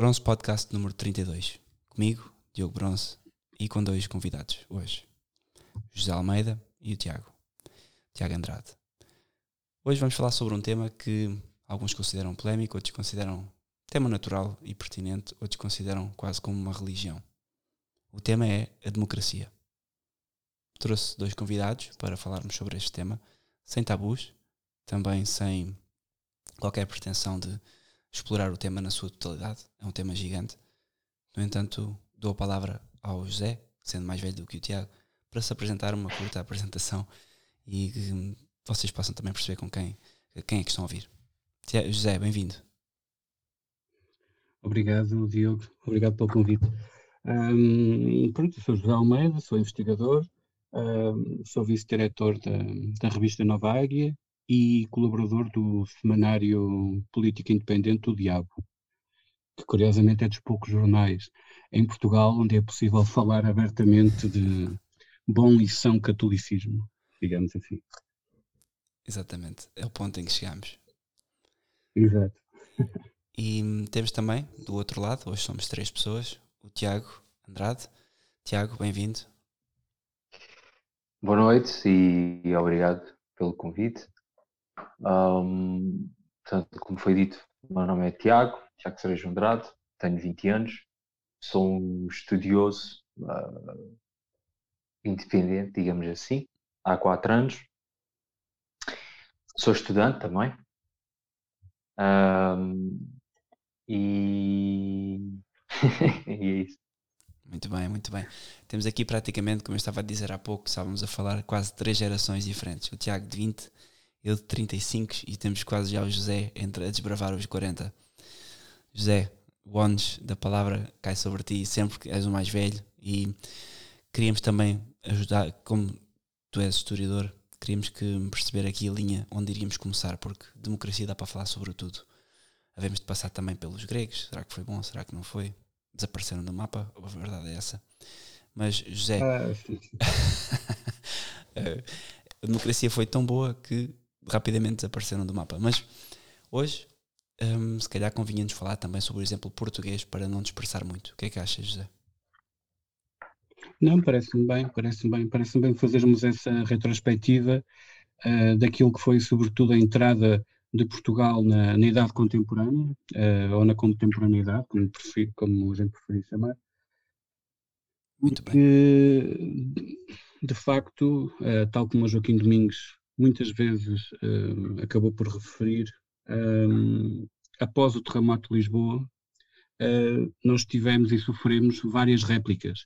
Bronze Podcast número 32. Comigo, Diogo Bronze, e com dois convidados hoje: José Almeida e o Tiago. Tiago Andrade. Hoje vamos falar sobre um tema que alguns consideram polémico, outros consideram tema natural e pertinente, outros consideram quase como uma religião. O tema é a democracia. Trouxe dois convidados para falarmos sobre este tema, sem tabus, também sem qualquer pretensão de explorar o tema na sua totalidade. É um tema gigante. No entanto, dou a palavra ao José, sendo mais velho do que o Tiago, para se apresentar uma curta apresentação e que vocês possam também perceber com quem, quem é que estão a ouvir. Tiago, José, bem-vindo. Obrigado, Diogo. Obrigado pelo convite. Um, pronto, sou José Almeida, sou investigador, um, sou vice-diretor da, da revista Nova Águia e colaborador do semanário político independente O Diabo, que curiosamente é dos poucos jornais em Portugal onde é possível falar abertamente de bom e são catolicismo, digamos assim. Exatamente, é o ponto em que chegamos. Exato. E temos também, do outro lado, hoje somos três pessoas, o Tiago Andrade. Tiago, bem-vindo. Boa noite e obrigado pelo convite. Um, portanto, como foi dito, o meu nome é Tiago, Tiago Cerejo Andrade, tenho 20 anos, sou um estudioso uh, independente, digamos assim, há 4 anos. Sou estudante também. Um, e... e é isso. Muito bem, muito bem. Temos aqui praticamente, como eu estava a dizer há pouco, estávamos a falar quase três gerações diferentes. O Tiago de 20 eu de 35 e temos quase já o José entre a desbravar os 40. José, o ONS da palavra cai sobre ti sempre que és o mais velho e queríamos também ajudar, como tu és historiador, queríamos que perceber aqui a linha onde iríamos começar, porque democracia dá para falar sobre tudo. Havemos de passar também pelos gregos, será que foi bom, será que não foi? Desapareceram do mapa, a verdade é essa. Mas José, ah, a democracia foi tão boa que rapidamente desapareceram do mapa. Mas hoje, um, se calhar convinha-nos falar também sobre o exemplo português para não dispersar muito. O que é que achas, José? Não, parece-me bem, parece-me bem, parece-me bem fazermos essa retrospectiva uh, daquilo que foi, sobretudo, a entrada de Portugal na, na idade contemporânea, uh, ou na contemporaneidade, como, prefiro, como a gente preferir chamar. Muito bem. Que, de facto, uh, tal como o Joaquim Domingos muitas vezes uh, acabou por referir, um, após o terremoto de Lisboa, uh, nós tivemos e sofremos várias réplicas.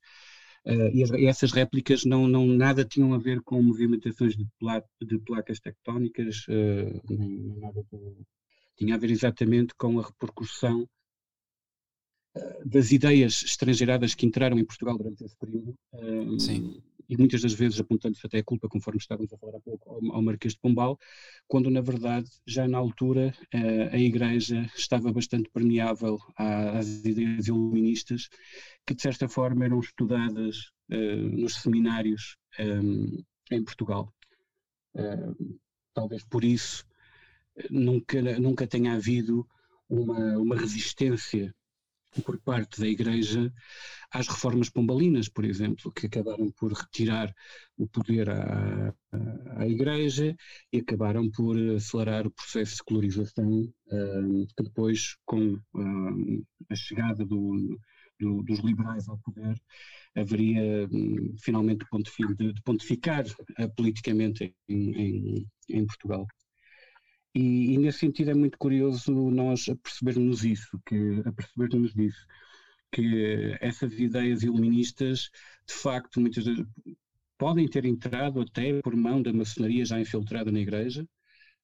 Uh, e, as, e, essas réplicas não, não nada tinham a ver com movimentações de, pla, de placas tectónicas, nem nada de, tinha a ver exatamente com a repercussão das ideias estrangeiradas que entraram em Portugal durante esse período. Sim e muitas das vezes apontando-se até a culpa, conforme estávamos a falar há pouco, ao, Marquês de Pombal, quando na verdade, já na altura, eh, a Igreja estava bastante permeável às ideias iluministas, que de certa forma eram estudadas eh, nos seminários eh, em Portugal. talvez por isso nunca, nunca tenha havido uma, uma resistência por parte da Igreja às reformas pombalinas, por exemplo, que acabaram por retirar o poder à, à Igreja e acabaram por acelerar o processo de secularização, um, que depois, com um, a chegada do, do, dos liberais ao poder, haveria um, finalmente de, de pontificar uh, politicamente em, em, em Portugal. E, e, nesse sentido é muito curioso nós percebermos isso, que apercebermos disso, que essas ideias iluministas, de facto, muitas vezes podem ter entrado até por mão da maçonaria já infiltrada na Igreja,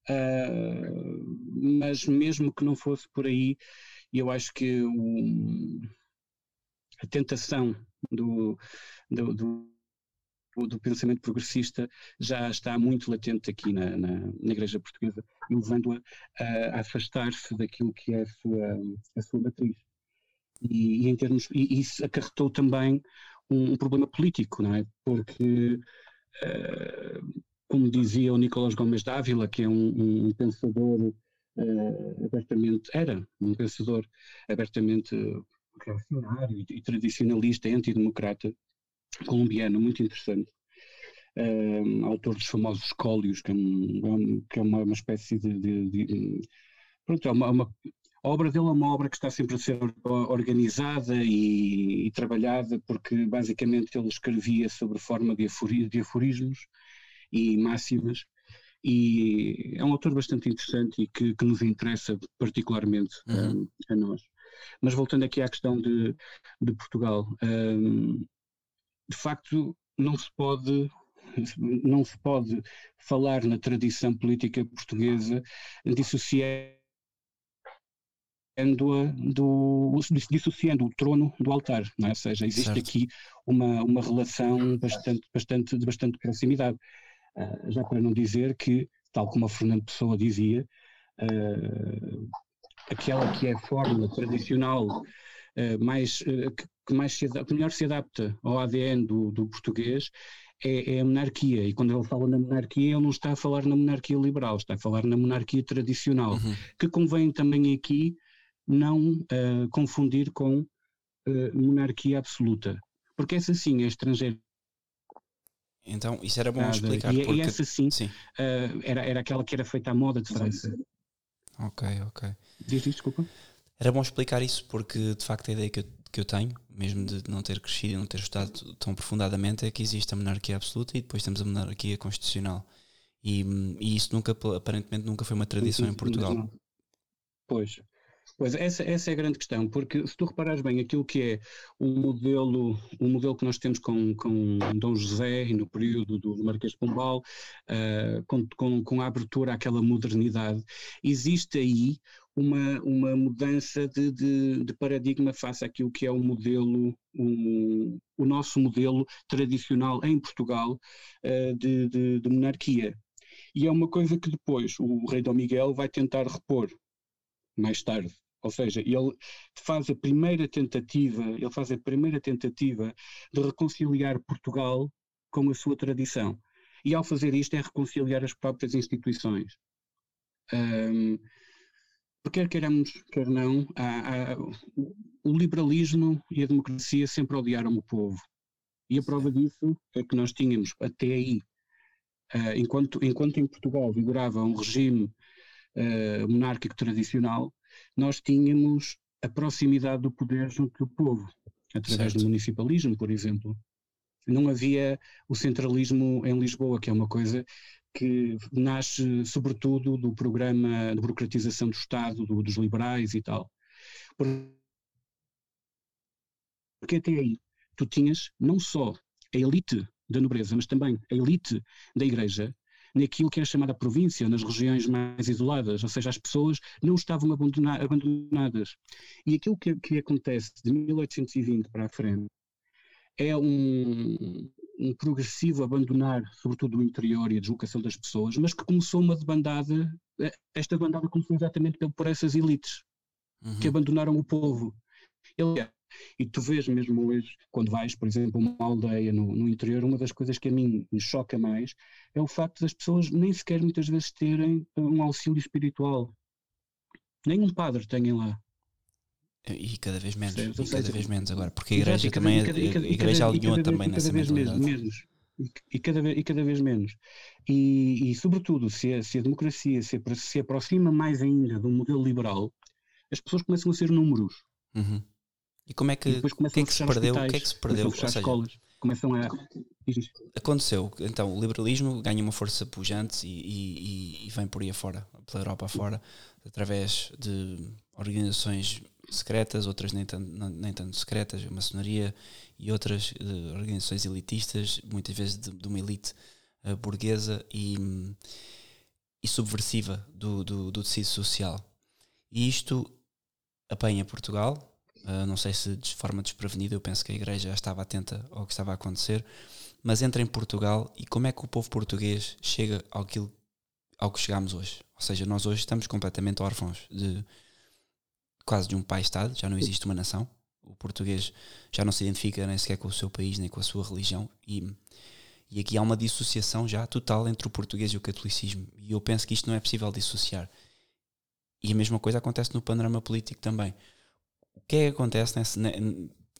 uh, mas mesmo que não fosse por aí, eu acho que o, a tentação do, do, do do pensamento progressista já está muito latente aqui na, na, na Igreja Portuguesa levando-a a, afastar-se daquilo que é a sua, a sua matriz. E, e, em termos, e isso acarretou também um, um problema político, não é? Porque, uh, como dizia o Nicolás Gomes Dávila, que é um, um pensador uh, abertamente, era um pensador abertamente reacionário e, e tradicionalista, antidemocrata, colombiano, muito interessante. Uh, autor dos famosos Escólios, que é, um, que é uma, uma espécie de, de, de, pronto, é uma, uma, a obra dele é uma obra que está sempre a ser organizada e, e trabalhada, porque basicamente ele escrevia sobre forma de, afori, de aforismos e máximas, e é um autor bastante interessante e que, que nos interessa particularmente uhum. a, a nós. Mas voltando aqui à questão de, de Portugal, um, de facto não se pode não se pode falar na tradição política portuguesa dissociando do, dissociando o trono do altar, não é? ou seja, existe certo. aqui uma, uma relação bastante, bastante, de bastante proximidade. Uh, já para não dizer que, tal como a Fernando Pessoa dizia, uh, aquela que é a fórmula tradicional mais, uh, que, mais se, que melhor se adapta ao ADN do, do português é, é, a monarquia. E quando ele fala na monarquia, ele não está a falar na monarquia liberal, está a falar na monarquia tradicional, uhum. que convém também aqui não uh, confundir com monarquia absoluta. Porque essa sim é estrangeira então, isso era bom explicar. E, porque... e essa sim, sim. Uh, era, era aquela que era feita à moda de França. Ok, ok. Diz desculpa. Era bom explicar isso porque, de facto, a ideia que eu, que eu tenho, mesmo de não ter crescido e não ter estudado tão profundamente, é que existe a monarquia absoluta e depois temos a monarquia constitucional. E, e isso nunca, aparentemente, nunca foi uma tradição em Portugal. Pois. Pois, essa, essa é a grande questão, porque se tu reparares bem aquilo que é o modelo, o modelo que nós temos com, com Dom José e no período do Marquês de Pombal, uh, com, com, com, a abertura àquela modernidade, existe aí uma, uma mudança de, de, de paradigma face àquilo que é o modelo, o, nosso modelo tradicional em Portugal uh, de, de, de monarquia. E é uma coisa que depois o rei Dom Miguel vai tentar repor mais tarde. Ou seja, ele faz a primeira tentativa, ele faz a primeira tentativa de reconciliar Portugal com a sua tradição. E ao fazer isto é reconciliar as próprias instituições. Um, quer queiramos, quer não, há, há, o liberalismo e a democracia sempre odiaram o povo. E a prova disso é que nós tínhamos até aí, uh, enquanto, enquanto em Portugal vigorava um regime uh, monárquico tradicional, nós tínhamos a proximidade do poder junto do povo, através certo. do municipalismo, por exemplo. Não havia o centralismo em Lisboa, que é uma coisa que nasce sobretudo do programa de burocratização do Estado, do, dos liberais e tal. Porque até aí tu tinhas não só a elite da nobreza, mas também a elite da igreja naquilo que era chamada província, nas regiões mais isoladas, ou seja, as pessoas não estavam abandona abandonadas. E aquilo que, que acontece de 1820 para a frente é um, um progressivo abandonar, sobretudo o interior e a deslocação das pessoas, mas que começou uma debandada, eh, esta debandada começou exatamente por essas elites uhum. que abandonaram o povo. Ele é e tu vês mesmo hoje, quando vais, por exemplo, a uma aldeia no, no, interior, uma das coisas que a mim me choca mais é o facto das pessoas nem sequer muitas vezes terem um auxílio espiritual. Nem um padre têm lá. E cada vez menos, e cada vez menos agora, porque a igreja também, cada, a igreja alinhou também nessa vez menos, e cada, vez, e cada vez menos. E, e sobretudo, se a, se a democracia se, se aproxima mais ainda do modelo liberal, as pessoas começam a ser números. Uhum. E como é que, que é que se perdeu? O que é que se perdeu? Seja, escolas, começam a. Aconteceu, então o liberalismo ganha uma força pujante e, e, e, vem por aí afora, pela Europa afora, através de organizações secretas, outras nem tanto, nem tanto secretas, a maçonaria e outras organizações elitistas, muitas vezes de, de uma elite uh, burguesa e, e subversiva do, do, do tecido social. E isto apanha Portugal, Uh, não sei se de forma desprevenida, eu penso que a igreja já estava atenta ao que estava a acontecer, mas entra em Portugal e como é que o povo português chega que, ao que chegamos hoje? Ou seja, nós hoje estamos completamente órfãos de quase de um pai-estado, já não existe uma nação. O português já não se identifica nem sequer com o seu país, nem com a sua religião. E, e aqui há uma dissociação já total entre o português e o catolicismo. E eu penso que isto não é possível dissociar. E a mesma coisa acontece no panorama político também. O que é que acontece nesse,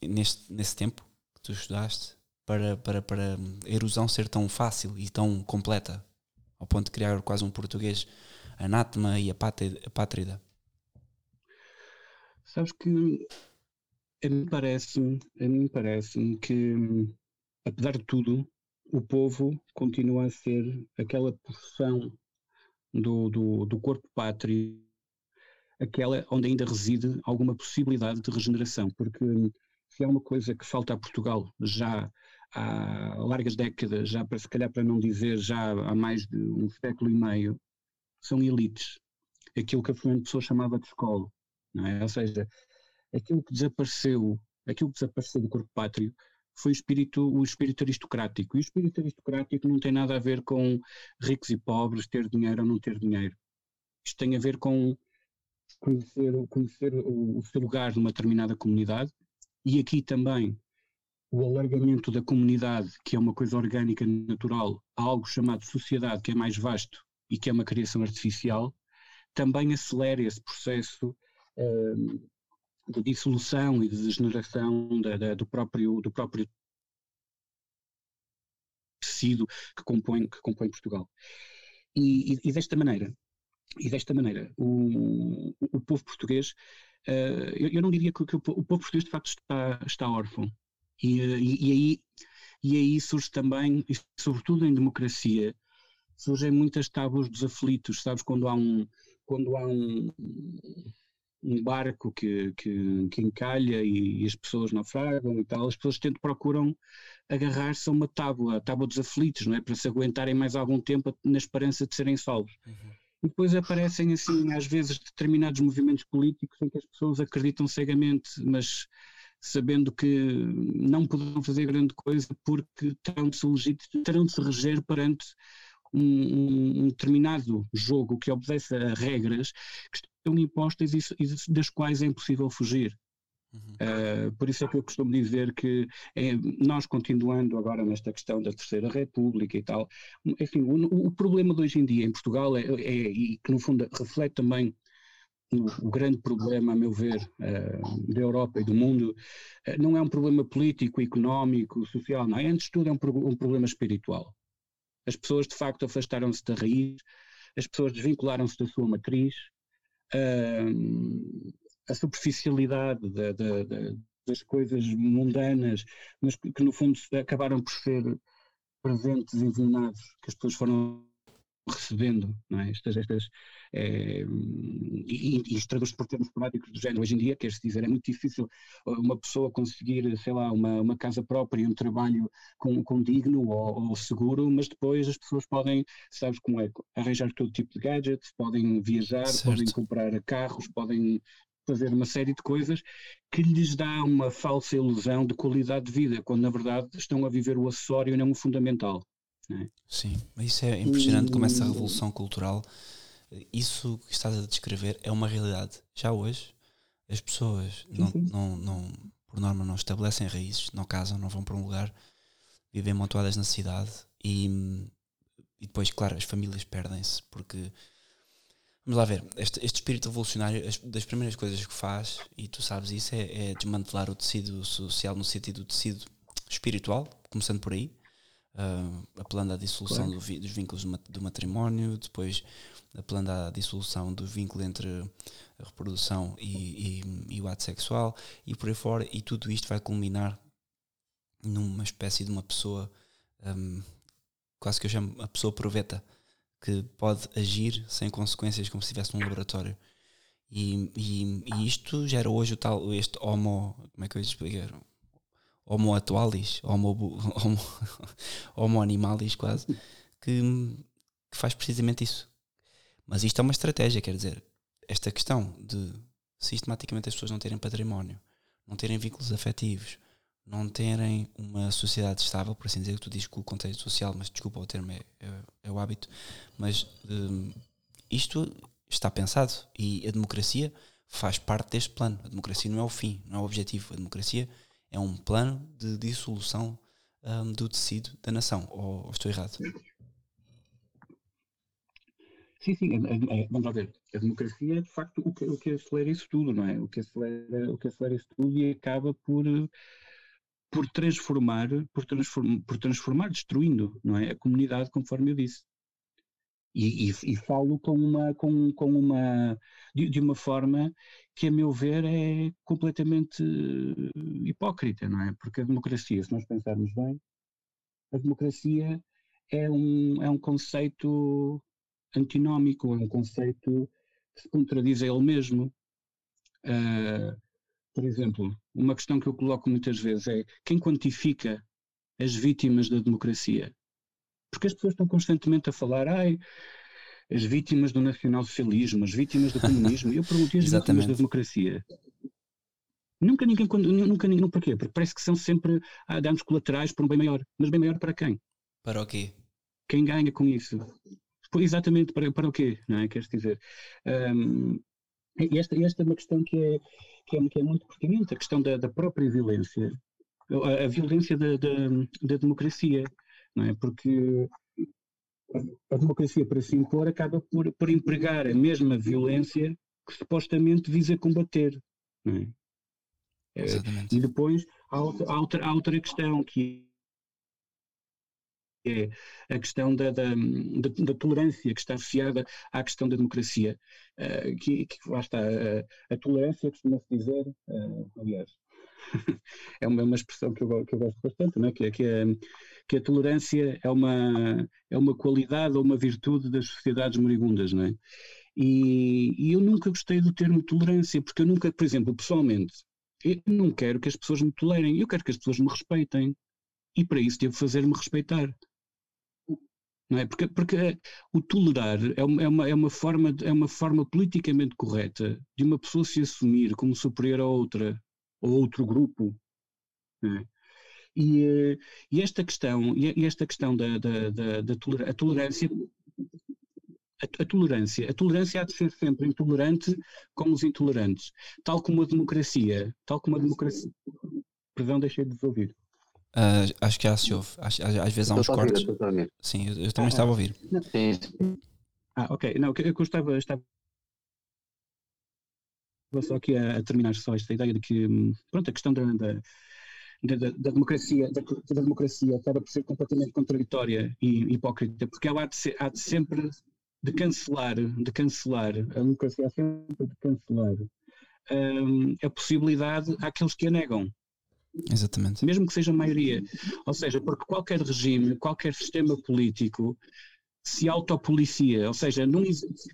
neste, nesse tempo que tu estudaste para, para, para a erosão ser tão fácil e tão completa, ao ponto de criar quase um português anátema e apátrida? Sabes que a mim parece-me parece que, apesar de tudo, o povo continua a ser aquela porção do, do, do corpo pátrio, aquela onde ainda reside alguma possibilidade de regeneração, porque se há uma coisa que falta a Portugal já há largas décadas, já para se calhar para não dizer já há mais de um século e meio, são elites. Aquilo que a Fernando Pessoa chamava de escola, é? Ou seja, aquilo que desapareceu, aquilo que desapareceu do corpo pátrio foi o espírito, o espírito aristocrático. E o espírito aristocrático não tem nada a ver com ricos e pobres, ter dinheiro ou não ter dinheiro. Isto tem a ver com conhecer, conhecer o, o seu lugar numa determinada comunidade e aqui também o alargamento da comunidade, que é uma coisa orgânica, natural, a algo chamado sociedade, que é mais vasto e que é uma criação artificial, também acelera esse processo de dissolução e de degeneração da, da, do, próprio, do próprio tecido que compõe, que compõe Portugal. E, e, e desta maneira, e desta maneira, o, o povo português, uh, eu, eu, não diria que, que o, povo português de facto está, está órfão. E, e, aí, e aí surge também, sobretudo em democracia, surgem muitas tábuas dos aflitos, sabes, quando há um, quando há um, um barco que, que, que encalha e, e, as pessoas naufragam e tal, as pessoas tentam, procuram agarrar-se a uma tábua, a tábua dos aflitos, não é? Para se aguentarem mais algum tempo na esperança de serem salvos. Uhum. E depois aparecem, assim, às vezes, determinados movimentos políticos em que as pessoas acreditam cegamente, mas sabendo que não poderão fazer grande coisa porque terão de se, terão de se reger perante um, um, um, determinado jogo que obedece a regras que estão impostas e, e das quais é impossível fugir. Uhum. Uh, por isso é que eu costumo dizer que é, nós continuando agora nesta questão da Terceira República e tal, enfim, o, o problema de hoje em dia em Portugal é, é, e que no fundo reflete também o, grande problema, a meu ver, uh, da Europa e do mundo, uh, não é um problema político, económico, social, não é, antes de tudo é um, um problema espiritual. As pessoas de facto afastaram-se da raiz, as pessoas desvincularam-se da sua matriz, a superficialidade da, da, da, das coisas mundanas, mas que, que, no fundo acabaram por ser presentes envenenados, que as pessoas foram recebendo, não é? Estas, estas, é, e, e isto traduz por termos práticos do género. Hoje em dia, quer-se dizer, é muito difícil uma pessoa conseguir, sei lá, uma, uma casa própria e um trabalho com, com digno ou, ou, seguro, mas depois as pessoas podem, sabes como é, arranjar todo tipo de gadgets, podem viajar, certo. podem comprar carros, podem fazer uma série de coisas que lhes dá uma falsa ilusão de qualidade de vida, quando na verdade estão a viver o acessório e não o fundamental. É? Sim, isso é impressionante como essa revolução cultural, isso que estás a descrever é uma realidade. Já hoje, as pessoas não, não, não, por norma não estabelecem raízes, não casam, não vão para um lugar, vivem montuadas na cidade e, e depois, claro, as famílias perdem-se porque Vamos lá ver, este, este espírito revolucionário, as, das primeiras coisas que faz, e tu sabes isso, é, é desmantelar o tecido social no sentido do tecido espiritual, começando por aí, uh, apelando à dissolução claro. do, dos vínculos do matrimónio, depois apelando à dissolução do vínculo entre a reprodução e, e, e, o ato sexual, e por aí fora, e tudo isto vai culminar numa espécie de uma pessoa, um, quase que eu chamo a pessoa proveta, que pode agir sem consequências, como se estivesse num laboratório. E, e, e, isto gera hoje o tal, este homo, como é que eu explicar? Homo atualis, homo, homo, homo animalis quase, que, que faz precisamente isso. Mas isto é uma estratégia, quer dizer, esta questão de sistematicamente as pessoas não terem património, não terem vínculos afetivos, não terem uma sociedade estável, por assim dizer, tu dizes que o contexto social, mas desculpa o termo, é, é, é o hábito, mas um, isto está pensado e a democracia faz parte deste plano. A democracia não é o fim, não é o objetivo. A democracia é um plano de dissolução um, do tecido da nação. Ou, ou, estou errado? Sim, sim, é, é, é vamos lá ver. A democracia é, de facto, o que, o que acelera isso tudo, não é? O que acelera, o que acelera isso tudo e acaba por, por transformar, por, transform, por transformar, destruindo, não é? A comunidade, conforme eu disse. E, e, e, falo com uma, com, com uma de, de, uma forma que, a meu ver, é completamente hipócrita, não é? Porque a democracia, se nós pensarmos bem, a democracia é um, é um conceito antinómico, é um conceito que se contradiz a ele mesmo. Uh, por exemplo, uma questão que eu coloco muitas vezes é quem quantifica as vítimas da democracia? Porque as pessoas estão constantemente a falar, ai, as vítimas do nacionalsocialismo, as vítimas do comunismo. Eu perguntei as vítimas da democracia. Nunca ninguém, nunca ninguém, porquê? Porque parece que são sempre ah, danos colaterais por um bem maior. Mas bem maior para quem? Para o quê? Quem ganha com isso? Exatamente, para, para o quê? Não é? Queres dizer? Um, e esta, esta é uma questão que é, que é, que é muito pertinente, a questão da, da própria violência, a, a violência da, da, da democracia não é? Porque a democracia para se impor acaba por, por empregar a mesma violência que supostamente visa combater. É? é Exatamente. E depois há outra, há outra, há outra questão que é a questão da, da, da, da, tolerância que está associada à questão da democracia. Uh, que, que lá está, uh, a tolerância costuma-se dizer, uh, aliás, é uma, uma expressão que eu, que eu gosto bastante, não é? que, é, que, é, que a tolerância é uma, é uma qualidade ou uma virtude das sociedades moribundas, não é? E, e eu nunca gostei do termo tolerância, porque eu nunca, por exemplo, pessoalmente, eu não quero que as pessoas me tolerem, eu quero que as pessoas me respeitem. E para isso devo fazer-me respeitar. Não é? Porque, porque o tolerar é uma, é, uma, é, uma forma, é uma forma politicamente correta de uma pessoa se assumir como superior a outra, ou outro grupo. É? E, eh, e, esta questão, e esta questão da, da, da, da tolerância, a tolerância, a, a, tolerância, a tolerância há de ser sempre intolerante com os intolerantes, tal como a democracia, tal como a democracia. Perdão, deixei de vos ouvir. Uh, acho que já se ouve. Às, às vezes há uns cortes. Sim, eu, eu também ah, estava a ouvir. Sim. Ah, ok. Não, eu, eu estava, estava só aqui a, a, terminar só esta ideia de que, hum, pronto, a questão da, da, da, da democracia, da, da, democracia acaba por ser completamente contraditória e hipócrita, porque ela há de, ser, há de sempre de cancelar, de cancelar, a democracia há sempre de cancelar um, a possibilidade àqueles que a negam. Exatamente. Mesmo que seja a maioria. Ou seja, porque qualquer regime, qualquer sistema político se autopolicia, ou seja, não,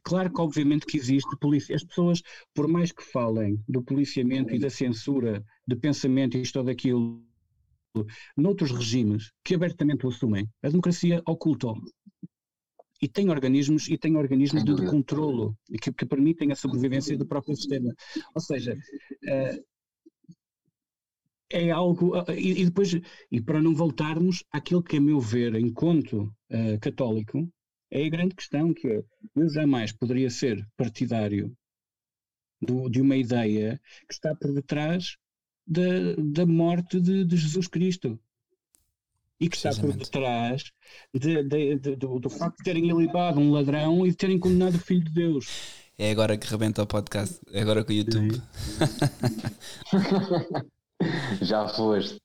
claro que obviamente que existe polícia, as pessoas, por mais que falem do policiamento e da censura de pensamento e isto ou daquilo, noutros regimes que abertamente o assumem, a democracia oculta e tem organismos e tem organismos de, de controlo que, que, permitem a sobrevivência do próprio sistema. Ou seja, uh, é algo uh, e, e, depois e para não voltarmos àquilo que a meu ver, enquanto uh, católico, é a grande questão que é, eu jamais poderia ser partidário do, de uma ideia que está por detrás da, da morte de, de Jesus Cristo e que está por detrás de, de, de, do, do, facto de terem ilibado um ladrão e de terem condenado o Filho de Deus. É agora que rebenta o podcast, é agora com o YouTube. Já foste.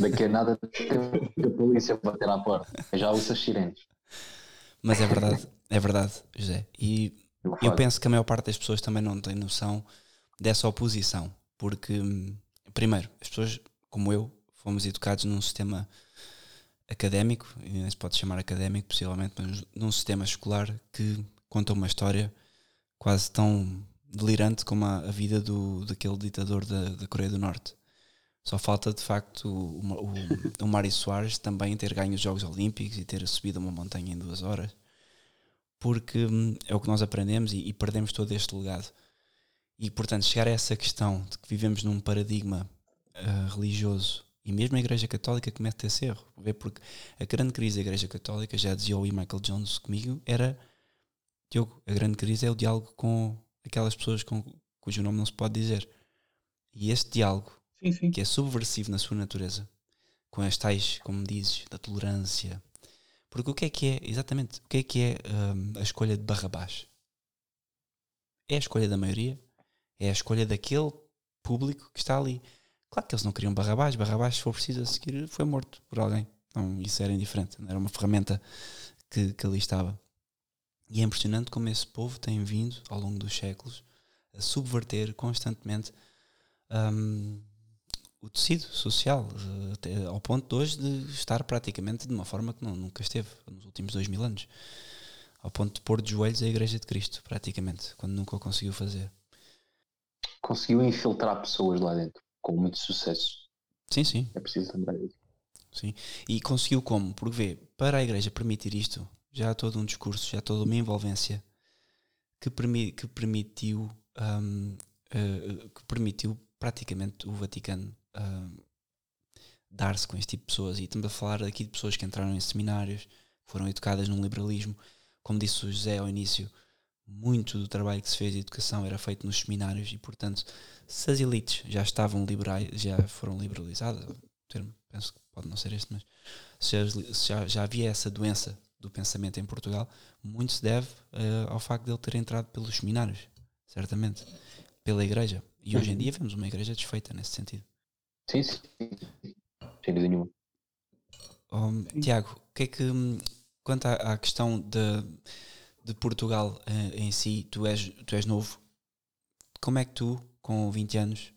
Daqui a nada a polícia bater à porta. Já ouço as sirenes. Mas é verdade, é verdade, José. E eu penso que a maior parte das pessoas também não tem noção dessa oposição. Porque, primeiro, as pessoas, como eu, fomos educados num sistema académico, e nem se pode chamar académico possivelmente, mas num sistema escolar que conta uma história quase tão delirante como a, a vida do, daquele ditador da, da Coreia do Norte. Só falta de facto o, o, o Mário Soares também ter ganho os Jogos Olímpicos e ter subido uma montanha em duas horas, porque hum, é o que nós aprendemos e, e perdemos todo este legado. E portanto, chegar a essa questão de que vivemos num paradigma uh, religioso e mesmo a Igreja Católica comete esse erro, porque a grande crise da Igreja Católica, já dizia o E. Michael Jones comigo, era Diogo, a grande crise é o diálogo com aquelas pessoas com, cujo nome não se pode dizer. E esse diálogo sim, sim. que é subversivo na sua natureza, com as tais, como dizes, da tolerância. Porque o que é que é, exatamente, o que é que é um, a escolha de Barrabás? é a escolha da maioria, é a escolha daquele público que está ali. Claro que eles não queriam Barrabás, Barrabás, se for preciso a seguir, foi morto por alguém. Não, isso era indiferente, era uma ferramenta que, que ali estava. E é impressionante como esse povo tem vindo, ao longo dos séculos, a subverter constantemente um, o tecido social, até ao ponto de hoje de estar praticamente de uma forma que não, nunca esteve nos últimos dois mil anos. Ao ponto de pôr de joelhos a Igreja de Cristo, praticamente, quando nunca o conseguiu fazer. Conseguiu infiltrar pessoas lá dentro, com muito sucesso. Sim, sim. É preciso lembrar. Sim. E conseguiu como? Porque vê, para a Igreja permitir isto, já há todo um discurso, já há toda uma envolvência que, permi que permitiu um, uh, que permitiu praticamente o Vaticano uh, dar-se com este tipo de pessoas. E estamos a falar aqui de pessoas que entraram em seminários, que foram educadas num liberalismo. Como disse o José ao início, muito do trabalho que se fez de educação era feito nos seminários e, portanto, se as elites já estavam liberais, já foram liberalizadas, termo, penso que pode não ser este, mas se já, já havia essa doença do pensamento em Portugal, muito se deve uh, ao facto de ele ter entrado pelos seminários, certamente, pela igreja. E hoje em uhum. dia vemos uma igreja desfeita nesse sentido. Sim, sim. Sem dúvida nenhuma. Um, Tiago, o que é que, hum, quanto à, à questão de, de Portugal uh, em si, tu és, tu és novo, como é que tu, com 20 anos,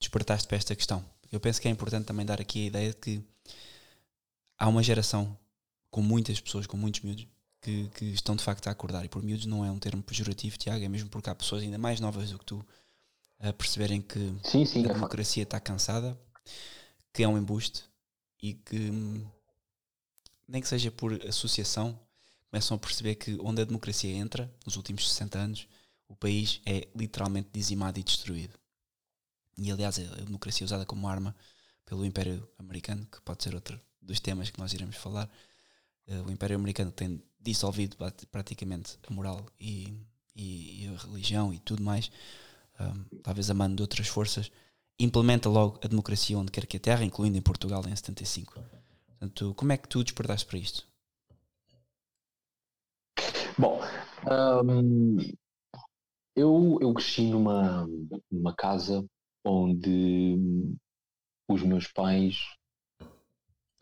despertaste para esta questão? Eu penso que é importante também dar aqui a ideia de que há uma geração com muitas pessoas, com muitos miúdos, que, que, estão de facto a acordar. E por miúdos não é um termo pejorativo, Tiago, é mesmo porque há pessoas ainda mais novas do que tu a perceberem que sim, sim, a é democracia está cansada, que é um embuste e que, nem que seja por associação, começam a perceber que onde a democracia entra, nos últimos 60 anos, o país é literalmente dizimado e destruído. E aliás, a democracia usada como arma pelo Império Americano, que pode ser outro dos temas que nós iremos falar, uh, o Império Americano tem dissolvido praticamente a moral e, e, e a religião e tudo mais, um, talvez a mano de outras forças, implementa logo a democracia onde quer que a terra, incluindo em Portugal em 75. Portanto, como é que tu despertaste para isto? Bom, um, eu, eu cresci numa, numa casa onde os meus pais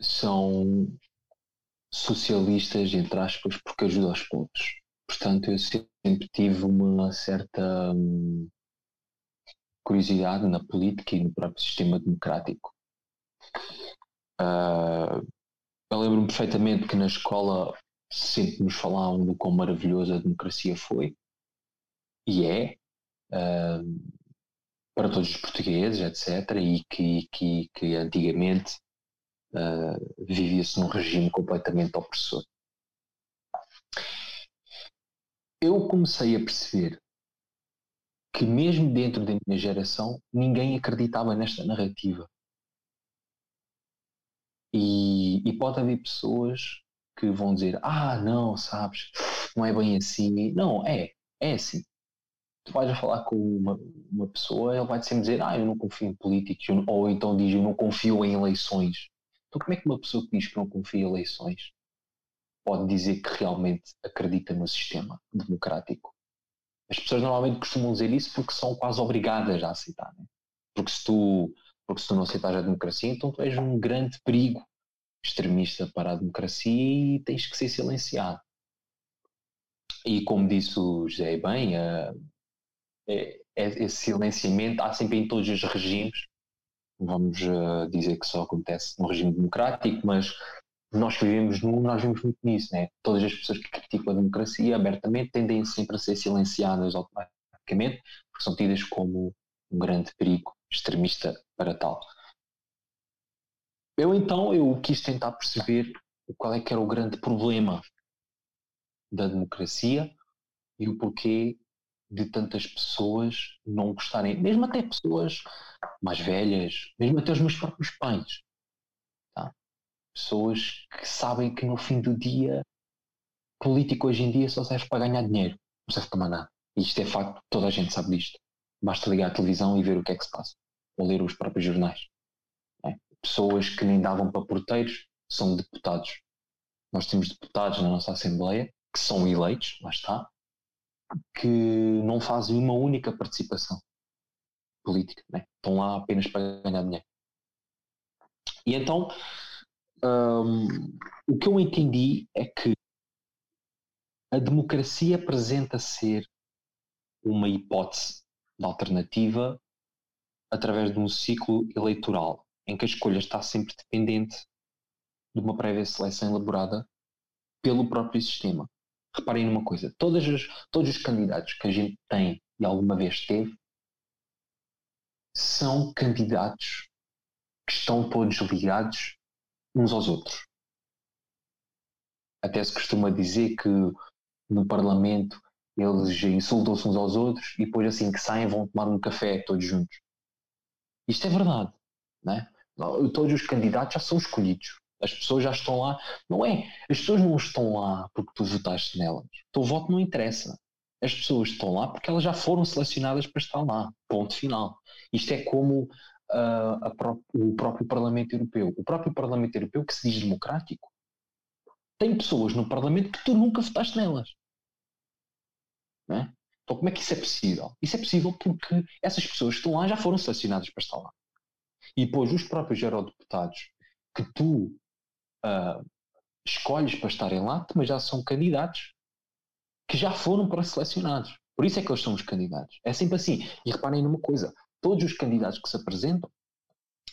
são socialistas, entre aspas, porque ajudam aos pobres. Portanto, eu sempre tive uma certa hum, curiosidade na política e no próprio sistema democrático. Uh, eu lembro-me perfeitamente que na escola sempre nos falavam do quão maravilhosa a democracia foi e é uh, para todos os portugueses, etc. E que, que, que antigamente uh, vivia-se num regime completamente opressor. Eu comecei a perceber que, mesmo dentro da minha geração, ninguém acreditava nesta narrativa. E, e pode haver pessoas que vão dizer: Ah, não, sabes, não é bem assim. Não, é, é assim. Tu vais a falar com uma, uma pessoa, ele vai sempre dizer: Ah, eu não confio em políticos, ou então diz: Eu não confio em eleições. Então, como é que uma pessoa que diz que não confia em eleições pode dizer que realmente acredita no sistema democrático? As pessoas normalmente costumam dizer isso porque são quase obrigadas a aceitar. Né? Porque, se tu, porque se tu não aceitas a democracia, então tu és um grande perigo extremista para a democracia e tens que ser silenciado. E como disse o José bem, é, é, esse silenciamento há sempre em todos os regimes vamos uh, dizer que só acontece no regime democrático, mas nós que vivemos num, nós vemos muito nisso, né? Todas as pessoas que criticam a democracia abertamente tendem sempre a ser silenciadas automaticamente, porque são tidas como um grande perigo extremista para tal. Eu então eu quis tentar perceber qual é que era o grande problema da democracia e o porquê de tantas pessoas não gostarem, mesmo até pessoas mais velhas, mesmo até os meus próprios pais. Pessoas que sabem que no fim do dia, político hoje em dia só serve para ganhar dinheiro, não serve para mais nada. Isto é facto, toda a gente sabe disto. Basta ligar a televisão e ver o que é que se passa, ou ler os próprios jornais. É? Pessoas que nem davam para porteiros são deputados. Nós temos deputados na nossa Assembleia que são eleitos, lá está, que não fazem uma única participação política, né? estão lá apenas para ganhar dinheiro. E então, um, o que eu entendi é que a democracia apresenta ser uma hipótese de alternativa através de um ciclo eleitoral em que a escolha está sempre dependente de uma prévia seleção elaborada pelo próprio sistema. Reparem numa coisa: todas as, todos os candidatos que a gente tem e alguma vez teve são candidatos que estão todos ligados uns aos outros. Até se costuma dizer que no Parlamento eles insultam-se uns aos outros e depois assim que saem vão tomar um café todos juntos. Isto é verdade, né? Todos os candidatos já são escolhidos. As pessoas já estão lá. Não é? As pessoas não estão lá porque tu votaste nelas. O teu voto não interessa. As pessoas estão lá porque elas já foram selecionadas para estar lá. Ponto final. Isto é como o próprio Parlamento Europeu. O próprio Parlamento Europeu, que se diz democrático, tem pessoas no Parlamento que tu nunca votaste nelas. É? Então, como é que isso é possível? Isso é possível porque essas pessoas que estão lá já foram selecionadas para estar lá. E depois os próprios eurodeputados que tu uh, escolhes para estarem lá também já são candidatos que já foram para selecionados. Por isso é que eles são os candidatos. É sempre assim. E reparem numa coisa: todos os candidatos que se apresentam,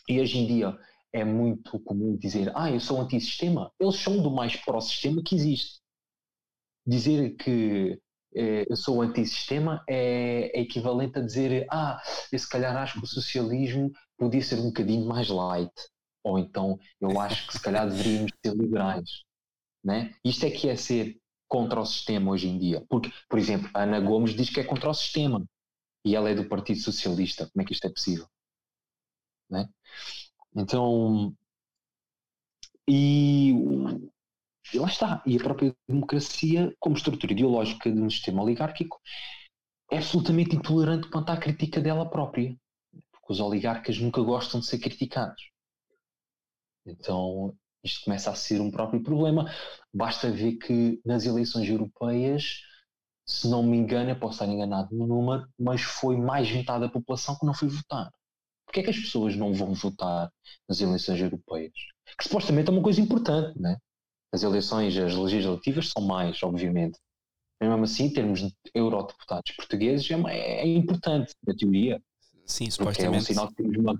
e hoje em dia é muito comum dizer, ah, eu sou anti-sistema, eles são do mais pró-sistema que existe. Dizer que eh, eu sou anti-sistema é, é, equivalente a dizer, ah, eu se calhar acho que o socialismo podia ser um bocadinho mais light, ou então eu acho que se calhar deveríamos ser liberais. Né? Isto é que é ser contra o sistema hoje em dia. Porque, por exemplo, a Ana Gomes diz que é contra o sistema e ela é do Partido Socialista. Como é que isto é possível? Né? Então, e, e lá está. E a própria democracia, como estrutura ideológica de um sistema oligárquico, é absolutamente intolerante quanto à crítica dela própria. Porque os oligarcas nunca gostam de ser criticados. Então, isto começa a ser um próprio problema. Basta ver que nas eleições europeias se não me engano, eu posso estar enganado no número, mas foi mais metade da população que não foi votar. Porquê é que as pessoas não vão votar nas eleições europeias? Que supostamente é uma coisa importante, né? As eleições, as legislativas são mais, obviamente. Mas mesmo assim, em termos de eurodeputados portugueses, é, é importante, na teoria. Sim, supostamente. É um sinal que temos uma...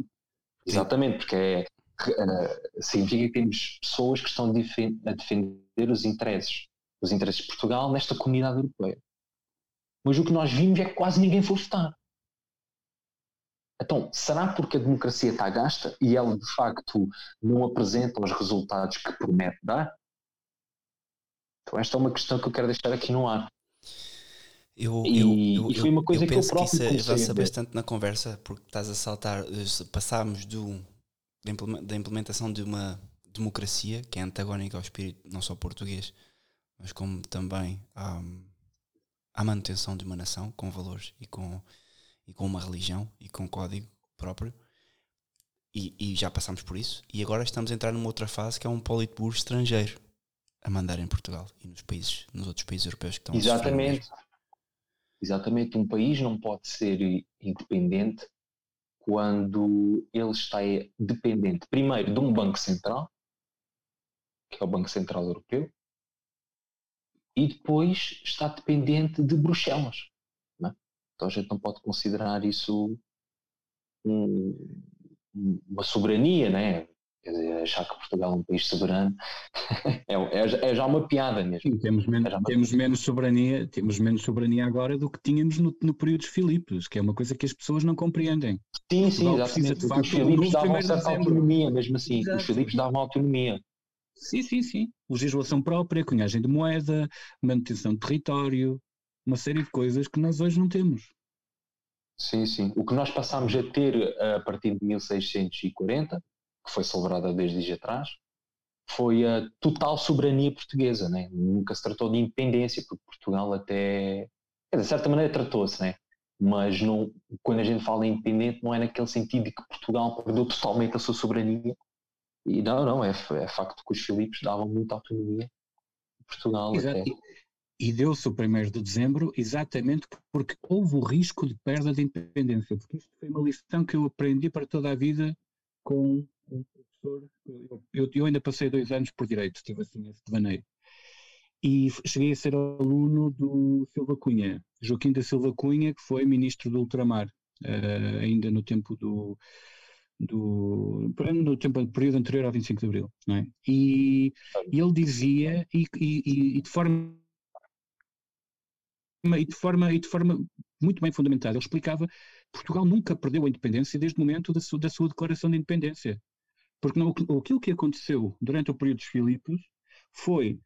Exatamente, porque é, uh, significa que temos pessoas que estão a defender os interesses, os interesses de Portugal nesta comunidade europeia. Mas o que nós vimos é que quase ninguém foi votar. Então, será porque a democracia está gasta e ela de facto não apresenta os resultados que promete dar? Então, esta é uma questão que eu quero deixar aqui no ar. Eu, e, eu, eu, e foi uma coisa eu que eu próprio que isso avança bastante na conversa, porque estás a saltar, passámos do, da implementação de uma democracia que é antagónica ao espírito não só português, mas como também um, à manutenção de uma nação com valores e com, e com uma religião e com um código próprio. E, e, já passamos por isso. E agora estamos a entrar numa outra fase que é um politburo estrangeiro a mandar em Portugal e nos países, nos outros países europeus que estão Exatamente. Exatamente. Um país não pode ser independente quando ele está dependente, primeiro, de um Banco Central, que é o Banco Central Europeu, e depois está dependente de Bruxelas. É? Então a gente não pode considerar isso um, uma soberania, né? Quer dizer, achar que Portugal é um país soberano é, é, é, já uma piada mesmo. Sim, temos, menos, é temos menos soberania, temos menos soberania agora do que tínhamos no, no período dos Filipos, que é uma coisa que as pessoas não compreendem. Sim, sim, exatamente. De facto, os Filipos davam certa autonomia, mesmo assim. Exato. Os Filipos davam autonomia. Sim, sim, sim. Legislação própria, cunhagem de moeda, manutenção de território, uma série de coisas que nós hoje não temos. Sim, sim. O que nós passámos a ter eh, a partir de 1640, que foi celebrada desde dias atrás, foi a total soberania portuguesa, né? Nunca se tratou de independência, porque Portugal até, de certa maneira tratou-se, né? Mas não, quando a gente fala independente não é naquele sentido de que Portugal perdeu totalmente a sua soberania, e não, não, é, é facto que os Filipos davam muita autonomia a Portugal. Exato. E deu-se o 1 de dezembro exatamente porque houve o risco de perda de independência. Porque isto foi uma lição que eu aprendi para toda a vida com um professor. Eu, eu, eu ainda passei dois anos por direito, tive assim esse devaneio. E cheguei a ser aluno do Silva Cunha, Joaquim da Silva Cunha, que foi ministro do Ultramar, uh, ainda no tempo do, do no tempo período anterior ao 25 de Abril, não é? E, e ele dizia e, e, e, de forma e de forma e de forma muito bem fundamentada, ele explicava que Portugal nunca perdeu a independência desde o momento da sua, da sua declaração de independência, porque não, aquilo que aconteceu durante o período dos Filipos foi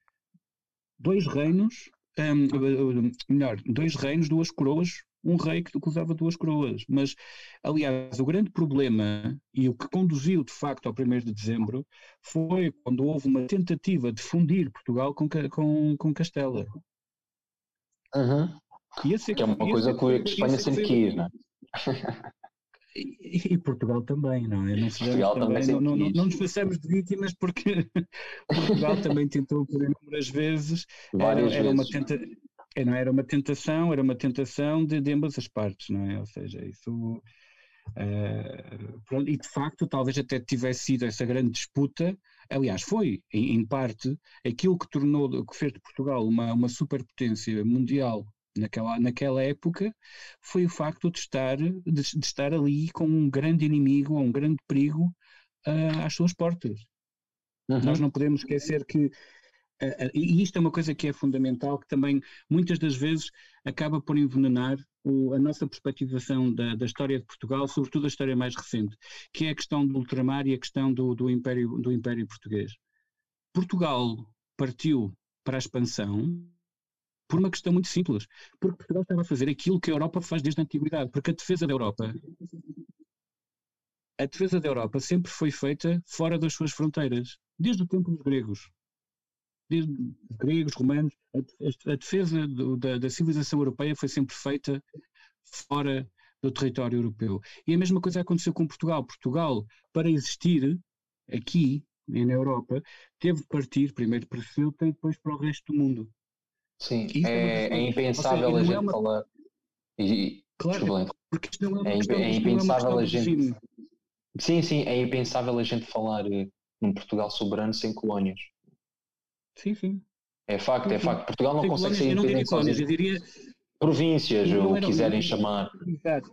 dois reinos, um, melhor, dois reinos, duas coroas um rei que usava duas coroas. Mas, aliás, o grande problema e o que conduziu de facto ao 1 de dezembro foi quando houve uma tentativa de fundir Portugal com, com, com Castela. Uhum. Esse, que é uma coisa que a Espanha sempre quis, não é? E, e, Portugal também, não é? Não, Portugal também, também não, não, não, nos façamos de vítimas porque Portugal também tentou por inúmeras vezes. Várias era, era vezes. Uma tenta, não era uma tentação, era uma tentação de, de ambas as partes, não é? Ou seja, isso. Uh, e de facto, talvez até tivesse sido essa grande disputa. Aliás, foi, em, em, parte, aquilo que tornou, que fez de Portugal uma, uma superpotência mundial naquela, naquela época, foi o facto de estar, de, de estar ali com um grande inimigo, um grande perigo uh, às suas portas. Uhum. Nós não podemos esquecer que e isto é uma coisa que é fundamental, que também muitas das vezes acaba por envenenar o, a nossa perspectivação da, da, história de Portugal, sobretudo a história mais recente, que é a questão do ultramar e a questão do, do, Império, do Império Português. Portugal partiu para a expansão por uma questão muito simples, porque Portugal estava a fazer aquilo que a Europa faz desde a Antiguidade, porque a defesa da Europa a defesa da Europa sempre foi feita fora das suas fronteiras, desde o tempo dos gregos gregos, romanos, a, a defesa do, da, da, civilização europeia foi sempre feita fora do território europeu. E a mesma coisa aconteceu com Portugal. Portugal, para existir aqui, na Europa, teve de partir primeiro para Ceuta e depois para o resto do mundo. Sim, é, é, é, impensável seja, a gente é uma... falar. E, claro, porque isto não é uma é, questão, é impensável a gente. Sim, sim, é impensável a gente falar eh, num Portugal soberano sem colónias. Sim, sim. É facto, é facto. Portugal não consegue ser independente sozinho. Eu diria... Províncias, ou quiserem chamar. Exato.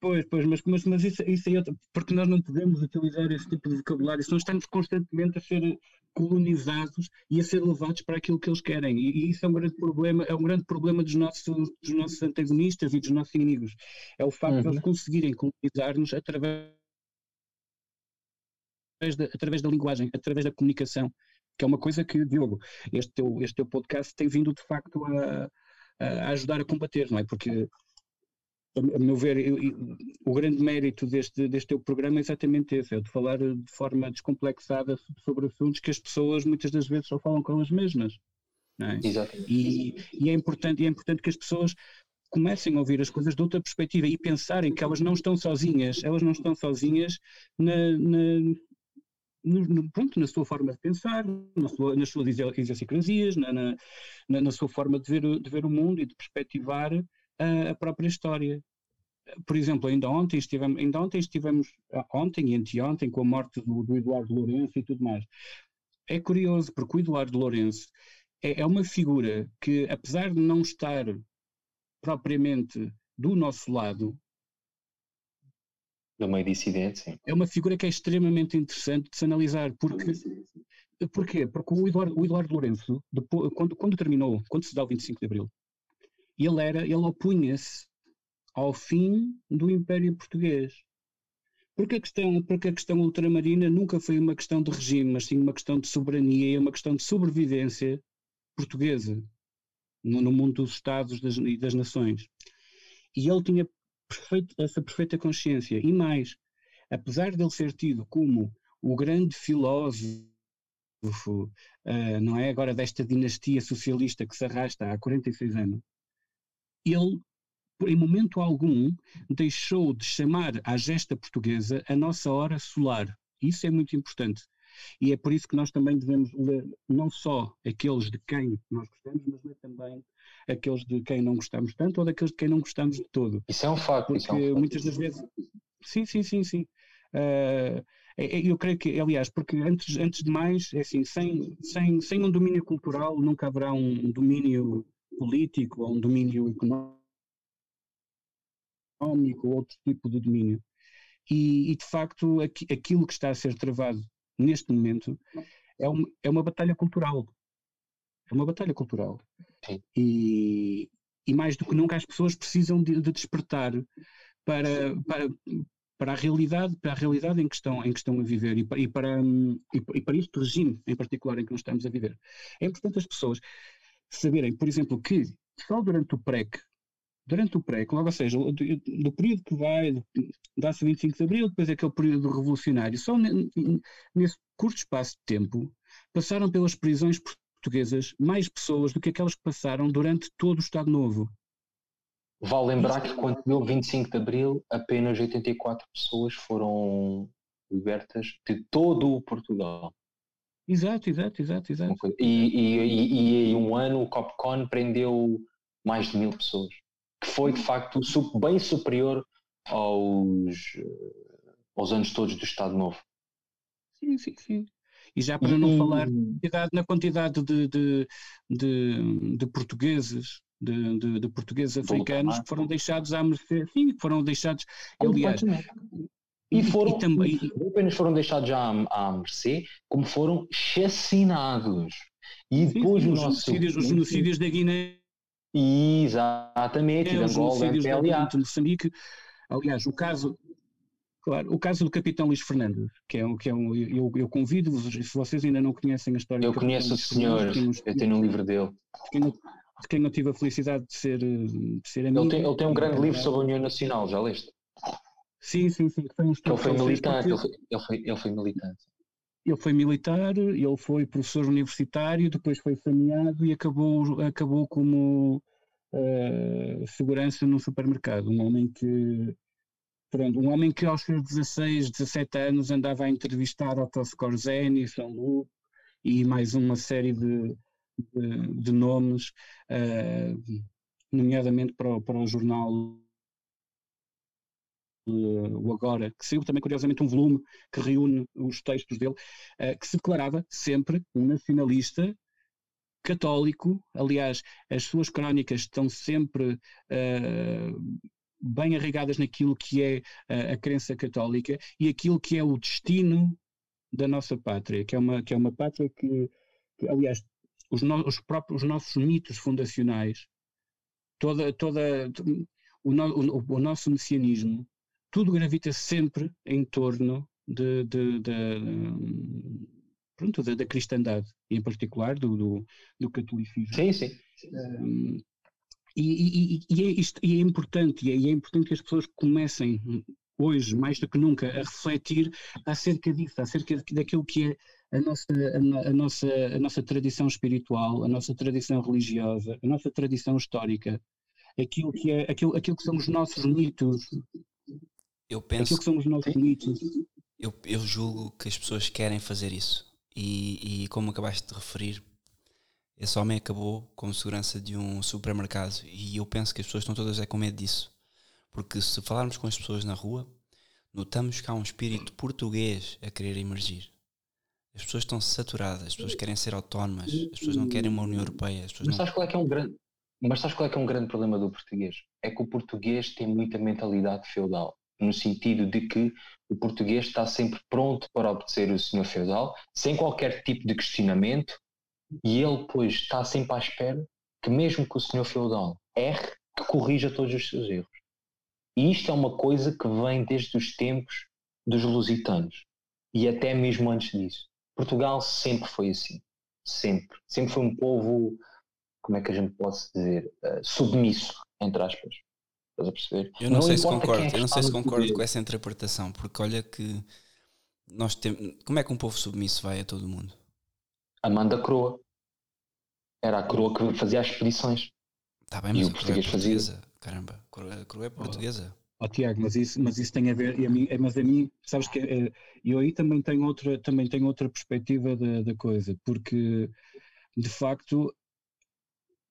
Pois, pois, mas, mas, mas isso, isso é outro, porque nós não podemos utilizar esse tipo de vocabulário, senão estamos constantemente a ser colonizados e a ser levados para aquilo que eles querem. E, e, isso é um grande problema, é um grande problema dos nossos, dos nossos antagonistas e dos nossos inimigos. É o facto uhum. de eles conseguirem colonizar-nos através da, através da linguagem, através da comunicação que é uma coisa que, Diogo, este teu, este teu podcast tem vindo de facto a, a ajudar a combater, não é? Porque, a meu ver, eu, eu, o grande mérito deste, deste teu programa é exatamente esse, é de falar de forma descomplexada sobre assuntos que as pessoas muitas das vezes só falam com elas mesmas. Não é? Exatamente. E, e, é importante, é importante que as pessoas comecem a ouvir as coisas de outra perspectiva e pensarem que elas não estão sozinhas, elas não estão sozinhas na, na, no, pronto, na sua forma de pensar, na sua, nas suas idiosincrasias, na, na, na, sua forma de ver, de ver o mundo e de perspectivar a, a própria história. Por exemplo, ainda ontem estivemos, ainda ontem estivemos, ontem e anteontem, com a morte do, do Eduardo Lourenço e tudo mais. É curioso, porque o Eduardo Lourenço é, é uma figura que, apesar de não estar propriamente do nosso lado, do meio dissidente, sim. É uma figura que é extremamente interessante de se analisar, porque porquê? Porque o Eduardo, o Eduardo Lourenço, depois, quando, quando terminou, quando se dá o 25 de Abril, ele era, ele opunha-se ao fim do Império Português. Porque a, questão, porque a questão ultramarina nunca foi uma questão de regime, mas sim uma questão de soberania e uma questão de sobrevivência portuguesa no, no mundo dos Estados das, e das nações. E ele tinha perfeito, essa perfeita consciência. E mais, apesar de ele ser tido como o grande filósofo, uh, não é agora desta dinastia socialista que se arrasta há 46 anos, ele, em momento algum, deixou de chamar à gesta portuguesa a nossa hora solar. Isso é muito importante. E é por isso que nós também devemos ler não só aqueles de quem nós gostamos, mas ler também aqueles de quem não gostamos tanto ou daqueles de quem não gostamos de todo. Isso é um facto. Porque é um facto. muitas das vezes. Sim, sim, sim, sim. Uh, eu creio que, aliás, porque antes, antes de mais, é assim, sem, sem, sem um domínio cultural nunca haverá um domínio político ou um domínio económico ou outro tipo de domínio. E, e de facto, aqui, aquilo que está a ser travado neste momento é, um, é uma batalha cultural. É uma batalha cultural. E, e mais do que nunca as pessoas precisam de, de despertar para, para, para a realidade, para a realidade em que estão, em que estão a viver e para, e para, e para este regime em particular em que nós estamos a viver. É importante as pessoas saberem, por exemplo, que só durante o PREC, durante o PREC, logo ou seja, do, do período que vai, dá-se 25 de Abril, depois é aquele período revolucionário, só nesse curto espaço de tempo passaram pelas prisões portuguesas mais pessoas do que aquelas que passaram durante todo o Estado Novo. Vale lembrar que quando deu 25 de Abril, apenas 84 pessoas foram libertas de todo o Portugal. Exato, exato, exato, exato. E, e, e, e em um ano o Copcon prendeu mais de mil pessoas, foi de facto bem superior aos, eh, aos anos todos do Estado Novo. Sim, sim, sim. E já para não falar na quantidade de, de, de, de portugueses de, de, de portugueses africanos que foram deixados à mercê, sim, que foram deixados, aliás, e foram, e também, não apenas foram deixados já à, à mercê, como foram chacinados. E depois sim, o nosso. Genocídios, os genocídios da Guiné. Exatamente, é, de Angola, MPLA. De Moçambique. Aliás, o caso, Claro, o caso do Capitão Luís Fernandes, que é um, que é um eu, eu convido-vos, se vocês ainda não conhecem a história Eu conheço o senhor, eu tenho um livro dele. De quem, não, de quem não tive a felicidade de ser, de ser amigo. Ele tem, ele tem um grande livro sobre a União Nacional, já leste? Sim, sim, sim. Foi um ele foi militante, ele foi, ele, foi, ele foi militante. Ele foi militar, ele foi professor universitário, depois foi saneado e acabou, acabou como uh, segurança num supermercado. Um homem que Pronto, um homem que aos seus 16, 17 anos andava a entrevistar Otto Skorzeny, São Lu e mais uma série de, de, de nomes, uh, nomeadamente para, para o jornal o Agora, que saiu também curiosamente um volume que reúne os textos dele, uh, que se declarava sempre um nacionalista católico, aliás, as suas crónicas estão sempre uh, bem arraigadas naquilo que é a, a crença católica e aquilo que é o destino da nossa pátria, que é uma, que é uma pátria que, que aliás, os, no, os próprios os nossos mitos fundacionais, toda, toda o, no, o, o nosso messianismo, tudo gravita sempre em torno de, de, de, pronto, da, da, cristandade, em particular do, do, do catolicismo. Sim, sim. Um, e, e, e, é isto, e, é, importante, e é, é importante que as pessoas comecem hoje, mais do que nunca, a refletir acerca disso, acerca daquilo que é a nossa, a, a, nossa, a nossa tradição espiritual, a nossa tradição religiosa, a nossa tradição histórica, aquilo que, é, aquilo, aquilo que são os nossos mitos. Eu penso. Aquilo que são os nossos mitos. Eu, eu julgo que as pessoas querem fazer isso. E, e como acabaste de referir, esse homem acabou como segurança de um supermercado e eu penso que as pessoas estão todas é com medo disso. Porque se falarmos com as pessoas na rua, notamos que há um espírito português a querer emergir. As pessoas estão saturadas, as pessoas querem ser autónomas, as pessoas não querem uma União Europeia. As pessoas Mas sabes qual é que é um grande. Mas sabes qual é que é um grande problema do português? É que o português tem muita mentalidade feudal, no sentido de que o português está sempre pronto para obedecer o senhor feudal, sem qualquer tipo de questionamento, e ele, pois, está sempre à espera que, mesmo que o senhor feudal erre, que corrija todos os seus erros. E isto é uma coisa que vem desde os tempos dos lusitanos e até mesmo antes disso. Portugal sempre foi assim. Sempre. Sempre foi um povo, como é que a gente pode dizer, uh, submisso, entre aspas. Estás a perceber? Eu não, não sei se concordo, é eu não sei se concordo com essa interpretação, porque olha que nós temos. Como é que um povo submisso vai a todo mundo? Amanda Croa. Era a coroa que fazia as expedições. Está bem, mas e o português é portuguesa. Fazia. Caramba, a coroa é portuguesa. Oh, Tiago, mas isso, mas isso tem a ver, e a mim, mas a mim, sabes que é, eu aí também tenho outra, também tenho outra perspectiva da, da coisa, porque de facto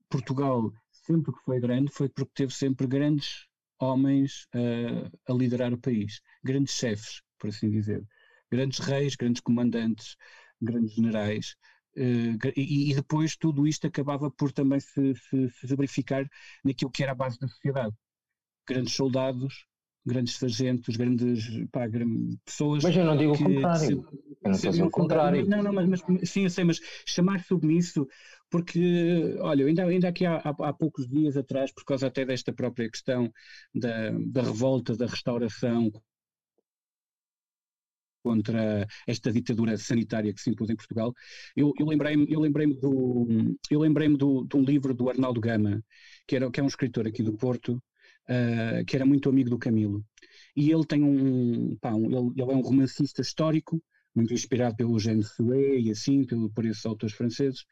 Portugal sempre que foi grande foi porque teve sempre grandes homens uh, a liderar o país, grandes chefes, por assim dizer, grandes reis, grandes comandantes, grandes generais, Uh, e, e, depois tudo isto acabava por também se, se, se, verificar naquilo que era a base da sociedade. Grandes soldados, grandes sargentos, grandes pá, pessoas. Mas eu não digo que, o contrário. Se, eu não estou a dizer o contrário. Não, não, mas, mas, sim, eu sei, mas chamar submisso, porque, olha, ainda, ainda aqui há, há, há, poucos dias atrás, por causa até desta própria questão da, da revolta, da restauração contra esta ditadura sanitária que se impôs em Portugal, eu, eu lembrei-me eu lembrei do, eu lembrei do, de um livro do Arnaldo Gama, que, era, que é um escritor aqui do Porto, uh, que era muito amigo do Camilo. E ele tem um, pá, um ele, ele, é um romancista histórico, muito inspirado pelo Jean Soué e assim, pelo, por esses autores franceses,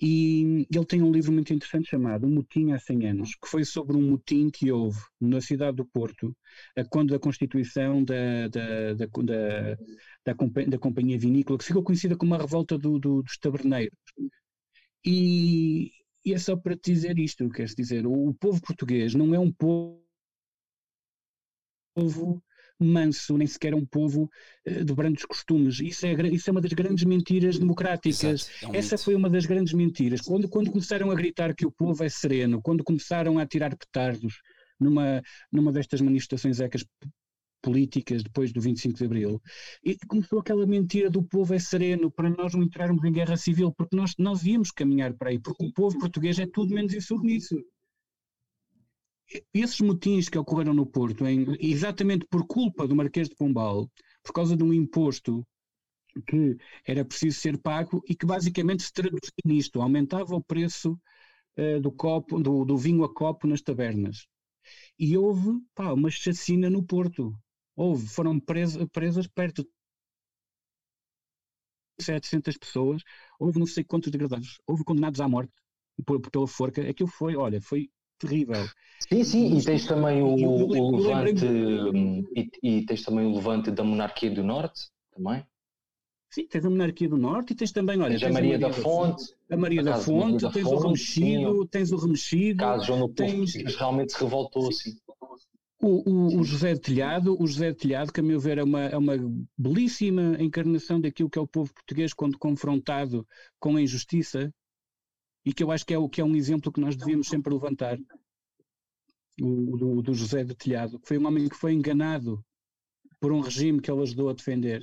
e ele tem um livro muito interessante chamado Um Motim há 100 anos, que foi sobre um motim que houve na cidade do Porto, a quando da constituição da, da, da, da, da, da Companhia Vinícola, que ficou conhecida como a Revolta do, do, dos Taberneiros. E, e é só para te dizer isto, queres dizer, o, o povo português não é um povo manso, nem sequer é um povo uh, de brandos costumes. Isso é, isso é uma das grandes mentiras democráticas. Exato, é um Essa mito. foi uma das grandes mentiras. Quando, quando começaram a gritar que o povo é sereno, quando começaram a tirar petardos numa, numa destas manifestações ecas políticas depois do 25 de Abril, e começou aquela mentira do povo é sereno para nós não entrarmos em guerra civil, porque nós, nós íamos caminhar para aí, porque o povo português é tudo menos insubmisso. Esses motins que ocorreram no Porto, em, exatamente por culpa do Marquês de Pombal, por causa de um imposto que era preciso ser pago e que basicamente se traduzia nisto, aumentava o preço uh, do, copo, do, do vinho a copo nas tabernas. E houve pá, uma chacina no Porto houve, foram presas, presas perto de 700 pessoas, houve não sei quantos degradados, houve condenados à morte por, pela forca, aquilo foi, olha, foi terrível. Sim, sim, e tens também o, eu, o levante hum, e, e, tens também o levante da monarquia do Norte, também. Sim, tens a monarquia do Norte e tens também, olha, tens, a Maria, da, Fonte, a Maria da Fonte, tens o remexido, tens o remexido. Caso João tens... realmente se revoltou, sim. O, o, o, José de Telhado, o José de Telhado, que a meu ver é uma, é uma belíssima encarnação daquilo que é o povo português quando confrontado com a injustiça e que eu acho que é, o, que é um exemplo que nós devíamos sempre levantar, o, do, do José de Telhado, que foi um homem que foi enganado por um regime que ele ajudou a defender.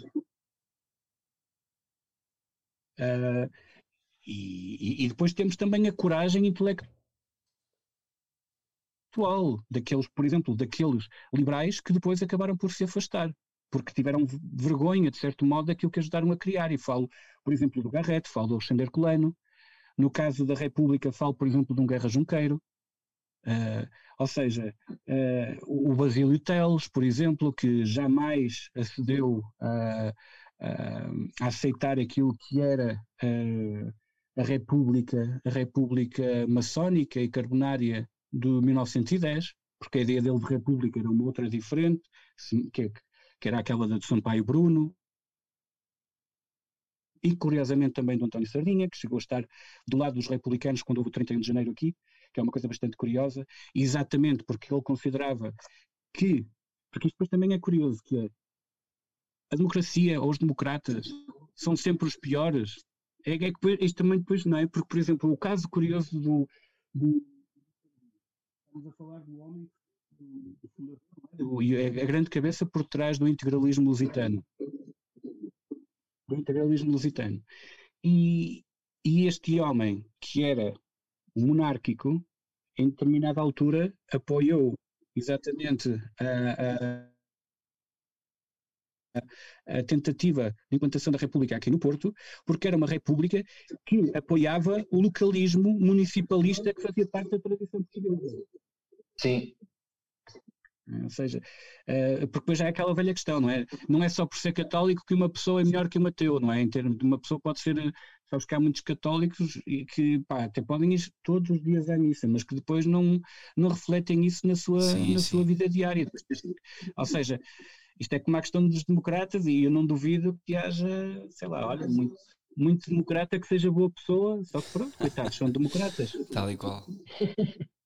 Uh, e, e, depois temos também a coragem intelectual intelectual daqueles, por exemplo, daqueles liberais que depois acabaram por se afastar, porque tiveram vergonha, de certo modo, daquilo que ajudaram a criar. E falo, por exemplo, do Garrett, falo do Alexander Colano. No caso da República, falo, por exemplo, de um Guerra Junqueiro. Uh, ou seja, uh, o Basílio Teles, por exemplo, que jamais acedeu a, a, aceitar aquilo que era uh, a República, a República maçónica e carbonária de 1910, porque a ideia dele de república era uma outra diferente, que, que era aquela de Sampaio Bruno, e curiosamente também do António Sardinha, que chegou a estar do lado dos republicanos quando houve o 31 de janeiro aqui, que é uma coisa bastante curiosa, exatamente porque ele considerava que, porque isto depois também é curioso, que a democracia ou os democratas são sempre os piores. É, é que isto também depois não é, porque, por exemplo, o caso curioso do, do estamos a falar do homem do, e é a grande cabeça por trás do integralismo lusitano. Do integralismo lusitano. E, e este homem, que era monárquico, em determinada altura apoiou exatamente a, a, a, tentativa de implantação da República aqui no Porto, porque era uma República que apoiava o localismo municipalista que fazia parte da tradição portuguesa. Sim. Ou seja, uh, porque depois já é aquela velha questão, não é? Não é só por ser católico que uma pessoa é melhor que um ateu, não é? Em termos de uma pessoa pode ser, sabes que há muitos católicos e que pá, até podem ir todos os dias à missa, mas que depois não, não refletem isso na sua, sim, na sim. sua vida diária. Ou seja, isto é como a questão dos democratas e eu não duvido que haja, sei lá, olha, muito, muito democrata que seja boa pessoa, só que pronto, coitados, são democratas. Tal e qual.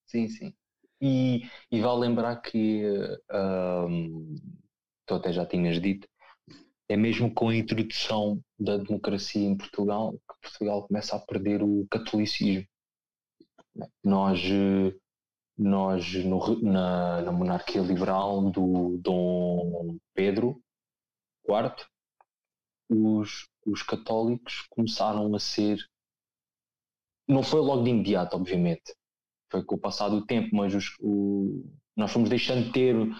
sim, sim. E, e vale lembrar que, um, tu até já tinhas dito, é mesmo com a introdução da democracia em Portugal que Portugal começa a perder o catolicismo. Nós, nós no, na, na monarquia liberal do Dom Pedro IV, os, os católicos começaram a ser. Não foi logo de imediato, obviamente, foi com o passar do tempo, mas os, o, nós fomos deixando de ter um,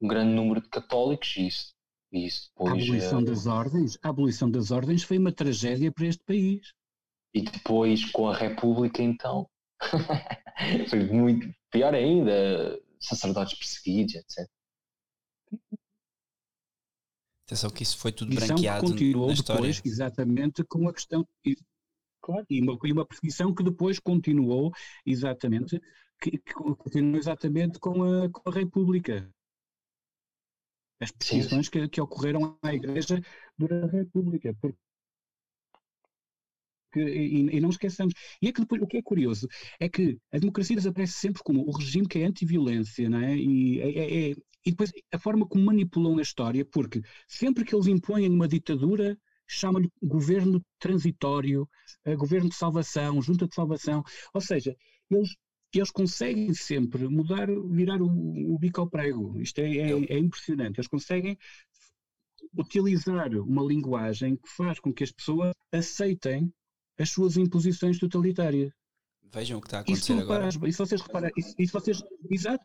um grande número de católicos e isso, e isso depois, a abolição é... das ordens, a abolição das ordens foi uma tragédia para este país. E depois com a República então foi muito pior ainda, sacerdotes perseguidos, etc. Atenção que isso foi tudo branqueado continuou na história. Depois, exatamente com a questão Claro, e uma, e uma perseguição que depois continuou exatamente, que, que continuou exatamente com a, com a República. As perseguições que, que, ocorreram à Igreja durante a República. Porque, e, e, não esqueçamos. E é que depois, o que é curioso é que a democracia desaparece sempre como o regime que é anti-violência, não é? E, é, é, é e depois a forma como manipulam a história, porque sempre que eles impõem uma ditadura, chamam-lhe governo transitório, uh, governo de salvação, junta de salvação, ou seja, eles, eles conseguem sempre mudar, virar o, o bico ao prego, isto é, é, é impressionante, eles conseguem utilizar uma linguagem que faz com que as pessoas aceitem as suas imposições totalitárias. Vejam o que está a acontecer isso, agora. E se vocês repararem, e se vocês, exato,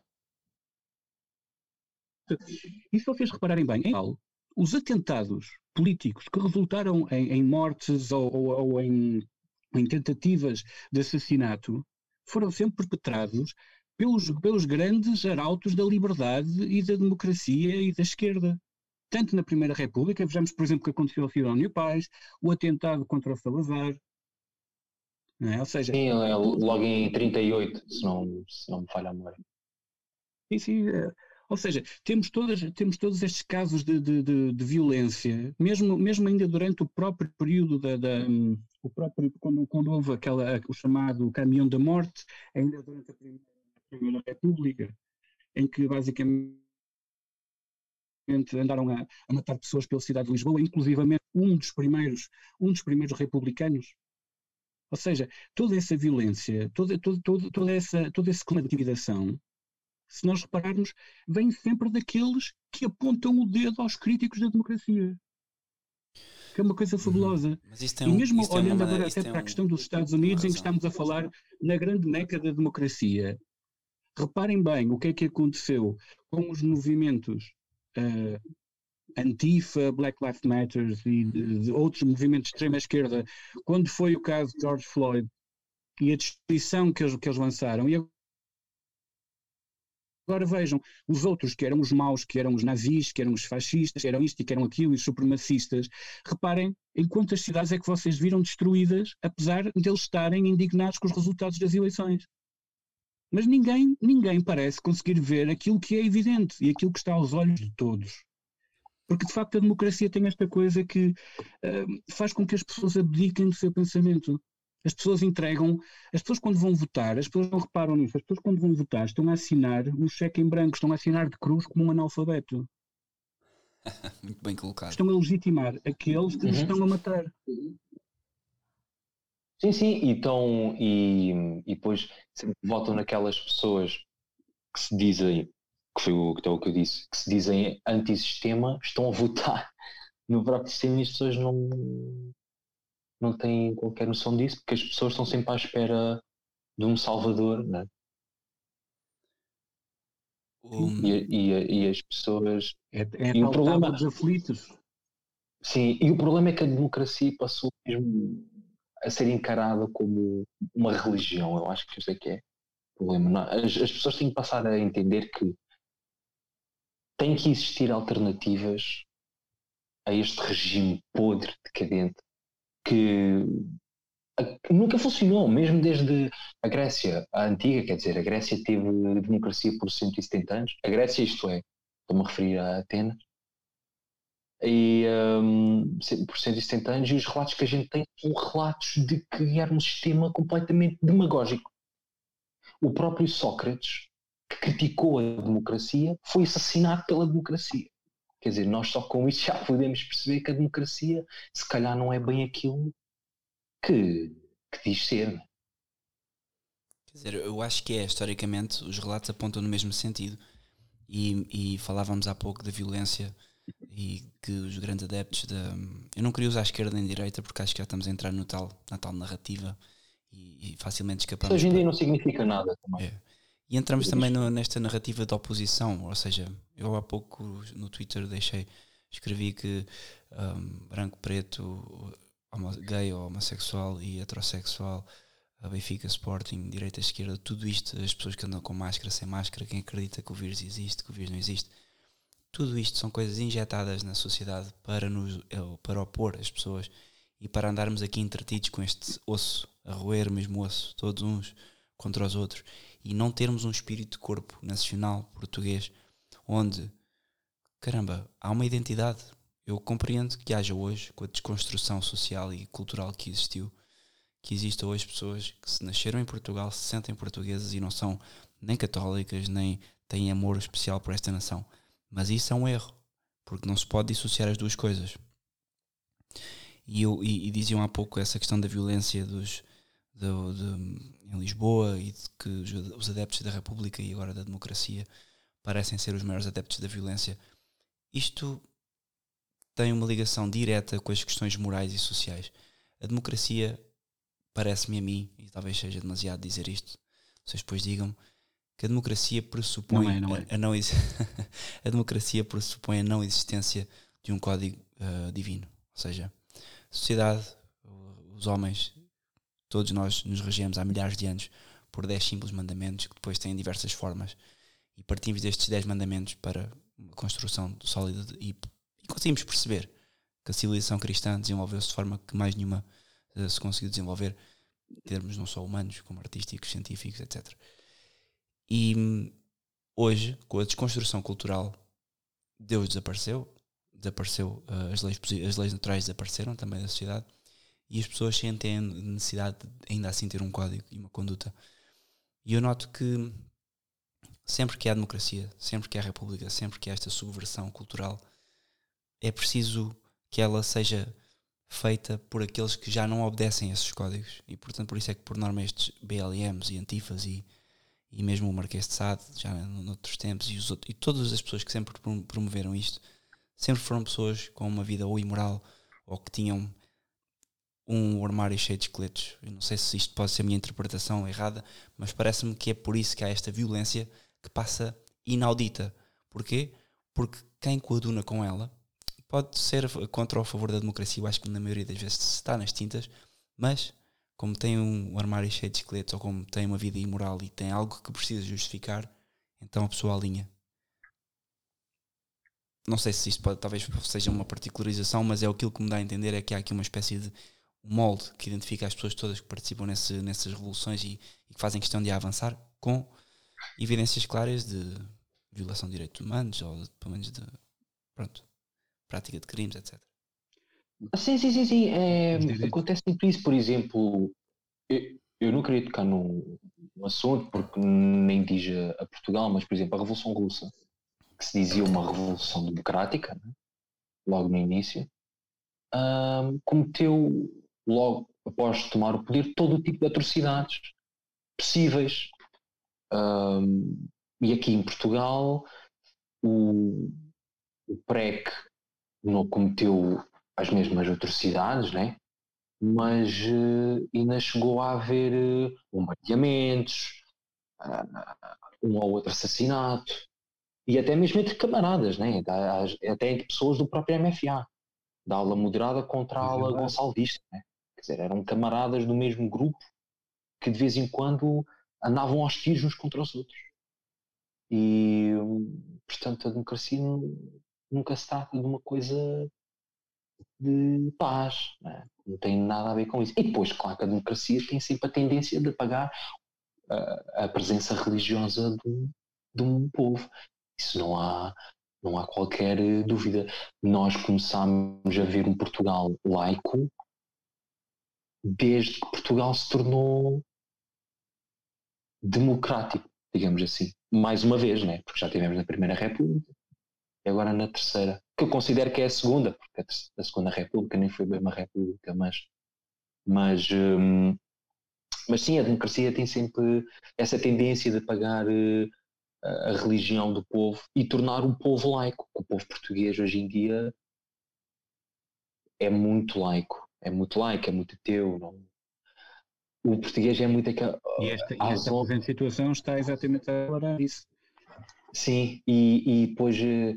e se vocês repararem bem, em os atentados políticos que resultaram em, em mortes ou, ou, ou em, em, tentativas de assassinato foram sempre perpetrados pelos, pelos grandes arautos da liberdade e da democracia e da esquerda. Tanto na Primeira República, vejamos, por exemplo, o que aconteceu ao Sidónio Paz, o atentado contra o Salazar. É? Ou seja, sim, é logo em 38, se não, se não me falha a memória. Sim, sim. Ou seja, temos, todas, temos todos estes casos de, de, de, de violência, mesmo, mesmo ainda durante o próprio período da, da o próprio, quando, quando houve aquela, o chamado caminhão da morte, ainda durante a Primeira, a primeira República, em que basicamente andaram a, a, matar pessoas pela cidade de Lisboa, inclusivamente um dos primeiros, um dos primeiros republicanos. Ou seja, toda essa violência, toda, toda, toda, toda essa, todo esse clima de intimidação se nós repararmos, vem sempre daqueles que apontam o dedo aos críticos da democracia. Que é uma coisa uhum. fabulosa. Um, e mesmo olhando uma, agora até para a questão dos Estados Unidos, em que estamos a falar na grande meca da democracia, reparem bem o que é que aconteceu com os movimentos uh, Antifa, Black Lives Matter e de, de outros movimentos de extrema esquerda, quando foi o caso de George Floyd e a destruição que eles, que eles lançaram, e Agora vejam, os outros que eram os maus, que eram os nazis, que eram os fascistas, que eram isto e que eram aquilo, e os supremacistas, reparem em quantas cidades é que vocês viram destruídas, apesar de eles estarem indignados com os resultados das eleições. Mas ninguém, ninguém parece conseguir ver aquilo que é evidente e aquilo que está aos olhos de todos. Porque de facto a democracia tem esta coisa que uh, faz com que as pessoas abdiquem do seu pensamento. As pessoas entregam, as pessoas quando vão votar, as pessoas não reparam nisso, as pessoas quando vão votar estão a assinar um cheque em branco, estão a assinar de cruz como um analfabeto. Muito bem colocado. Estão a legitimar aqueles que uhum. estão a matar. Sim, sim, e, estão, e, e depois votam naquelas pessoas que se dizem, que foi o, que, o que eu disse, que se dizem anti-sistema, estão a votar no próprio sistema e as pessoas não, não têm qualquer noção disso, porque as pessoas estão sempre à espera de um salvador, né? Um... E, e, e, as pessoas. É, é e o problema dos aflitos. Sim, e o problema é que a democracia passou mesmo a ser encarada como uma religião. Eu acho que isso é que é o problema. As, as pessoas têm que passar a entender que tem que existir alternativas a este regime podre, decadente, que nunca funcionou, mesmo desde a Grécia, a antiga, quer dizer, a Grécia teve democracia por 170 anos, a Grécia, isto é, estou-me a referir a Atenas, e, um, por 170 anos, e os relatos que a gente tem são relatos de que era um sistema completamente demagógico. O próprio Sócrates, que criticou a democracia, foi assassinado pela democracia. Quer dizer, nós só com isso já podemos perceber que a democracia, se calhar, não é bem aquilo que, que diz ser. Né? Quer dizer, eu acho que é, historicamente, os relatos apontam no mesmo sentido. E, e falávamos há pouco da violência e que os grandes adeptos da. Eu não queria usar a esquerda nem direita porque acho que já estamos a entrar no tal, na tal narrativa e, e facilmente escapamos. Hoje em dia não significa nada também. É. E entramos também no, nesta narrativa de oposição, ou seja, eu há pouco no Twitter deixei, escrevi que um, branco, preto, gay ou homossexual e heterossexual, a Benfica, Sporting, direita, esquerda, tudo isto, as pessoas que andam com máscara, sem máscara, quem acredita que o vírus existe, que o vírus não existe, tudo isto são coisas injetadas na sociedade para, nos, eh, para opor as pessoas e para andarmos aqui entretidos com este osso, a roer o mesmo osso, todos uns contra os outros, e não termos um espírito de corpo nacional português, onde, caramba, há uma identidade, eu compreendo que haja hoje, com a desconstrução social e cultural que existiu, que existam hoje pessoas que se nasceram em Portugal, se sentem portuguesas e não são nem católicas, nem têm amor especial por esta nação. Mas isso é um erro, porque não se pode dissociar as duas coisas. E, eu, e, e diziam há pouco essa questão da violência dos, de, de, em Lisboa e de que os adeptos da República e agora da democracia parecem ser os maiores adeptos da violência. Isto tem uma ligação direta com as questões morais e sociais. A democracia, parece-me a mim, e talvez seja demasiado dizer isto, vocês depois digam que a democracia pressupõe não é, não é. A, não a democracia pressupõe a não existência de um código uh, divino. Ou seja, a sociedade, os homens, todos nós nos regemos há milhares de anos por dez simples mandamentos que depois têm diversas formas e partimos destes dez mandamentos para uma construção sólida e e conseguimos perceber que a civilização cristã desenvolveu-se de forma que mais nenhuma uh, se conseguiu desenvolver em termos não só humanos, como artísticos, científicos, etc. E hum, hoje, com a desconstrução cultural, Deus desapareceu, desapareceu, uh, as, leis, as leis naturais desapareceram também da sociedade e as pessoas sentem a necessidade de ainda assim ter um código e uma conduta. E eu noto que sempre que há democracia, sempre que há república, sempre que há esta subversão cultural, é preciso que ela seja feita por aqueles que já não obedecem a esses códigos. E portanto, por isso é que, por norma, estes BLMs e Antifas e, e mesmo o Marquês de Sade, já noutros tempos, e, os outros, e todas as pessoas que sempre promoveram isto, sempre foram pessoas com uma vida ou imoral ou que tinham um armário cheio de esqueletos. Eu não sei se isto pode ser a minha interpretação errada, mas parece-me que é por isso que há esta violência que passa inaudita. Porquê? Porque quem coaduna com ela pode ser contra ou a favor da democracia, eu acho que na maioria das vezes está nas tintas, mas como tem um armário cheio de esqueletos ou como tem uma vida imoral e tem algo que precisa justificar, então a pessoa alinha. Não sei se isto pode, talvez seja uma particularização, mas é aquilo que me dá a entender é que há aqui uma espécie de molde que identifica as pessoas todas que participam nesse, nessas revoluções e, e que fazem questão de avançar com evidências claras de violação de direitos humanos ou de, pelo menos de pronto prática de crimes, etc. Sim, sim, sim, sim. É, acontece muito isso, por exemplo, eu, eu não queria tocar num, num assunto porque nem diz a, a, Portugal, mas por exemplo a Revolução Russa, que se dizia uma revolução democrática, né? logo no início, um, cometeu logo após tomar o poder todo o tipo de atrocidades possíveis. Um, e aqui em Portugal o, o PREC não cometeu as mesmas atrocidades, né? mas uh, ainda chegou a haver uh, bombardeamentos, uh, um ou outro assassinato, e até mesmo entre camaradas, né? até entre pessoas do próprio MFA, da ala moderada contra a ala gonçalvista. Né? Quer dizer, eram camaradas do mesmo grupo que de vez em quando andavam aos tiros uns contra os outros. E, portanto, a democracia nunca se trata de uma coisa de paz, não, é? não, tem nada a ver com isso. E depois, claro que a democracia tem sempre a tendência de pagar a, a presença religiosa de, de um povo. Isso não há, não há qualquer dúvida. Nós começámos a ver um Portugal laico desde que Portugal se tornou democrático, digamos assim. Mais uma vez, né? porque já tivemos na Primeira República e agora na Terceira, que eu considero que é a Segunda, porque a, Segunda República nem foi bem uma República, mas, mas, hum, mas sim, a democracia tem sempre essa tendência de pagar uh, a religião do povo e tornar um povo laico. O povo português hoje em dia é muito laico, é muito laico, é muito ateu. Não... O português é muito aquela. E esta, e esta presente situação está exatamente a elaborar isso. Sim, e, e depois eh,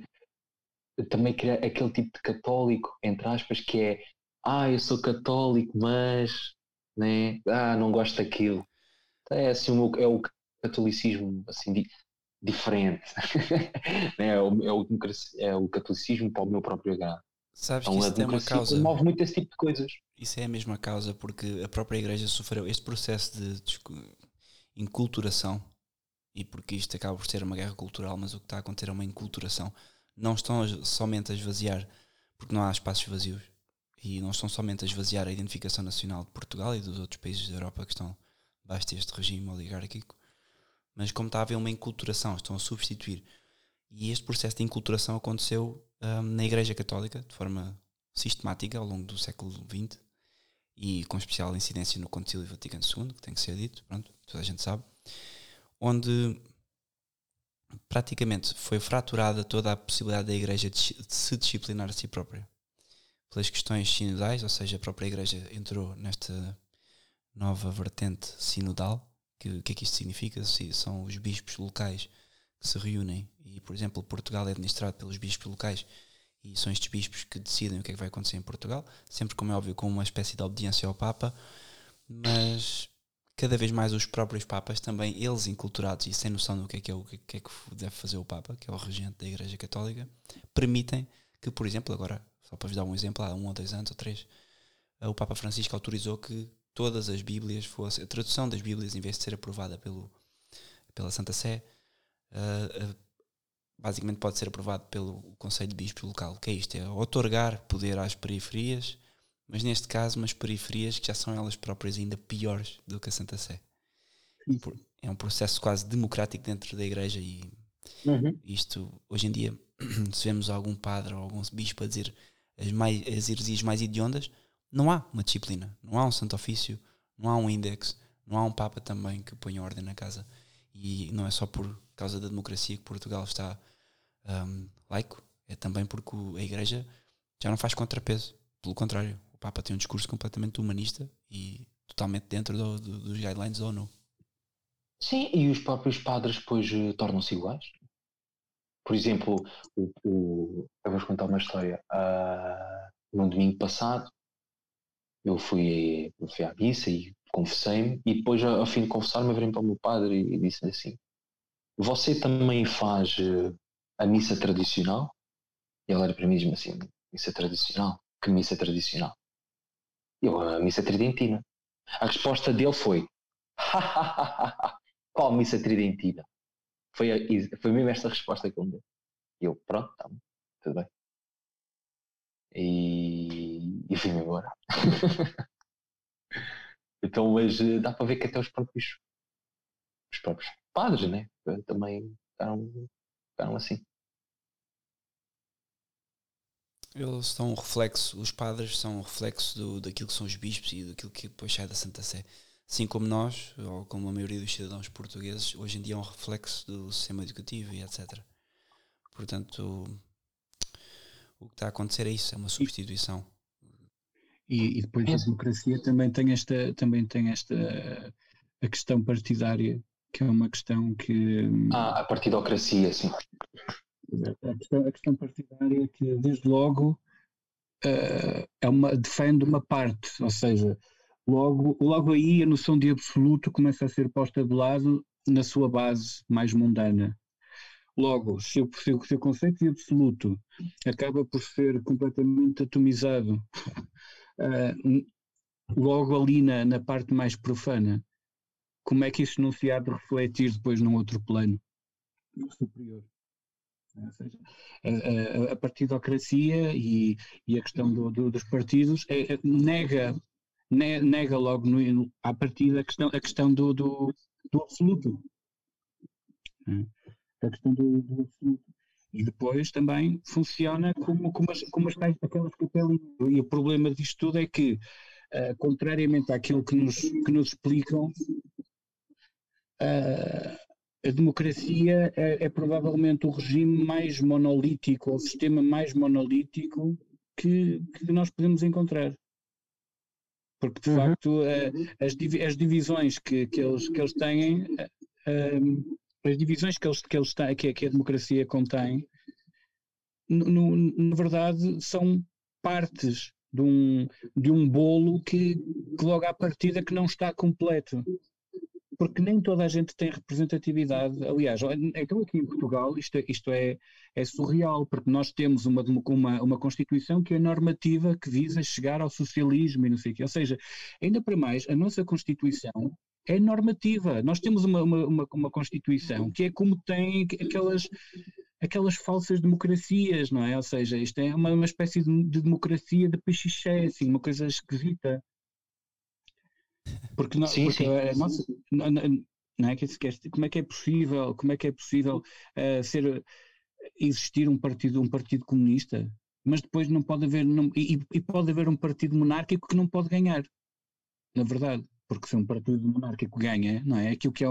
também criar aquele tipo de católico, entre aspas, que é ah, eu sou católico, mas né, ah, não gosto daquilo. É assim o meu, é o catolicismo assim, diferente. Né, é, o, é, o, é o catolicismo para o meu próprio agrado. Sabes então, que isso é uma causa. move muito esse tipo de coisas. Isso é a mesma causa porque a própria Igreja sofreu este processo de, de inculturação e porque isto acaba por ser uma guerra cultural, mas o que está a acontecer é uma inculturação. Não estão somente a esvaziar, porque não há espaços vazios, e não estão somente a esvaziar a identificação nacional de Portugal e dos outros países da Europa que estão debaixo deste regime oligárquico, mas como está a haver uma inculturação, estão a substituir. E este processo de inculturação aconteceu um, na Igreja Católica de forma sistemática ao longo do século XX e com especial incidência no Concílio Vaticano II, que tem que ser dito, pronto, toda a gente sabe, onde praticamente foi fraturada toda a possibilidade da Igreja de, se disciplinar a si própria pelas questões sinodais, ou seja, a própria Igreja entrou nesta nova vertente sinodal que, o que é que isto significa? Se são os bispos locais que se reúnem e, por exemplo, Portugal é administrado pelos bispos locais e são estes bispos que decidem o que é que vai acontecer em Portugal, sempre como é óbvio com uma espécie de obediência ao Papa, mas cada vez mais os próprios Papas também, eles inculturados e sem noção do que é que, é, o que, é que deve fazer o Papa, que é o regente da Igreja Católica, permitem que, por exemplo, agora, só para vos dar um exemplo, há um ou dois anos ou três, o Papa Francisco autorizou que todas as Bíblias fossem. A tradução das Bíblias, em vez de ser aprovada pelo, pela Santa Sé, uh, uh, basicamente pode ser aprovado pelo Conselho de Bispos local. O que é isto? É otorgar poder às periferias, mas neste caso, umas periferias que já são elas próprias ainda piores do que a Santa Sé. É um processo quase democrático dentro da Igreja e uhum. isto, hoje em dia, se vemos algum padre ou algum bispo a dizer as, mais, as heresias mais idiondas, não há uma disciplina, não há um santo ofício, não há um índex, não há um Papa também que ponha ordem na casa. E não é só por causa da democracia que Portugal está um, laico, é também porque a Igreja já não faz contrapeso. Pelo contrário, o Papa tem um discurso completamente humanista e totalmente dentro do, do, dos guidelines da ONU. Sim, e os próprios padres depois uh, tornam-se iguais. Por exemplo, o, o, eu vou-vos contar uma história. Uh, no domingo passado, eu fui, fui à missa e confessei-me, e depois, ao fim de confessar-me, virei para o meu padre e, e disse assim: Você também faz eh, a missa tradicional? E ele era para mim assim: Missa tradicional? Que missa tradicional? Eu, a missa tridentina. A resposta dele foi: Qual missa tridentina? Foi, a, foi mesmo esta resposta que ele deu. E eu, pronto, tá tudo bem e, e fui-me embora. então, mas eh, dá para ver que até os próprios, os próprios padres, né? Também ficaram, ficaram assim. Eles são um reflexo, os padres são um reflexo do, daquilo que são os bispos e daquilo que depois sai da Santa Sé. Assim como nós, ou como a maioria dos cidadãos portugueses, hoje em dia é um reflexo do sistema educativo e etc. Portanto, o que está a acontecer é isso, é uma substituição. E, e depois a democracia também tem esta, também tem esta a questão partidária, que é uma questão que. Ah, a partidocracia, sim. A questão, a questão partidária que desde logo uh, é uma, defende uma parte, ou seja, logo, logo aí a noção de absoluto começa a ser posta de lado na sua base mais mundana. Logo, se o, se o conceito de absoluto acaba por ser completamente atomizado, uh, logo ali na, na parte mais profana, como é que isso não se há de refletir depois num outro plano superior? Ou seja, a, a, a partidocracia e, e a questão do, do, dos partidos é, é, nega, ne, nega logo no, à partida a questão, a questão do, do, do absoluto. A questão do, do, absoluto. E depois também funciona como, como, as, como as tais, aquelas capelinhas. E o problema disto tudo é que, uh, contrariamente àquilo que nos, que nos explicam, a democracia é, é, provavelmente o regime mais monolítico, o sistema mais monolítico que, que nós podemos encontrar. Porque, de uhum. facto, as, as, divisões que, que, eles, que eles têm, as divisões que, eles, que, eles têm, que, que a democracia contém, no, na verdade, são partes de um, de um bolo que, que logo à partida que não está completo porque nem toda a gente tem representatividade. Aliás, então aqui em Portugal isto, é, isto é, é surreal, porque nós temos uma, uma, uma Constituição que é normativa, que visa chegar ao socialismo e não sei o quê. Ou seja, ainda para mais, a nossa Constituição é normativa. Nós temos uma, uma, uma, Constituição que é como tem aquelas, aquelas falsas democracias, não é? Ou seja, isto é uma, uma espécie de, de democracia de pechiché, assim, uma coisa esquisita. Porque, não, sim, porque sim. A nossa, não, não é que como é que é possível, como é que é possível uh, ser existir um partido, um partido comunista, mas depois não pode haver não, e, e, pode haver um partido monárquico que não pode ganhar, na verdade, porque se um partido monárquico ganha, não é? Aquilo que é,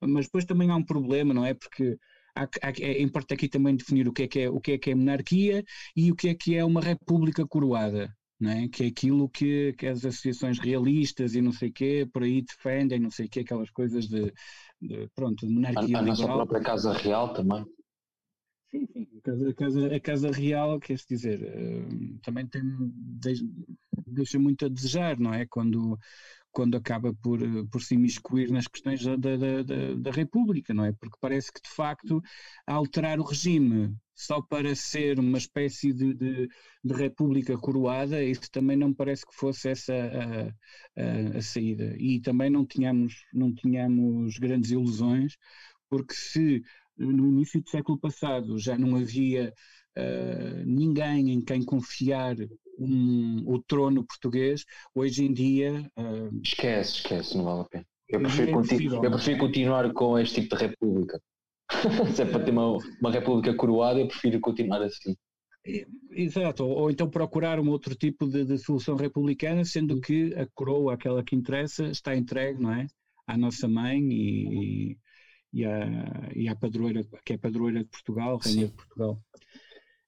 mas depois também há um problema, não é? Porque há, há, é importante aqui também definir o que é que é, o que é que é monarquia e o que é que é uma república coroada é? que é aquilo que, que as associações realistas e não sei o quê, por aí defendem, não sei o quê, aquelas coisas de, de pronto, de monarquia a, a nossa própria Casa Real também. Sim, sim, a Casa, casa, a casa Real, quer dizer, uh, também tem, deixa muito a desejar, não é? Quando, quando acaba por, por se imiscuir nas questões da, da, da, da República, não é? Porque parece que, de facto, alterar o regime só para ser uma espécie de, de, de, república coroada, isso também não parece que fosse essa a, a, a, saída. E também não tínhamos, não tínhamos grandes ilusões, porque se no início do século passado já não havia uh, ninguém em quem confiar um, o trono português, hoje em dia. Uh, esquece, esquece, não vale a pena. Eu prefiro, é possível, eu prefiro continuar com este tipo de república. Se é para ter uma, uma república coroada, eu prefiro continuar assim. Exato, ou, ou, então procurar um outro tipo de, de, solução republicana, sendo que a coroa, aquela que interessa, está entregue, não é? À nossa mãe e, e, à, e à padroeira, que é a padroeira de Portugal, rainha de Portugal.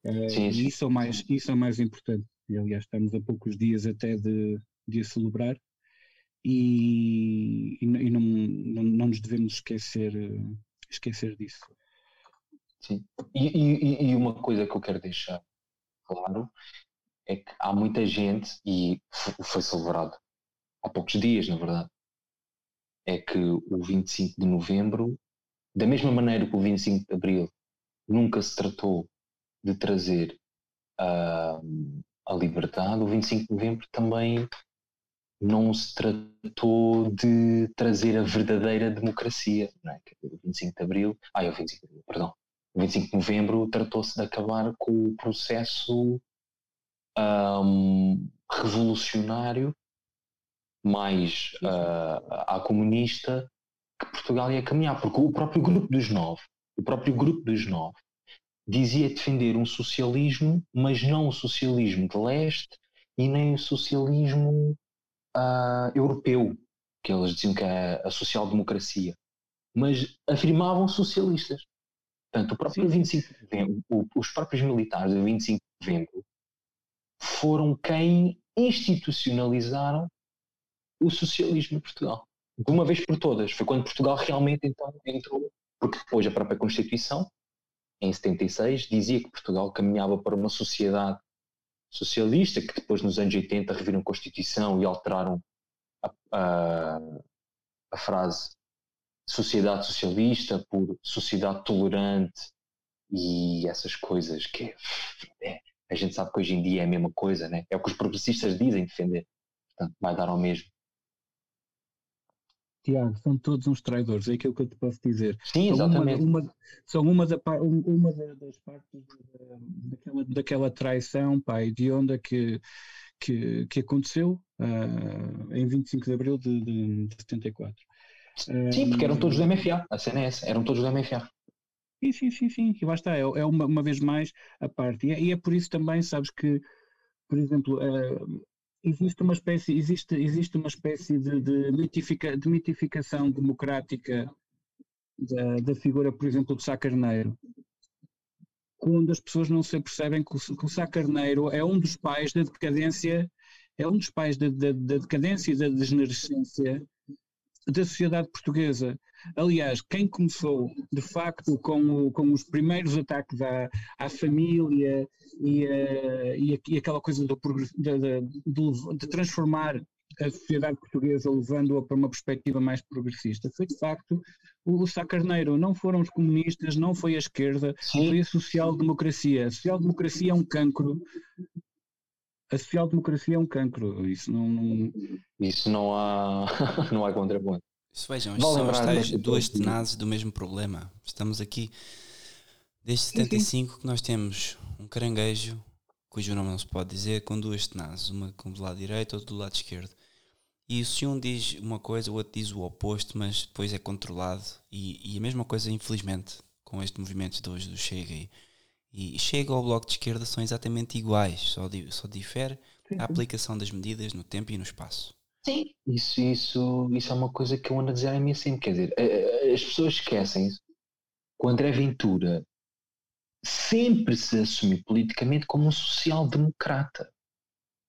Uh, sim, sim. E isso é, o mais, isso é o mais importante. E, aliás, estamos a poucos dias até de, de a celebrar e, e, não, não, não, nos devemos esquecer esquecer disso. Sim. E, e, e, uma coisa que eu quero deixar claro é que há muita gente, e foi celebrado há poucos dias, na verdade, é que o 25 de novembro, da mesma maneira que o 25 de abril nunca se tratou de trazer a, a liberdade, o 25 de novembro também não se tratou de trazer a verdadeira democracia. Não é? O 25 de Abril, é o 25 de Abril, perdão, o 25 de Novembro tratou-se de acabar com o processo um, revolucionário mais uh, à comunista que Portugal ia caminhar, porque o próprio grupo dos nove, o próprio grupo dos nove, dizia defender um socialismo, mas não o socialismo de leste e nem o socialismo uh, europeu, que eles diziam que é a social-democracia, mas afirmavam socialistas. Portanto, próprio 25 de novembro, os próprios militares do 25 de novembro foram quem institucionalizaram o socialismo em Portugal. De uma vez por todas. Foi quando Portugal realmente então entrou, porque depois a própria Constituição, em 76, dizia que Portugal caminhava para uma sociedade socialista, que depois nos anos 80 reviram a Constituição e alteraram a, a, a frase sociedade socialista por sociedade tolerante e essas coisas que é, a gente sabe que hoje em dia é a mesma coisa, né? é o que os progressistas dizem defender. Portanto, vai dar ao mesmo. Tiago, são todos uns traidores, é aquilo que eu te posso dizer. Sim, exatamente. Uma, uma, são uma, da, uma das partes daquela, daquela traição, pai, de onda que, que, que aconteceu uh, em 25 de abril de, de, de 74. Sim, porque eram todos do MFA, a cena é essa, eram todos do MFA. Sim, sim, sim, sim, e lá está, é, é uma, uma, vez mais a parte. E é, e é, por isso também, sabes, que, por exemplo, uh, existe uma espécie, existe, existe uma espécie de, de, mitifica, de mitificação democrática da, da figura, por exemplo, do Sá Carneiro, quando as pessoas não se percebem que o, que o Sá Carneiro é um dos pais da decadência, é um dos pais da, da, da decadência e da degenerescência da sociedade portuguesa. Aliás, quem começou de facto com, com os primeiros ataques à, à família e, uh, e, e, aquela coisa do, de, de, de, transformar a sociedade portuguesa levando-a para uma perspectiva mais progressista foi de facto o Sá Carneiro. Não foram os comunistas, não foi a esquerda, Sim. foi a social-democracia. A social-democracia é um cancro a social-democracia é um cancro, isso não, não... Isso não há, não há contraponto. Isso vejam, isto são as duas tenazes do mesmo problema. Estamos aqui desde 75 sim, sim. que nós temos um caranguejo, cujo nome não se pode dizer, com duas tenazes, uma do lado direito, outra do lado esquerdo. E se um diz uma coisa, o outro diz o oposto, mas depois é controlado. E, e a mesma coisa, infelizmente, com este movimento de hoje do Chega e, e Chega ao Bloco de Esquerda são exatamente iguais, só, só difere a aplicação das medidas no tempo e no espaço. Sim, isso, isso, isso é uma coisa que eu ando a dizer a mim sempre. Quer dizer, as pessoas esquecem isso. O André Ventura sempre se assumiu politicamente como um social-democrata.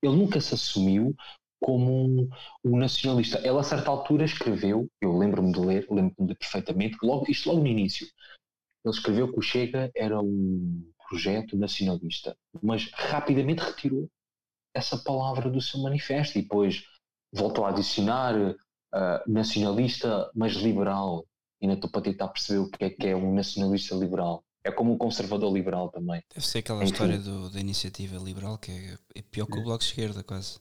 Ele nunca se assumiu como um, um, nacionalista. Ele, a certa altura, escreveu, eu lembro-me de ler, lembro-me de perfeitamente, logo, isto logo no início, ele escreveu que o Chega era um projeto nacionalista, mas rapidamente retirou essa palavra do seu manifesto e depois voltou a adicionar uh, nacionalista, mas liberal. E não estou para tentar perceber o que é que é um nacionalista liberal. É como um conservador liberal também. Deve ser aquela Enfim. história do, da iniciativa liberal que é, é pior que o Bloco de Esquerda, quase.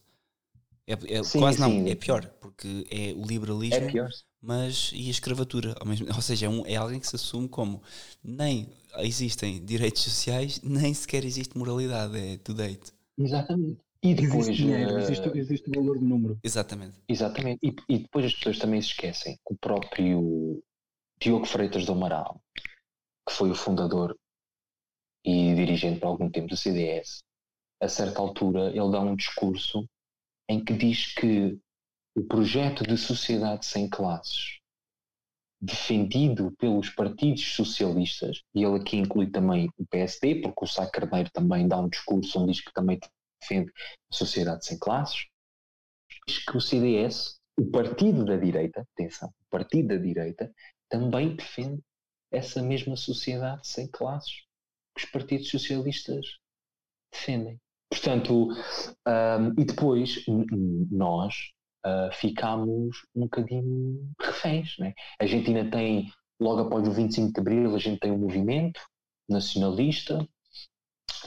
É, é sim, quase sim. não, é pior, porque é o liberalismo, é mas e a escravatura, mesmo, ou seja, é, um, é alguém que se assume como nem existem direitos sociais, nem sequer existe moralidade, é to date. Exatamente. E depois. Existe, dinheiro, existe, existe valor de número. Exatamente. Exatamente. E, e, depois as pessoas também se esquecem que o próprio Diogo Freitas do Amaral, que foi o fundador e dirigente por algum tempo do CDS, a certa altura ele dá um discurso em que diz que o projeto de sociedade sem classes defendido pelos partidos socialistas, e ele aqui inclui também o PSD, porque o Sá Carneiro também dá um discurso onde diz que também defende a sociedade sem classes, diz que o CDS, o partido da direita, atenção, o partido da direita, também defende essa mesma sociedade sem classes que os partidos socialistas defendem. Portanto, um, e depois nós uh, ficámos um bocadinho reféns. Né? A gente ainda tem, logo após o 25 de Abril, a gente tem um movimento nacionalista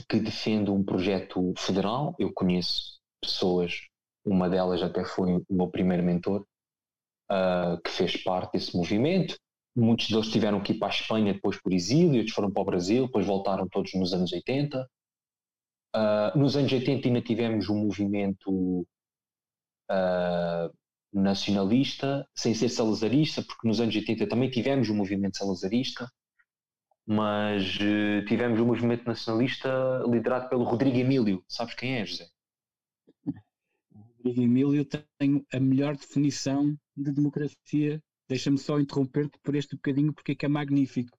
que defende um projeto federal. Eu conheço pessoas, uma delas até foi o meu primeiro mentor, uh, que fez parte desse movimento. Muitos deles tiveram que ir para a Espanha depois por exílio, outros foram para o Brasil, depois voltaram todos nos anos 80. Uh, nos anos 80 ainda tivemos um movimento uh, nacionalista, sem ser salazarista, porque nos anos 80 também tivemos um movimento salazarista, mas uh, tivemos um movimento nacionalista liderado pelo Rodrigo Emílio. Sabes quem é, José? Rodrigo Emílio tem a melhor definição de democracia. Deixa-me só interromper-te por este bocadinho, porque é que é magnífico.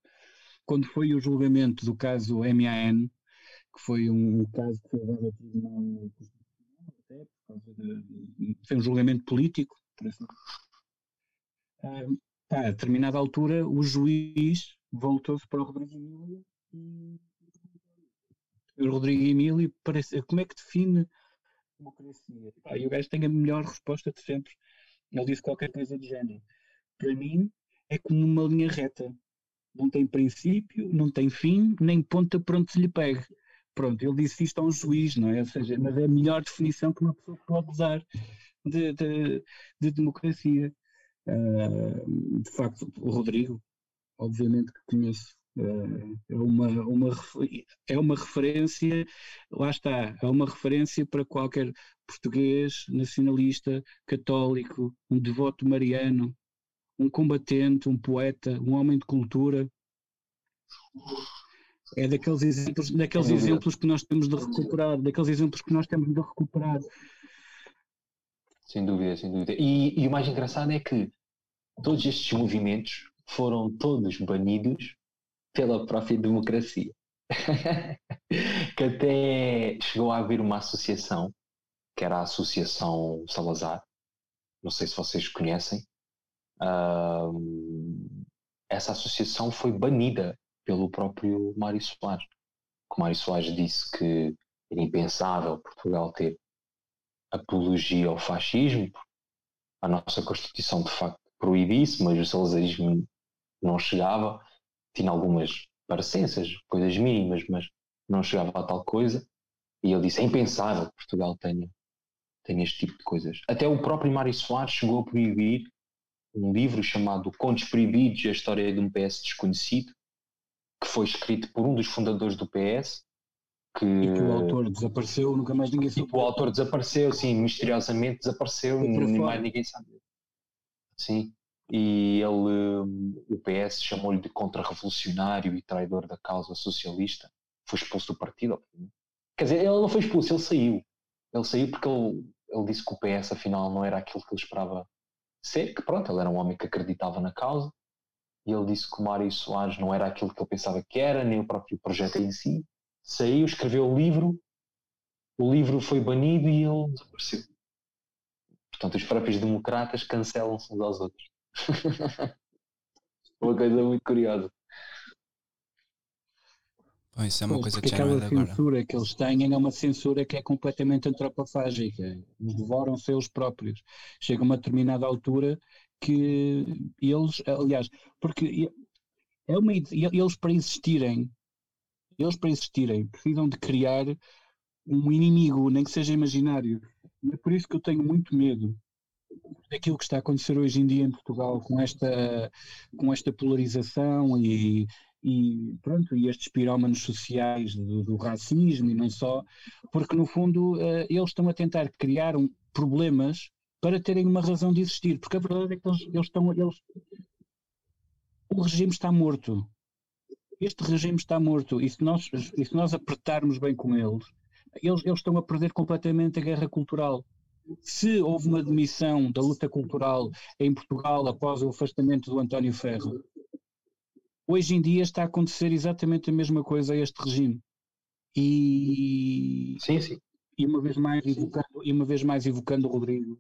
Quando foi o julgamento do caso MAN, que foi um caso que foi levado tribunal até por causa de, foi um julgamento político. Ah, a determinada altura o juiz voltou-se para o Rodrigo Emílio e o Rodrigo Emílio parece, como é que define democracia? Pá, e o gajo tem a melhor resposta de sempre. Ele disse qualquer coisa de género. Para mim é como uma linha reta não tem princípio, não tem fim, nem ponta por onde se lhe pegue. Pronto, ele disse isto a um juiz, não é? Ou seja, mas é a melhor definição que uma pessoa pode dar de, de, de democracia. Uh, de facto, o Rodrigo, obviamente que conheço, uh, é, uma, uma, é uma referência, lá está, é uma referência para qualquer português, nacionalista, católico, um devoto mariano, um combatente, um poeta, um homem de cultura. É daqueles exemplos, daqueles exemplos que nós temos de recuperar, daqueles exemplos que nós temos de recuperar. Sem dúvida, sem dúvida. E, e o mais engraçado é que todos estes movimentos foram todos banidos pela própria democracia. que até chegou a haver uma associação, que era a Associação Salazar, não sei se vocês conhecem, uh, essa associação foi banida pelo próprio Mário Soares. O Mário Soares disse que era impensável Portugal ter apologia ao fascismo, a nossa Constituição de facto proíbe isso, mas o salazarismo não chegava, tinha algumas parecenças, coisas mínimas, mas não chegava a tal coisa, e ele disse, é impensável que Portugal tenha, tenha este tipo de coisas. Até o próprio Mário Soares chegou a proibir um livro chamado Contos Proibidos, a história de um PS desconhecido, que foi escrito por um dos fundadores do PS. Que, e que o autor desapareceu, nunca mais ninguém sabe. o autor desapareceu, sim, misteriosamente desapareceu, nem mais ninguém sabe. Sim, e ele, o PS chamou-lhe de contra-revolucionário e traidor da causa socialista. Foi expulso do partido. Quer dizer, ele não foi expulso, ele saiu. Ele saiu porque ele, ele disse que o PS afinal não era aquilo que ele esperava ser, que pronto, ele era um homem que acreditava na causa, e ele disse que o Mário Soares não era aquilo que ele pensava que era, nem o próprio projeto em si. Saiu, escreveu o livro, o livro foi banido e ele desapareceu. Portanto, os próprios democratas cancelam-se uns aos outros. Uma coisa muito curiosa. Bom, isso é uma coisa que aquela censura agora. que eles têm é uma censura que é completamente antropofágica. Eles devoram seus próprios. Chega a uma determinada altura que eles, aliás, porque é uma, eles para existirem, eles para existirem precisam de criar um inimigo, nem que seja imaginário. É por isso que eu tenho muito medo daquilo que está a acontecer hoje em dia em Portugal com esta, com esta polarização e, e pronto, e estes pirómanos sociais do, do, racismo e não só, porque no fundo uh, eles estão a tentar criar um, problemas para terem uma razão de existir, porque a verdade é que eles, eles estão, eles, o regime está morto, este regime está morto, e se nós, e se nós apertarmos bem com eles, eles, eles estão a perder completamente a guerra cultural. Se houve uma demissão da luta cultural em Portugal após o afastamento do António Ferro, hoje em dia está a acontecer exatamente a mesma coisa a este regime. E, sim, sim. e uma vez mais evocando, e uma vez mais evocando o Rodrigo,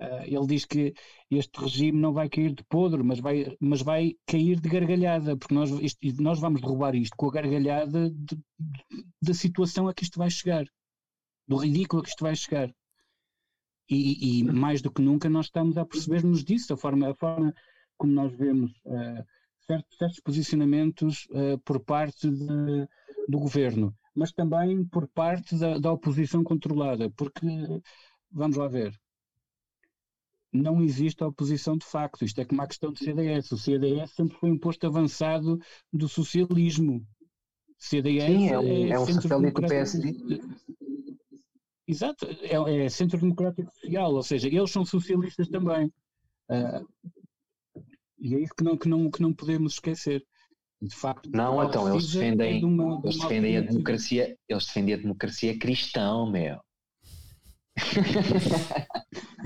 uh, ele diz que este regime não vai cair de podre, mas vai, mas vai cair de gargalhada, porque nós, isto, nós vamos derrubar isto com a gargalhada da situação a que isto vai chegar, do ridículo a que isto vai chegar. E, e mais do que nunca nós estamos a perceber-nos disso, a forma, a forma como nós vemos uh, certos, certos posicionamentos uh, por parte de, do governo, mas também por parte da, da, oposição controlada, porque, vamos lá ver, não existe oposição de facto, isto é como a questão do CDS, o CDS sempre foi um posto avançado do socialismo. CDS Sim, é um, é, é um satélite do PSD. Exato, é, é, Centro Democrático Social, ou seja, eles são socialistas também. Uh, e é isso que não, que não, que não podemos esquecer. De facto, não, então eles defendem, de uma, de eles defendem a democracia, eles defendem a democracia cristã, meu.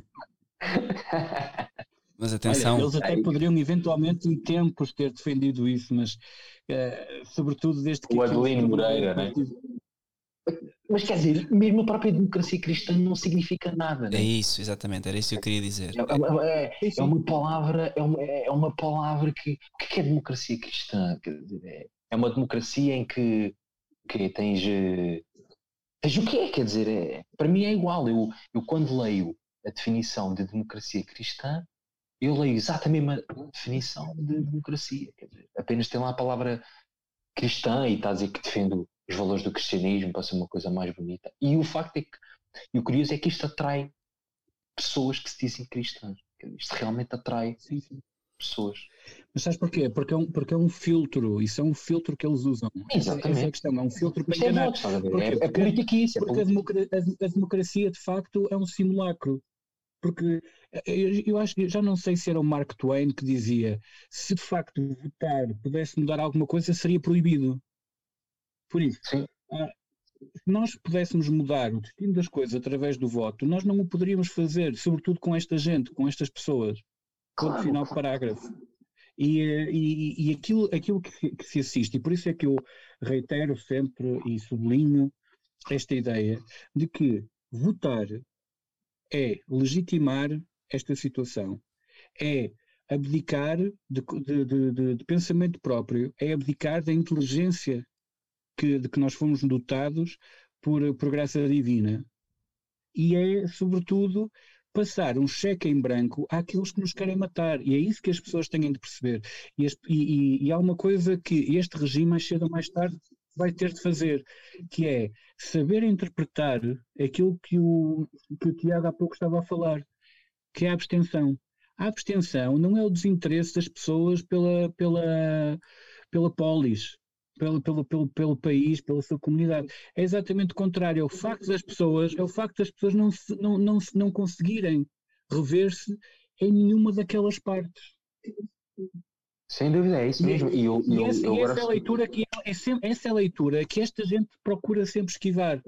Mas atenção. Olha, eles até poderiam eventualmente em tempos ter defendido isso, mas uh, sobretudo desde que. O Adelino Moreira, né? Mas quer dizer, mesmo a própria democracia cristã não significa nada. Né? É isso, exatamente, era isso que eu queria dizer. É, é, é, é uma palavra, é uma, é uma palavra que. O que é democracia cristã? É, é uma democracia em que, que tens. Eh, tens o que é? Quer dizer, é, para mim é igual. Eu, eu quando leio a definição de democracia cristã, eu leio exatamente a definição de democracia. Dizer, apenas tem lá a palavra cristã e está a dizer que defende os valores do cristianismo para ser uma coisa mais bonita. E o facto é que, e o curioso é que isto atrai pessoas que se dizem cristãs. Isto realmente atrai sim, sim. pessoas. Mas sabes porquê? Porque é, um, porque é um filtro, isso é um filtro que eles usam. Exatamente. Essa é a questão, é um filtro para enganar. É, porque, é, é política isso. É porque a, a democracia, de facto, é um simulacro. Porque eu, eu acho que já não sei se era o Mark Twain que dizia se de facto votar pudesse mudar alguma coisa, seria proibido. Por isso, ah, se nós pudéssemos mudar o destino das coisas através do voto, nós não o poderíamos fazer, sobretudo com esta gente, com estas pessoas. Claro. final do parágrafo. E, e, e, aquilo, aquilo que, que, se assiste, e por isso é que eu reitero sempre e sublinho esta ideia de que votar é legitimar esta situação, é abdicar de, de, de, de pensamento próprio, é abdicar da inteligência que, de que nós fomos dotados por, por graça divina. E é, sobretudo, passar um cheque em branco àqueles que nos querem matar. E é isso que as pessoas têm de perceber. E, este, e, e, há uma coisa que este regime, mais cedo ou mais tarde, vai ter de fazer, que é saber interpretar aquilo que o, que o Tiago há pouco estava a falar, que é a abstenção. A abstenção não é o desinteresse das pessoas pela, pela, pela polis, pelo, pelo, pelo, pelo país, pela sua comunidade. É exatamente o contrário. É o facto das pessoas, é o facto das pessoas não, se, não, não, não conseguirem rever-se em nenhuma daquelas partes. Sem dúvida, é isso mesmo. E, eu, e, eu, essa, eu e essa, é a leitura que, é sempre, essa é a leitura que esta gente procura sempre esquivar.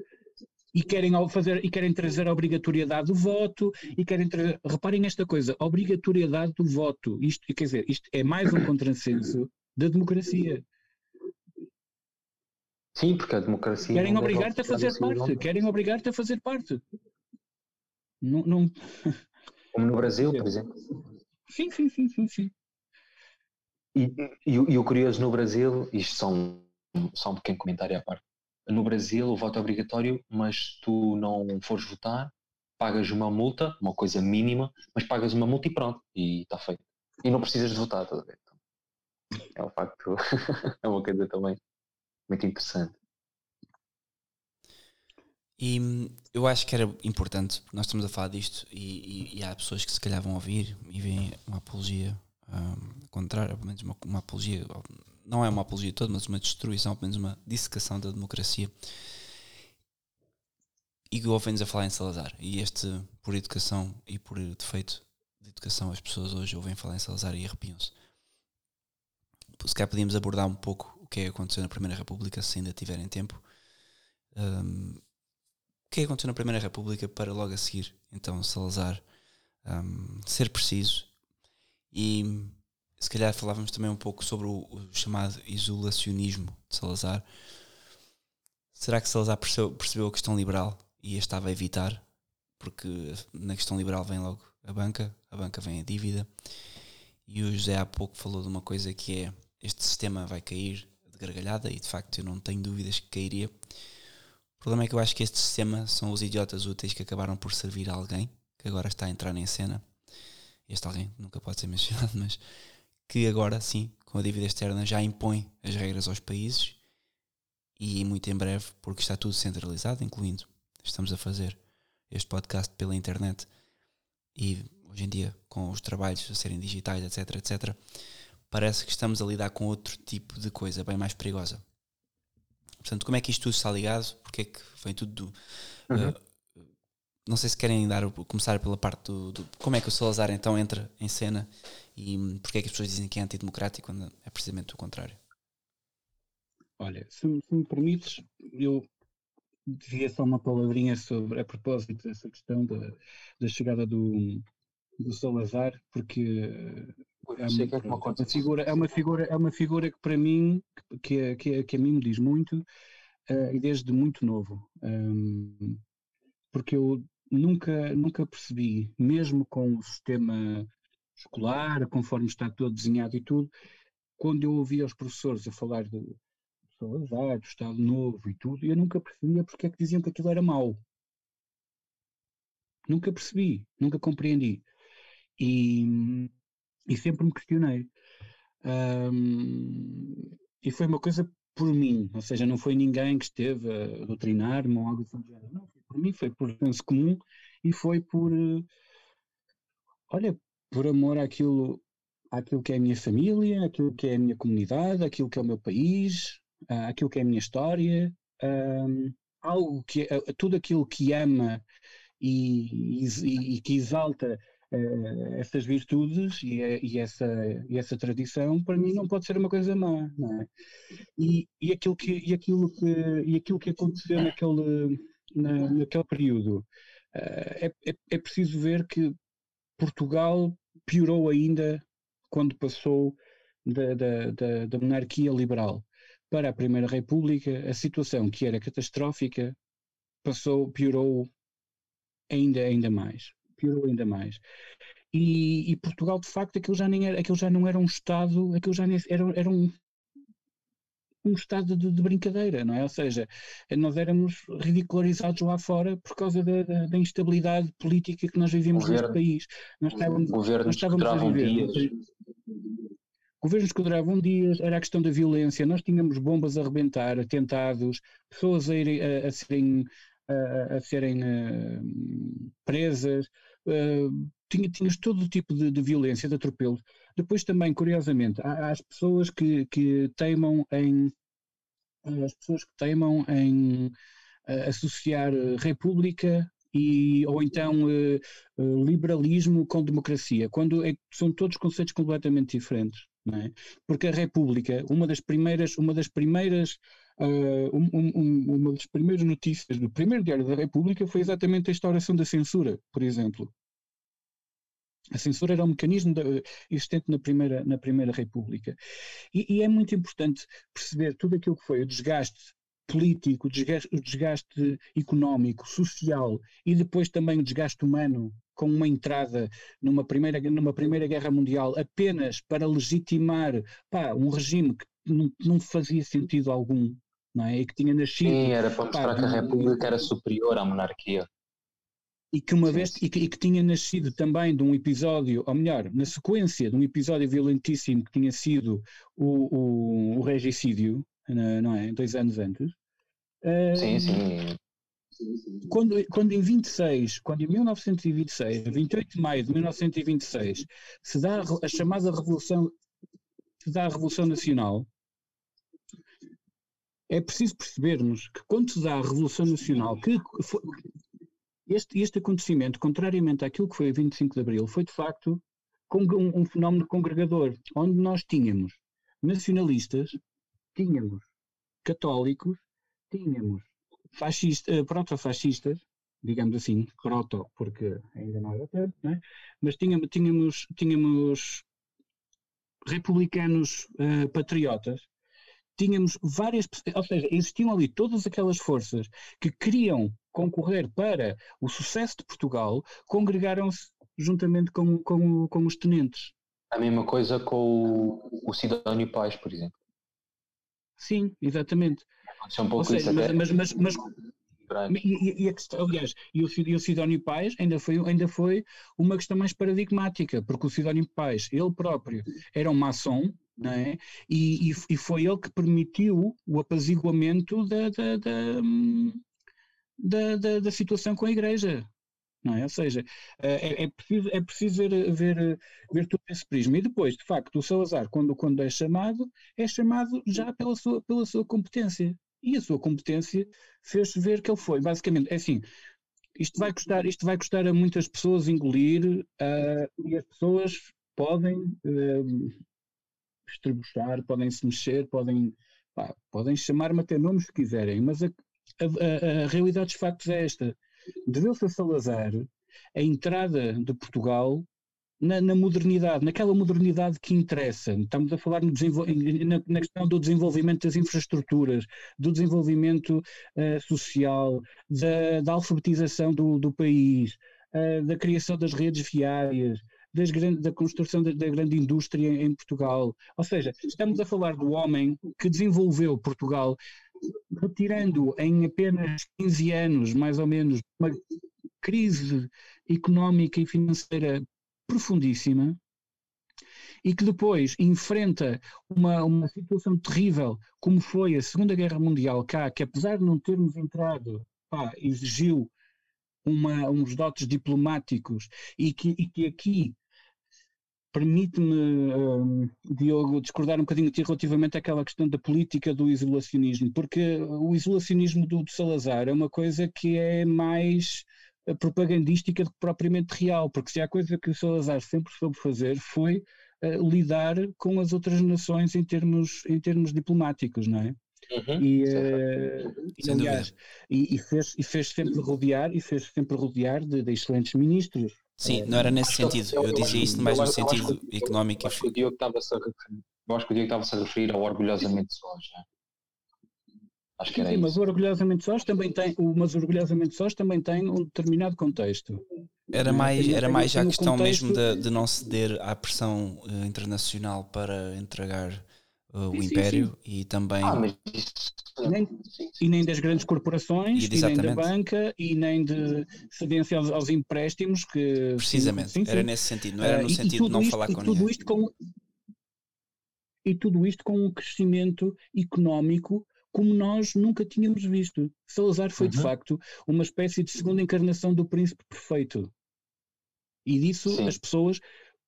E querem, fazer, e querem trazer a obrigatoriedade do voto, e querem trazer, reparem esta coisa, obrigatoriedade do voto. Isto, quer dizer, isto é mais um contrassenso da democracia. Sim, porque a democracia. Querem obrigar-te a fazer parte. Querem obrigar-te a fazer parte. Não, não... Como no Brasil, por exemplo. Sim, sim, sim, sim. sim. E, e, e, o curioso no Brasil, isto um, só um pequeno comentário à parte. No Brasil o voto é obrigatório, mas tu não fores votar, pagas uma multa, uma coisa mínima, mas pagas uma multa e pronto, e está feito. E não precisas de votar, estás a ver? Então, é um facto, é uma coisa também muito interessante. E hum, eu acho que era importante, nós estamos a falar disto e, e, e há pessoas que se calhar vão ouvir e veem uma apologia contrária, pelo menos uma, uma, apologia, não é uma apologia toda, mas uma destruição, pelo menos uma dissecação da democracia. E ouvem-nos a falar em Salazar. E este, por educação e por defeito de educação, as pessoas hoje ouvem falar em Salazar e arrepiam-se. Se calhar podíamos abordar um pouco que é que aconteceu na Primeira República, se ainda tiverem tempo. Um, o que é que aconteceu na Primeira República para logo a seguir, então, Salazar um, ser preciso e se calhar falávamos também um pouco sobre o, o, chamado isolacionismo de Salazar. Será que Salazar percebeu, percebeu a questão liberal e a estava a evitar? Porque na questão liberal vem logo a banca, a banca vem a dívida. E o José há pouco falou de uma coisa que é este sistema vai cair, gargalhada e de facto eu não tenho dúvidas que cairia. O problema é que eu acho que este sistema são os idiotas úteis que acabaram por servir a alguém que agora está a entrar em cena. Este alguém nunca pode ser mencionado, mas que agora sim, com a dívida externa, já impõe as regras aos países e muito em breve, porque está tudo centralizado, incluindo estamos a fazer este podcast pela internet e hoje em dia com os trabalhos a serem digitais, etc, etc parece que estamos a lidar com outro tipo de coisa bem mais perigosa. Portanto, como é que isto tudo está ligado? Porque é que vem tudo do. Uhum. Uh, não sei se querem dar, começar pela parte do, do, Como é que o Salazar então entra em cena e porque é que as pessoas dizem que é antidemocrático quando é precisamente o contrário? Olha, se, se me permites, eu dizia só uma palavrinha sobre, a propósito dessa questão da, da chegada do, do Salazar, porque é uma, é uma, figura, é uma figura, é uma figura que para mim, que, que, que a mim me diz muito, uh, e desde muito novo. Um, porque eu nunca, nunca percebi, mesmo com o sistema escolar, conforme está todo desenhado e tudo, quando eu ouvia os professores a falar do Salazar, do Estado Novo e tudo, eu nunca percebia porque é que diziam que aquilo era mau. Nunca percebi, nunca compreendi. E, e sempre me questionei. Um, e foi uma coisa por mim, ou seja, não foi ninguém que esteve a doutrinar-me ou algo assim do género. Não, foi por mim, foi por senso comum e foi por, uh, olha, por amor àquilo, àquilo que é a minha família, àquilo que é a minha comunidade, àquilo que é o meu país, àquilo que é a minha história, algo que, tudo aquilo que ama e, e, e que exalta uh, essas virtudes e, e, essa, e essa tradição, para mim não pode ser uma coisa má, é? E, e, aquilo, que, e, aquilo, que, e aquilo que aconteceu naquele, na, naquele período, uh, é, é, é preciso ver que Portugal piorou ainda quando passou da, da, da, da monarquia liberal para a Primeira República, a situação que era catastrófica passou, piorou ainda, ainda mais. Piorou ainda mais. E, e, Portugal, de facto, aquilo já, nem era, aquilo já não era um Estado, aquilo já nem, era, era um, um Estado de, de, brincadeira, não é? Ou seja, nós éramos ridicularizados lá fora por causa da, da, da instabilidade política que nós vivíamos Governo, neste país. Nós estávamos, nós estávamos a viver. Dias. Governos que duravam dias, era a questão da violência, nós tínhamos bombas a arrebentar, atentados, pessoas a, irem, a, a serem a, a serem uh, presas, uh, tinha, tinhas todo o tipo de, de, violência, de atropelos. Depois também, curiosamente, há, há as pessoas que, que teimam em as pessoas que teimam em uh, associar república e, ou então uh, liberalismo com democracia, quando é, são todos conceitos completamente diferentes. É? Porque a República, uma das primeiras, uma das primeiras, uh, um, um, uma das primeiras notícias do primeiro diário da República foi exatamente a instauração da censura, por exemplo. A censura era um mecanismo de, existente na primeira, na primeira República. E, e, é muito importante perceber tudo aquilo que foi o desgaste político, o desgaste, o desgaste económico, social e depois também o desgaste humano com uma entrada numa primeira, numa primeira guerra mundial apenas para legitimar pá, um regime que não, não fazia sentido algum, não é? E que tinha nascido. Sim, era para mostrar pá, que a República era superior à monarquia. E que uma vez. E, que, e que tinha nascido também de um episódio, ou melhor, na sequência de um episódio violentíssimo que tinha sido o, o, o regicídio, não é? Dois anos antes. Sim, sim. Quando, quando em 26, quando em 1926, 28 de maio de 1926, se dá a chamada Revolução, se dá a Revolução Nacional, é preciso percebermos que quando se dá a Revolução Nacional, que este, este acontecimento, contrariamente àquilo que foi a 25 de Abril, foi de facto um, um fenómeno congregador, onde nós tínhamos nacionalistas, tínhamos católicos, tínhamos fascista, uh, proto-fascistas, digamos assim, proto, porque ainda não era tanto, é? mas tínhamos, tínhamos, tínhamos republicanos uh, patriotas, tínhamos várias, ou seja, existiam ali todas aquelas forças que queriam concorrer para o sucesso de Portugal, congregaram-se juntamente com, com, com os tenentes. A mesma coisa com o, o Sidónio Paz, por exemplo. Sim, exatamente. Aconteceu um pouco seja, isso mas, até. Mas, mas, mas, e, e, a questão, aliás, e o, e o Sidónio Pais ainda foi, ainda foi uma questão mais paradigmática, porque o Sidónio Pais, ele próprio, era um maçom, não é? E, e, e foi ele que permitiu o apaziguamento da, da, da, da, da situação com a Igreja não é? Ou seja, é, é, preciso, é preciso ver, ver, ver todo esse prisma. E depois, de facto, o Salazar, quando, quando é chamado, é chamado já pela sua, pela sua competência. E a sua competência fez-se ver que ele foi, basicamente, é assim, isto vai custar, isto vai custar a muitas pessoas engolir uh, e as pessoas podem uh, estrebuchar, podem se mexer, podem, pá, podem chamar-me até nomes se quiserem, mas a, a, a, a realidade dos factos é esta deveu-se a Salazar a entrada de Portugal na, na, modernidade, naquela modernidade que interessa. Estamos a falar na, na, questão do desenvolvimento das infraestruturas, do desenvolvimento uh, social, da, da, alfabetização do, do país, uh, da criação das redes viárias, grande, da construção da, da, grande indústria em Portugal. Ou seja, estamos a falar do homem que desenvolveu Portugal retirando em apenas 15 anos, mais ou menos, uma crise económica e financeira profundíssima e que depois enfrenta uma, uma situação terrível como foi a Segunda Guerra Mundial cá, que apesar de não termos entrado, pá, exigiu uma, uns dotes diplomáticos e que, e que aqui permite-me, um, Diogo, discordar um bocadinho de ti relativamente àquela questão da política do isolacionismo, porque o isolacionismo do, do Salazar é uma coisa que é mais eh, propagandística do que propriamente real, porque se há coisa que o Salazar sempre soube fazer foi uh, lidar com as outras nações em termos, em termos diplomáticos, não é? Uhum, e, uh, e, aliás, e, e, fez, e fez sempre rodear e fez sempre rodear de, de excelentes ministros. Sim, não era nesse sentido. Eu, eu dizia isso mais no sentido económico. Acho que o Diogo estava-se a referir, eu acho que o Diogo estava-se a referir ao orgulhosamente sós? Acho que era Sim, isso. mas o orgulhosamente sós também tem, mas orgulhosamente sós também tem um determinado contexto. Era mais, era mais a questão contexto... mesmo de, de, não ceder à pressão uh, internacional para entregar uh, o sim, império sim, sim. e também. Ah, mas e, nem, e nem das grandes corporações, e, e, nem da banca, e nem de cedência aos, aos empréstimos. que Precisamente, era nesse sentido, não era no uh, sentido de não isto, falar com tudo ninguém. Isto com, e tudo isto com um crescimento económico como nós nunca tínhamos visto. Salazar foi, uhum. de facto, uma espécie de segunda encarnação do príncipe perfeito. E disso Sim. as pessoas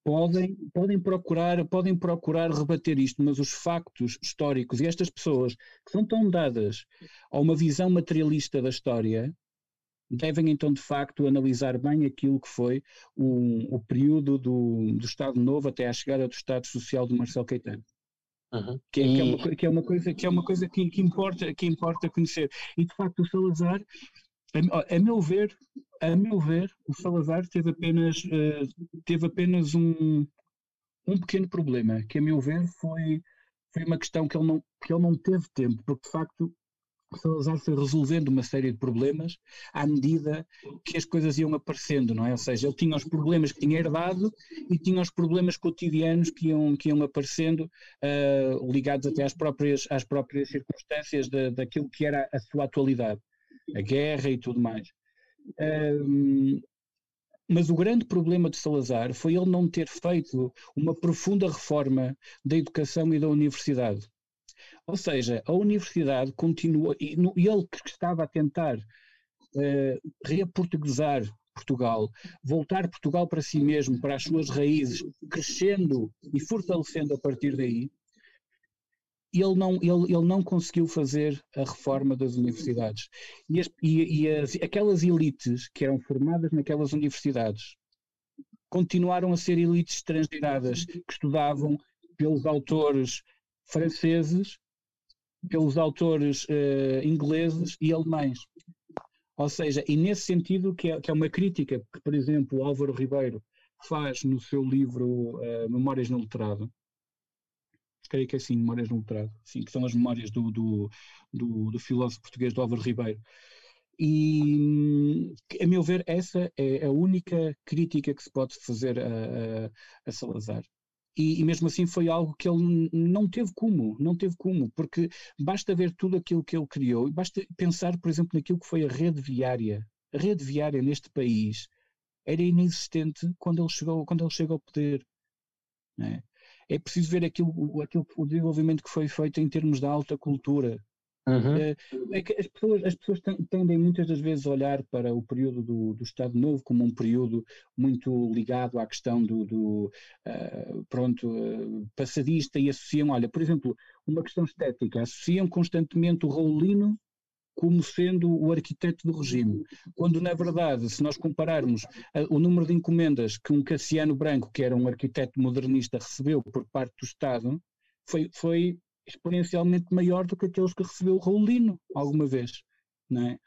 podem, podem, procurar, podem procurar rebater isto, mas os factos históricos e estas pessoas que são tão dadas a uma visão materialista da história devem então de facto analisar bem aquilo que foi o, o período do, do Estado Novo até à chegada do Estado Social de Marcelo Caetano. Uhum. Que, é, que, é uma, que, é, uma, coisa, que, é uma coisa que, que, importa, que importa conhecer. E de facto o Salazar, a, a meu ver, a meu ver, o Salazar teve apenas, uh, teve apenas um, um pequeno problema, que a meu ver foi, foi uma questão que ele, não, que ele não teve tempo, porque de facto Salazar foi resolvendo uma série de problemas à medida que as coisas iam aparecendo, não é? Ou seja, ele tinha os problemas que tinha herdado e tinha os problemas cotidianos que iam, que iam aparecendo, uh, ligados até às próprias, às próprias circunstâncias da, daquilo que era a sua atualidade, a guerra e tudo mais. Uh, mas o grande problema de Salazar foi ele não ter feito uma profunda reforma da educação e da universidade. Ou seja, a universidade continua, e, no, ele que estava a tentar uh, reaportuguesar Portugal, voltar Portugal para si mesmo, para as suas raízes, crescendo e fortalecendo a partir daí, ele não, ele, ele não conseguiu fazer a reforma das universidades. E, as, e, e as, aquelas elites que eram formadas naquelas universidades continuaram a ser elites estrangeiradas que estudavam pelos autores franceses pelos autores uh, ingleses e alemães. Ou seja, e nesse sentido que é, que é uma crítica que, por exemplo, Álvaro Ribeiro faz no seu livro uh, Memórias no Letrado, creio que é assim, Memórias no Letrado, sim, que são as memórias do, do, do, do filósofo português do Álvaro Ribeiro. E, a meu ver, essa é a única crítica que se pode fazer a, a, a Salazar. E, e, mesmo assim foi algo que ele não teve como, não teve como, porque basta ver tudo aquilo que ele criou, basta pensar, por exemplo, naquilo que foi a rede viária. A rede viária neste país era inexistente quando ele chegou, quando ele chega ao poder. É? É preciso ver aquilo, aquilo, o desenvolvimento que foi feito em termos da alta cultura, Uhum. É, é que as pessoas, as pessoas tendem muitas das vezes a olhar para o período do, do Estado Novo como um período muito ligado à questão do, do uh, pronto, uh, passadista e associam, olha, por exemplo, uma questão estética, associam constantemente o Raulino como sendo o arquiteto do regime, quando na verdade, se nós compararmos o número de encomendas que um Cassiano Branco, que era um arquiteto modernista, recebeu por parte do Estado, foi, foi exponencialmente maior do que aqueles que recebeu o Raulino alguma vez, não é?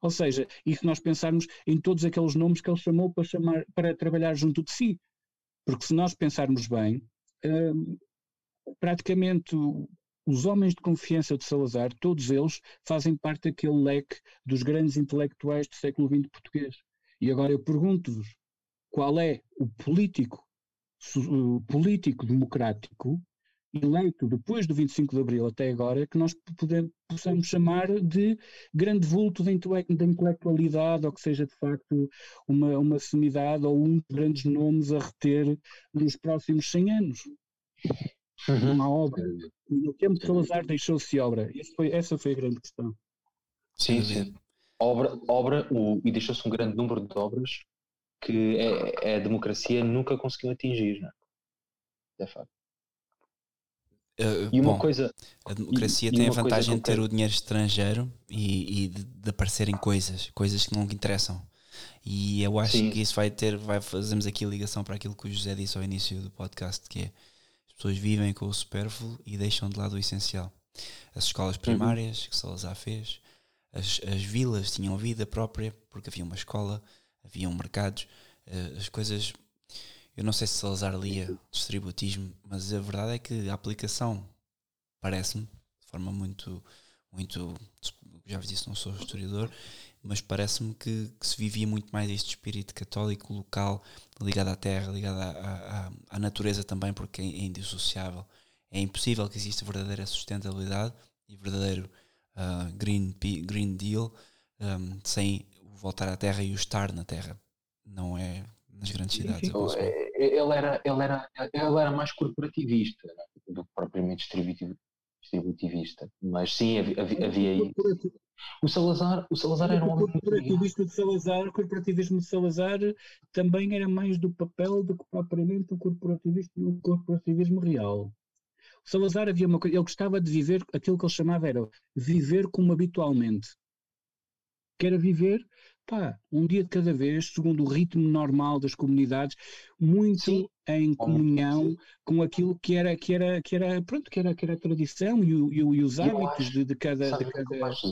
Ou seja, e se nós pensarmos em todos aqueles nomes que ele chamou para, chamar, para trabalhar junto de si, porque se nós pensarmos bem, hum, praticamente os homens de confiança de Salazar, todos eles fazem parte daquele leque dos grandes intelectuais do século XX português. E agora eu pergunto-vos, qual é o político, político democrático eleito depois do 25 de Abril até agora, que nós podemos, possamos chamar de grande vulto da intelectualidade, ou que seja de facto uma, uma sumidade ou um dos grandes nomes a reter nos próximos 100 anos. Uhum. Uma obra. No tempo de Salazar deixou-se obra. Foi, essa foi a grande questão. Sim, sim. Obra, obra o, e deixou-se um grande número de obras que é, é a democracia nunca conseguiu atingir. Não é? facto. Uh, e uma bom, coisa. A democracia e, tem e a vantagem de ter o dinheiro estrangeiro e, e de, de, aparecerem coisas, coisas que não interessam. E eu acho Sim. que isso vai ter, vai fazemos aqui a ligação para aquilo que o José disse ao início do podcast, que é pessoas vivem com o supérfluo e deixam de lado o essencial. As escolas uhum. primárias uhum. que Salazar fez, as, as vilas tinham vida própria, porque havia uma escola, haviam mercados, uh, as coisas eu não sei se Salazar lia distributismo, mas a verdade é que a aplicação parece-me, de forma muito, muito, já vos disse, não sou historiador, mas parece-me que, que, se vivia muito mais este espírito católico local, ligado à terra, ligado à, à, à natureza também, porque é indissociável. É impossível que exista verdadeira sustentabilidade e verdadeiro uh, green, green Deal um, sem voltar à terra e o estar na terra. Não é nas grandes cidades. É, ele, era, ele, era, ele era mais corporativista do que propriamente distributivista. Mas sim, havia, havia aí. O Salazar, o Salazar era um homem. O corporativismo de Salazar, o corporativismo de Salazar também era mais do papel do que propriamente o corporativismo, o corporativismo real. O Salazar havia uma coisa, ele gostava de viver aquilo que ele chamava era viver como habitualmente. Que era viver pá, um dia de cada vez, segundo o ritmo normal das comunidades, muito Sim. Em comunhão com aquilo que era, que era, que era, pronto, que era, que era a tradição e, e, e os hábitos acho, de, de, cada. De cada... Eu, acho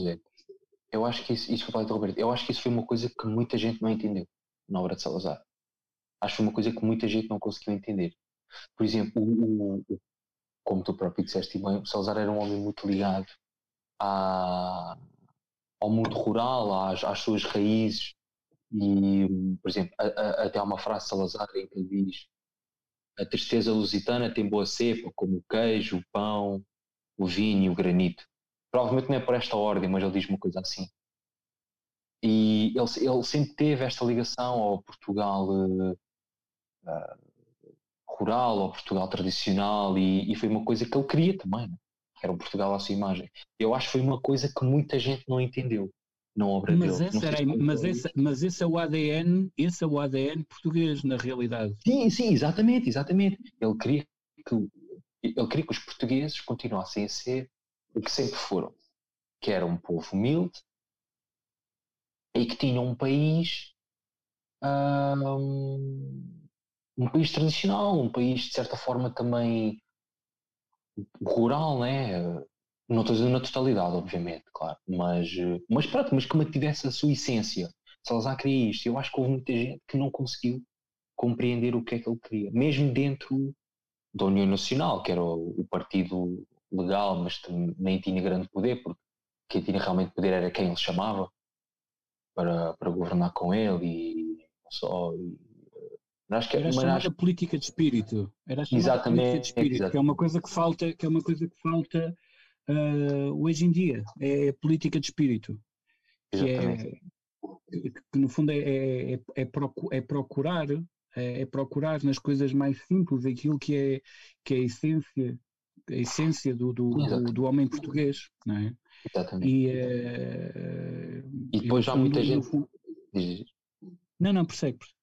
eu acho que isso, isso Roberto, eu acho que isso foi uma coisa que muita gente não entendeu na obra de Salazar. Acho que foi uma coisa que muita gente não conseguiu entender. Por exemplo, o, o, como tu próprio disseste bem, o Salazar era um homem muito ligado à, ao mundo rural, às, às suas raízes. E, por exemplo, a, a, até há uma frase de Salazar em que ele diz: A tristeza lusitana tem boa cepa, como o queijo, o pão, o vinho e o granito. Provavelmente não é por esta ordem, mas ele diz uma coisa assim. E ele, ele sempre teve esta ligação ao Portugal uh, uh, rural, ao Portugal tradicional, e, e, foi uma coisa que ele queria também. Né? era o Portugal à sua imagem. Eu acho que foi uma coisa que muita gente não entendeu obra mas dele. Esse era, mas, esse, mas esse é o ADN, esse é o ADN português, na realidade. Sim, sim, exatamente, exatamente. Ele queria que, ele queria que os portugueses continuassem a ser o que sempre foram, que era um povo humilde e que tinha um país um, um país tradicional, um país de certa forma também rural, né? Não estou dizendo na totalidade, obviamente, claro, mas, mas pronto, mas que mantivesse a sua essência. Salazar queria isto. Eu acho que houve muita gente que não conseguiu compreender o que é que ele queria, mesmo dentro da União Nacional, que era o, o partido legal, mas nem tinha grande poder, porque quem tinha realmente poder era quem ele chamava para, para governar com ele e só. E, Acho que, era chamada acho... política de espírito. Era chamada exatamente, política de espírito, exatamente. que é uma coisa que falta, que é uma coisa que falta uh, hoje em dia. É política de espírito. Que, é, que no fundo é, é, é, é, é procurar é, é, procurar nas coisas mais simples aquilo que é, que é a essência, a essência do, do, do, do homem português. Não é? Exatamente. E, uh, e depois há muita gente. Não, não, persegue. persegue.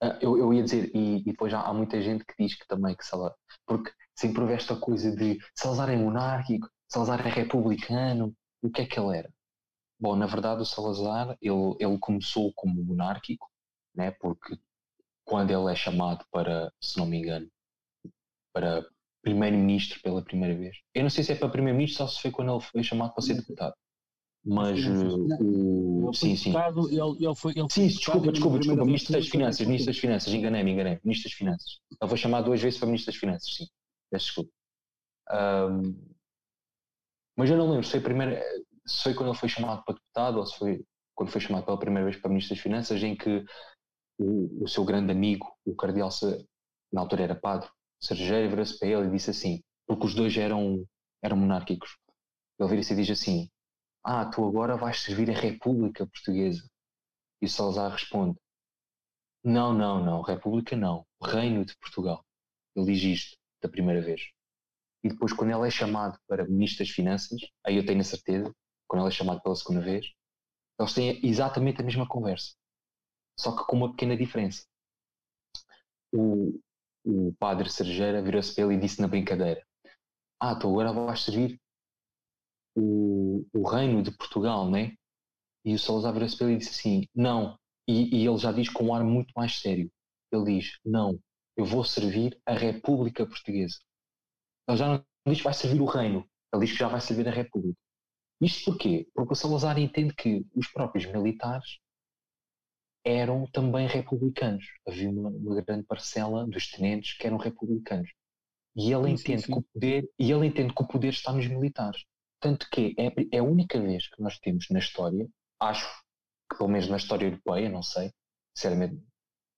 Ah, eu, eu ia dizer, e, e depois há, há, muita gente que diz que também que Salazar, porque sempre houve esta coisa de Salazar é monárquico, Salazar é republicano, o que é que ele era? Bom, na verdade o Salazar, ele, ele começou como monárquico, né, porque quando ele é chamado para, se não me engano, para primeiro-ministro pela primeira vez, eu não sei se é para primeiro-ministro ou se foi quando ele foi chamado para ser deputado, mas o. Sim, sim. Ele, ele foi, ele sim, desculpa, desculpa, desculpa. Ministro das Finanças, Ministro das Finanças, enganei-me, enganei Ministro das Finanças. Ele foi chamado duas vezes para Ministro das Finanças, sim. Peço desculpa. Um, mas eu não lembro se foi, primeira, se foi quando ele foi chamado para deputado ou se foi quando foi chamado pela primeira vez para Ministro das Finanças, em que o, o seu grande amigo, o Cardeal, na altura era padre, Sergério, virou-se para ele e disse assim, porque os dois eram, eram monárquicos. Ele vira-se e diz assim: ah, tu agora vais servir a República Portuguesa. E Salazar responde: Não, não, não, República não, Reino de Portugal. Ele diz isto. da primeira vez. E depois, quando ele é chamado para Ministro das Finanças, aí eu tenho a certeza, quando ele é chamado pela segunda vez, eles têm exatamente a mesma conversa. Só que com uma pequena diferença. O, o padre Sergeira virou-se para ele e disse na brincadeira: Ah, tu agora vais servir o, o reino de Portugal, né? E o Salazar virou-se para ele e disse assim: Não. E, e ele já diz com um ar muito mais sério: Ele diz: Não, eu vou servir a República Portuguesa. Ele já não diz que vai servir o reino, ele diz que já vai servir a República. Isto porquê? Porque o Salazar entende que os próprios militares eram também republicanos. Havia uma, uma grande parcela dos tenentes que eram republicanos. E ele, sim, entende sim, sim. Que o poder, e ele entende que o poder está nos militares. Tanto que é, é a única vez que nós temos na história, acho que pelo menos na história europeia, não sei, sinceramente,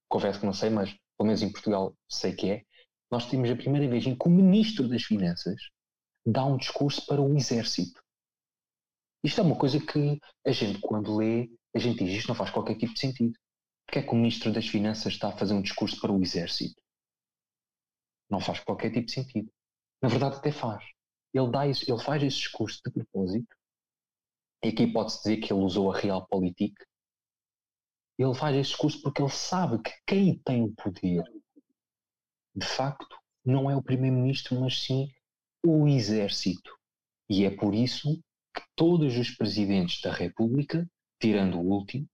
confesso que não sei, mas pelo menos em Portugal sei que é, nós temos a primeira vez em que o Ministro das Finanças dá um discurso para o Exército. Isto é uma coisa que a gente, quando lê, a gente diz isto não faz qualquer tipo de sentido. Porque é que o Ministro das Finanças está a fazer um discurso para o Exército? Não faz qualquer tipo de sentido. Na verdade, até faz. Ele, dá isso, ele faz esse discurso de propósito. E aqui pode-se dizer que ele usou a Realpolitik. Ele faz esse discurso porque ele sabe que quem tem o poder, de facto, não é o Primeiro-Ministro, mas sim o Exército. E é por isso que todos os presidentes da República, tirando o último,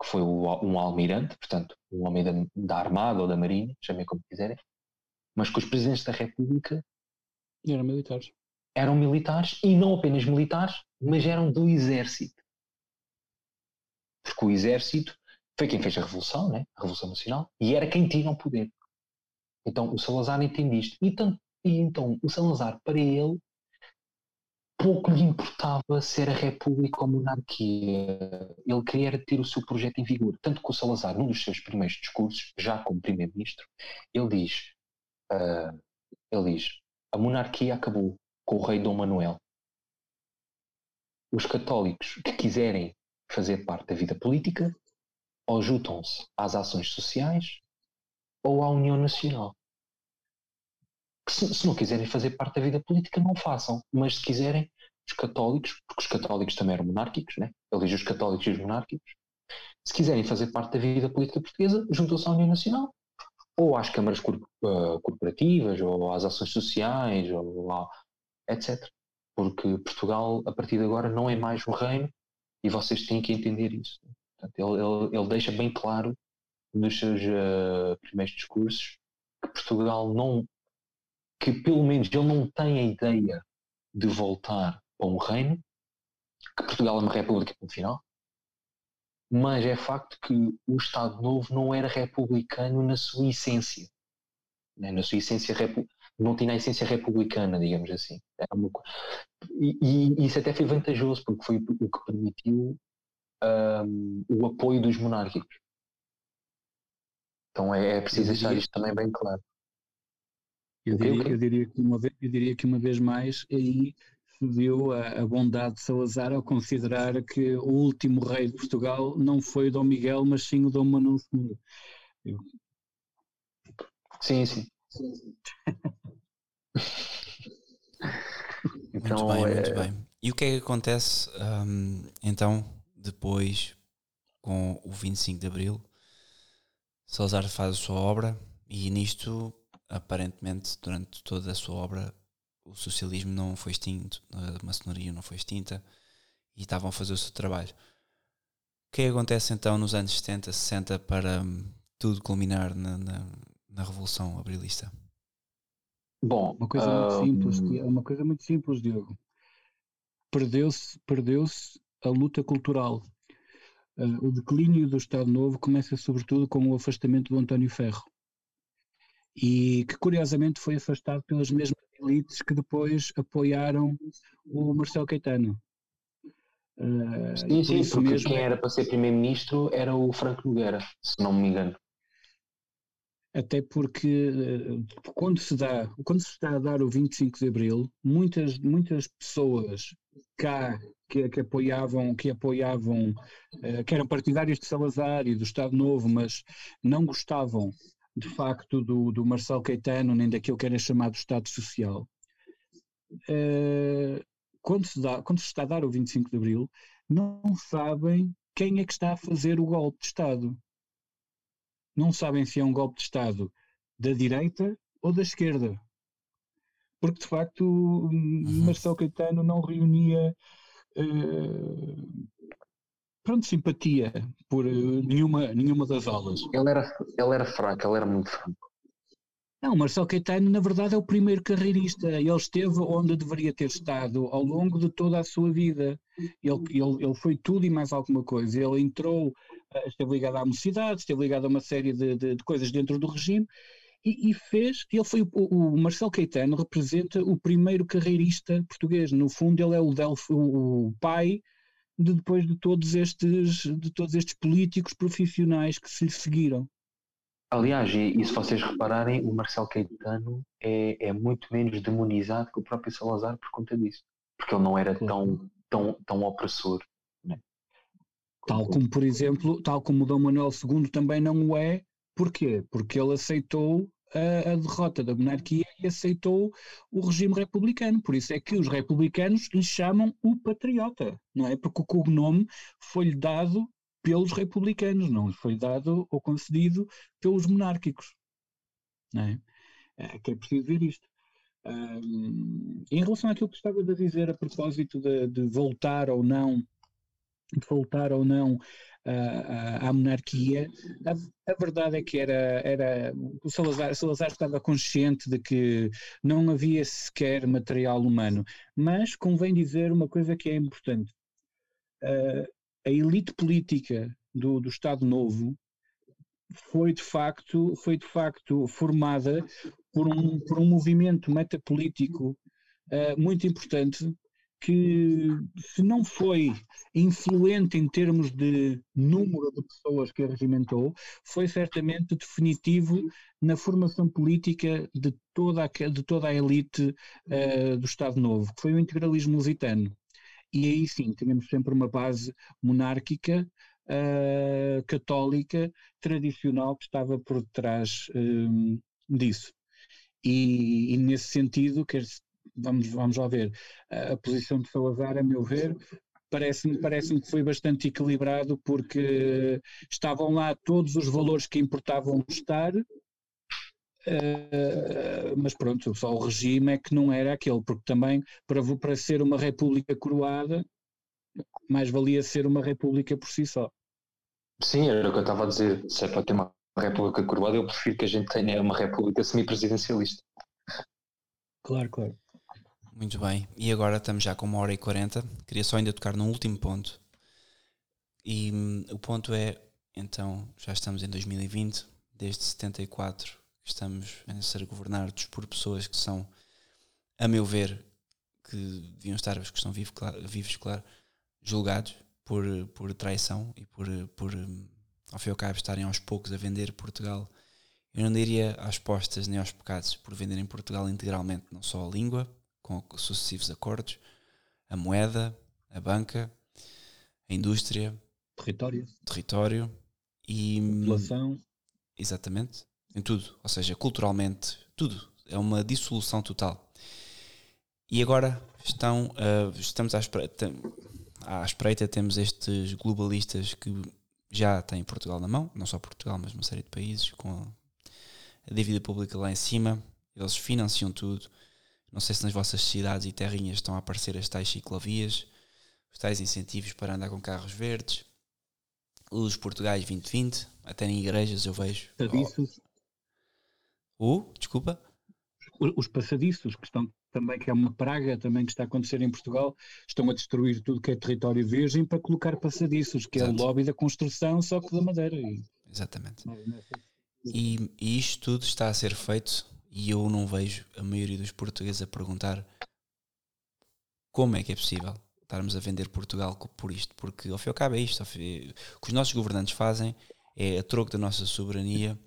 que foi um almirante, portanto, um homem da, da Armada ou da Marinha, chamem como quiserem, mas que os presidentes da República eram militares. Eram militares e não apenas militares, mas eram do exército. Porque o exército foi quem fez a Revolução, né? a Revolução Nacional, e era quem tinha o poder. Então o Salazar entende isto. E então, e então o Salazar, para ele, pouco lhe importava ser a República ou a monarquia. Ele queria ter o seu projeto em vigor. Tanto que o Salazar, num dos seus primeiros discursos, já como Primeiro-Ministro, ele diz: uh, ele diz, a monarquia acabou com o rei Dom Manuel. Os católicos que quiserem fazer parte da vida política ou juntam-se às ações sociais ou à União Nacional se, se, não quiserem fazer parte da vida política, não façam. Mas se quiserem, os católicos, porque os católicos também eram monárquicos, né? ele os católicos e os monárquicos, se quiserem fazer parte da vida política portuguesa, juntam-se à União Nacional, ou às câmaras uh, corporativas, ou às ações sociais, ou lá, etc. Porque Portugal, a partir de agora, não é mais um reino e vocês têm que entender isso. Portanto, ele, ele, ele deixa bem claro nos seus uh, primeiros discursos que Portugal não que pelo menos ele não tem a ideia de voltar a um reino, que Portugal é uma república no final, mas é facto que o Estado Novo não era republicano na sua essência. Né? Na sua essência, não tinha a essência republicana, digamos assim. Uma... E, e, isso até foi vantajoso, porque foi o que permitiu um, o apoio dos monárquicos. Então é, é preciso deixar isto também bem claro. Eu diria, eu diria, que, uma vez, eu diria que uma vez mais aí se viu a, a, bondade de Salazar ao considerar que o último rei de Portugal não foi o Dom Miguel, mas sim o Dom Manuel II. Eu... Sim, sim. então, muito bem, é... muito bem. E o que é que acontece um, então depois com o 25 de Abril? Salazar faz a sua obra e nisto aparentemente, durante toda a sua obra, o socialismo não foi extinto, a maçonaria não foi extinta e estavam a fazer o seu trabalho. O que, é que acontece então nos anos 70, 60 para hum, tudo culminar na, na, na Revolução Abrilista? Bom, uma coisa muito simples, uma coisa muito simples, Diogo. Perdeu-se perdeu a luta cultural. Uh, o declínio do Estado Novo começa sobretudo com o afastamento do António Ferro e que curiosamente foi afastado pelas mesmas elites que depois apoiaram o Marcelo Caetano. Uh, sim, sim, porque mesmo... quem era para ser primeiro-ministro era o Franco Nogueira, se não me engano. Até porque uh, quando se dá, quando se está a dar o 25 de Abril, muitas, muitas pessoas cá que, que apoiavam, que apoiavam, uh, que eram partidários de Salazar e do Estado Novo, mas não gostavam de facto, do, do Marcelo Caetano, nem daquilo que era chamado Estado Social. Uh, quando, se dá, quando se está a dar o 25 de Abril, não sabem quem é que está a fazer o golpe de Estado. Não sabem se é um golpe de Estado da direita ou da esquerda. Porque, de facto, uhum. Marcelo Caetano não reunia uh, pronto, simpatia por uh, nenhuma, nenhuma das aulas. Ele era, ele era fraco, ele era muito fraco. Não, Marcelo Caetano, na verdade, é o primeiro carreirista. Ele esteve onde deveria ter estado ao longo de toda a sua vida. Ele, ele, ele foi tudo e mais alguma coisa. Ele entrou, eh, esteve ligado à mocidade, esteve ligado a uma série de, de, de coisas dentro do regime e, e, fez. Ele foi o, o, Marcelo Caetano representa o primeiro carreirista português. No fundo, ele é o, Delf, o, o pai de, depois de todos estes de todos estes políticos profissionais que se lhe seguiram. Aliás, e, e, se vocês repararem, o Marcelo Caetano é, é muito menos demonizado que o próprio Salazar por conta disso. Porque ele não era tão, tão, tão opressor. Tal como, por exemplo, tal como Dom Manuel II também não o é. Porquê? Porque ele aceitou a, a, derrota da monarquia e aceitou o regime republicano. Por isso é que os republicanos lhe chamam o patriota, não é? Porque o cognome foi-lhe dado pelos republicanos, não foi dado ou concedido pelos monárquicos. Não é? é que é preciso ver isto. Um, em relação àquilo que estava a dizer a propósito de, de voltar ou não de voltar ou não uh, à monarquia, a, a, verdade é que era, era o Salazar, Salazar estava consciente de que não havia sequer material humano, mas convém dizer uma coisa que é importante. Uh, a elite política do, do Estado Novo foi de facto, foi de facto formada por um, por um movimento metapolítico uh, muito importante que se não foi influente em termos de número de pessoas que regimentou, foi certamente definitivo na formação política de toda a, de toda a elite uh, do Estado Novo, que foi o integralismo lusitano. E aí sim, tínhamos sempre uma base monárquica, uh, católica, tradicional, que estava por detrás um, disso. E, e, nesse sentido, quer, vamos, vamos lá ver, a, posição de Salazar, a meu ver, parece-me parece que foi bastante equilibrado porque estavam lá todos os valores que importavam estar, Uh, mas pronto, só o regime é que não era aquele, porque também para, para ser uma república coroada, mais valia ser uma república por si só. Sim, era o que eu estava a dizer. Se é para ter uma república coroada, eu prefiro que a gente tenha uma república semipresidencialista. Claro, claro. Muito bem. E agora estamos já com uma hora e quarenta. Queria só ainda tocar num último ponto. E hum, o ponto é, então, já estamos em 2020, desde 74 estamos a ser governados por pessoas que são, a meu ver, que deviam estar, os que estão vivos, claro, vivos, claro julgados por, por traição e por, por, ao fim e ao cabo, estarem aos poucos a vender Portugal. Eu não diria às postas nem aos pecados por venderem Portugal integralmente, não só a língua, com sucessivos acordos, a moeda, a banca, a indústria, território, território e população. Exatamente em tudo, ou seja, culturalmente, tudo. É uma dissolução total. E agora estão, uh, estamos à espreita, à espreita, temos estes globalistas que já têm Portugal na mão, não só Portugal, mas uma série de países, com a dívida pública lá em cima, eles financiam tudo. Não sei se nas vossas cidades e terrinhas estão a aparecer as tais ciclovias, os tais incentivos para andar com carros verdes, os Portugais 2020, até em igrejas eu vejo. Serviços. O, desculpa? Os passadiços, que estão também, que é uma praga também que está a acontecer em Portugal, estão a destruir tudo que é território virgem para colocar passadiços, que Exato. é o lobby da construção, só que da madeira. Exatamente. E, e isto tudo está a ser feito e eu não vejo a maioria dos portugueses a perguntar como é que é possível estarmos a vender Portugal por isto, porque ao fim e ao cabo é isto, o que os nossos governantes fazem é a troco da nossa soberania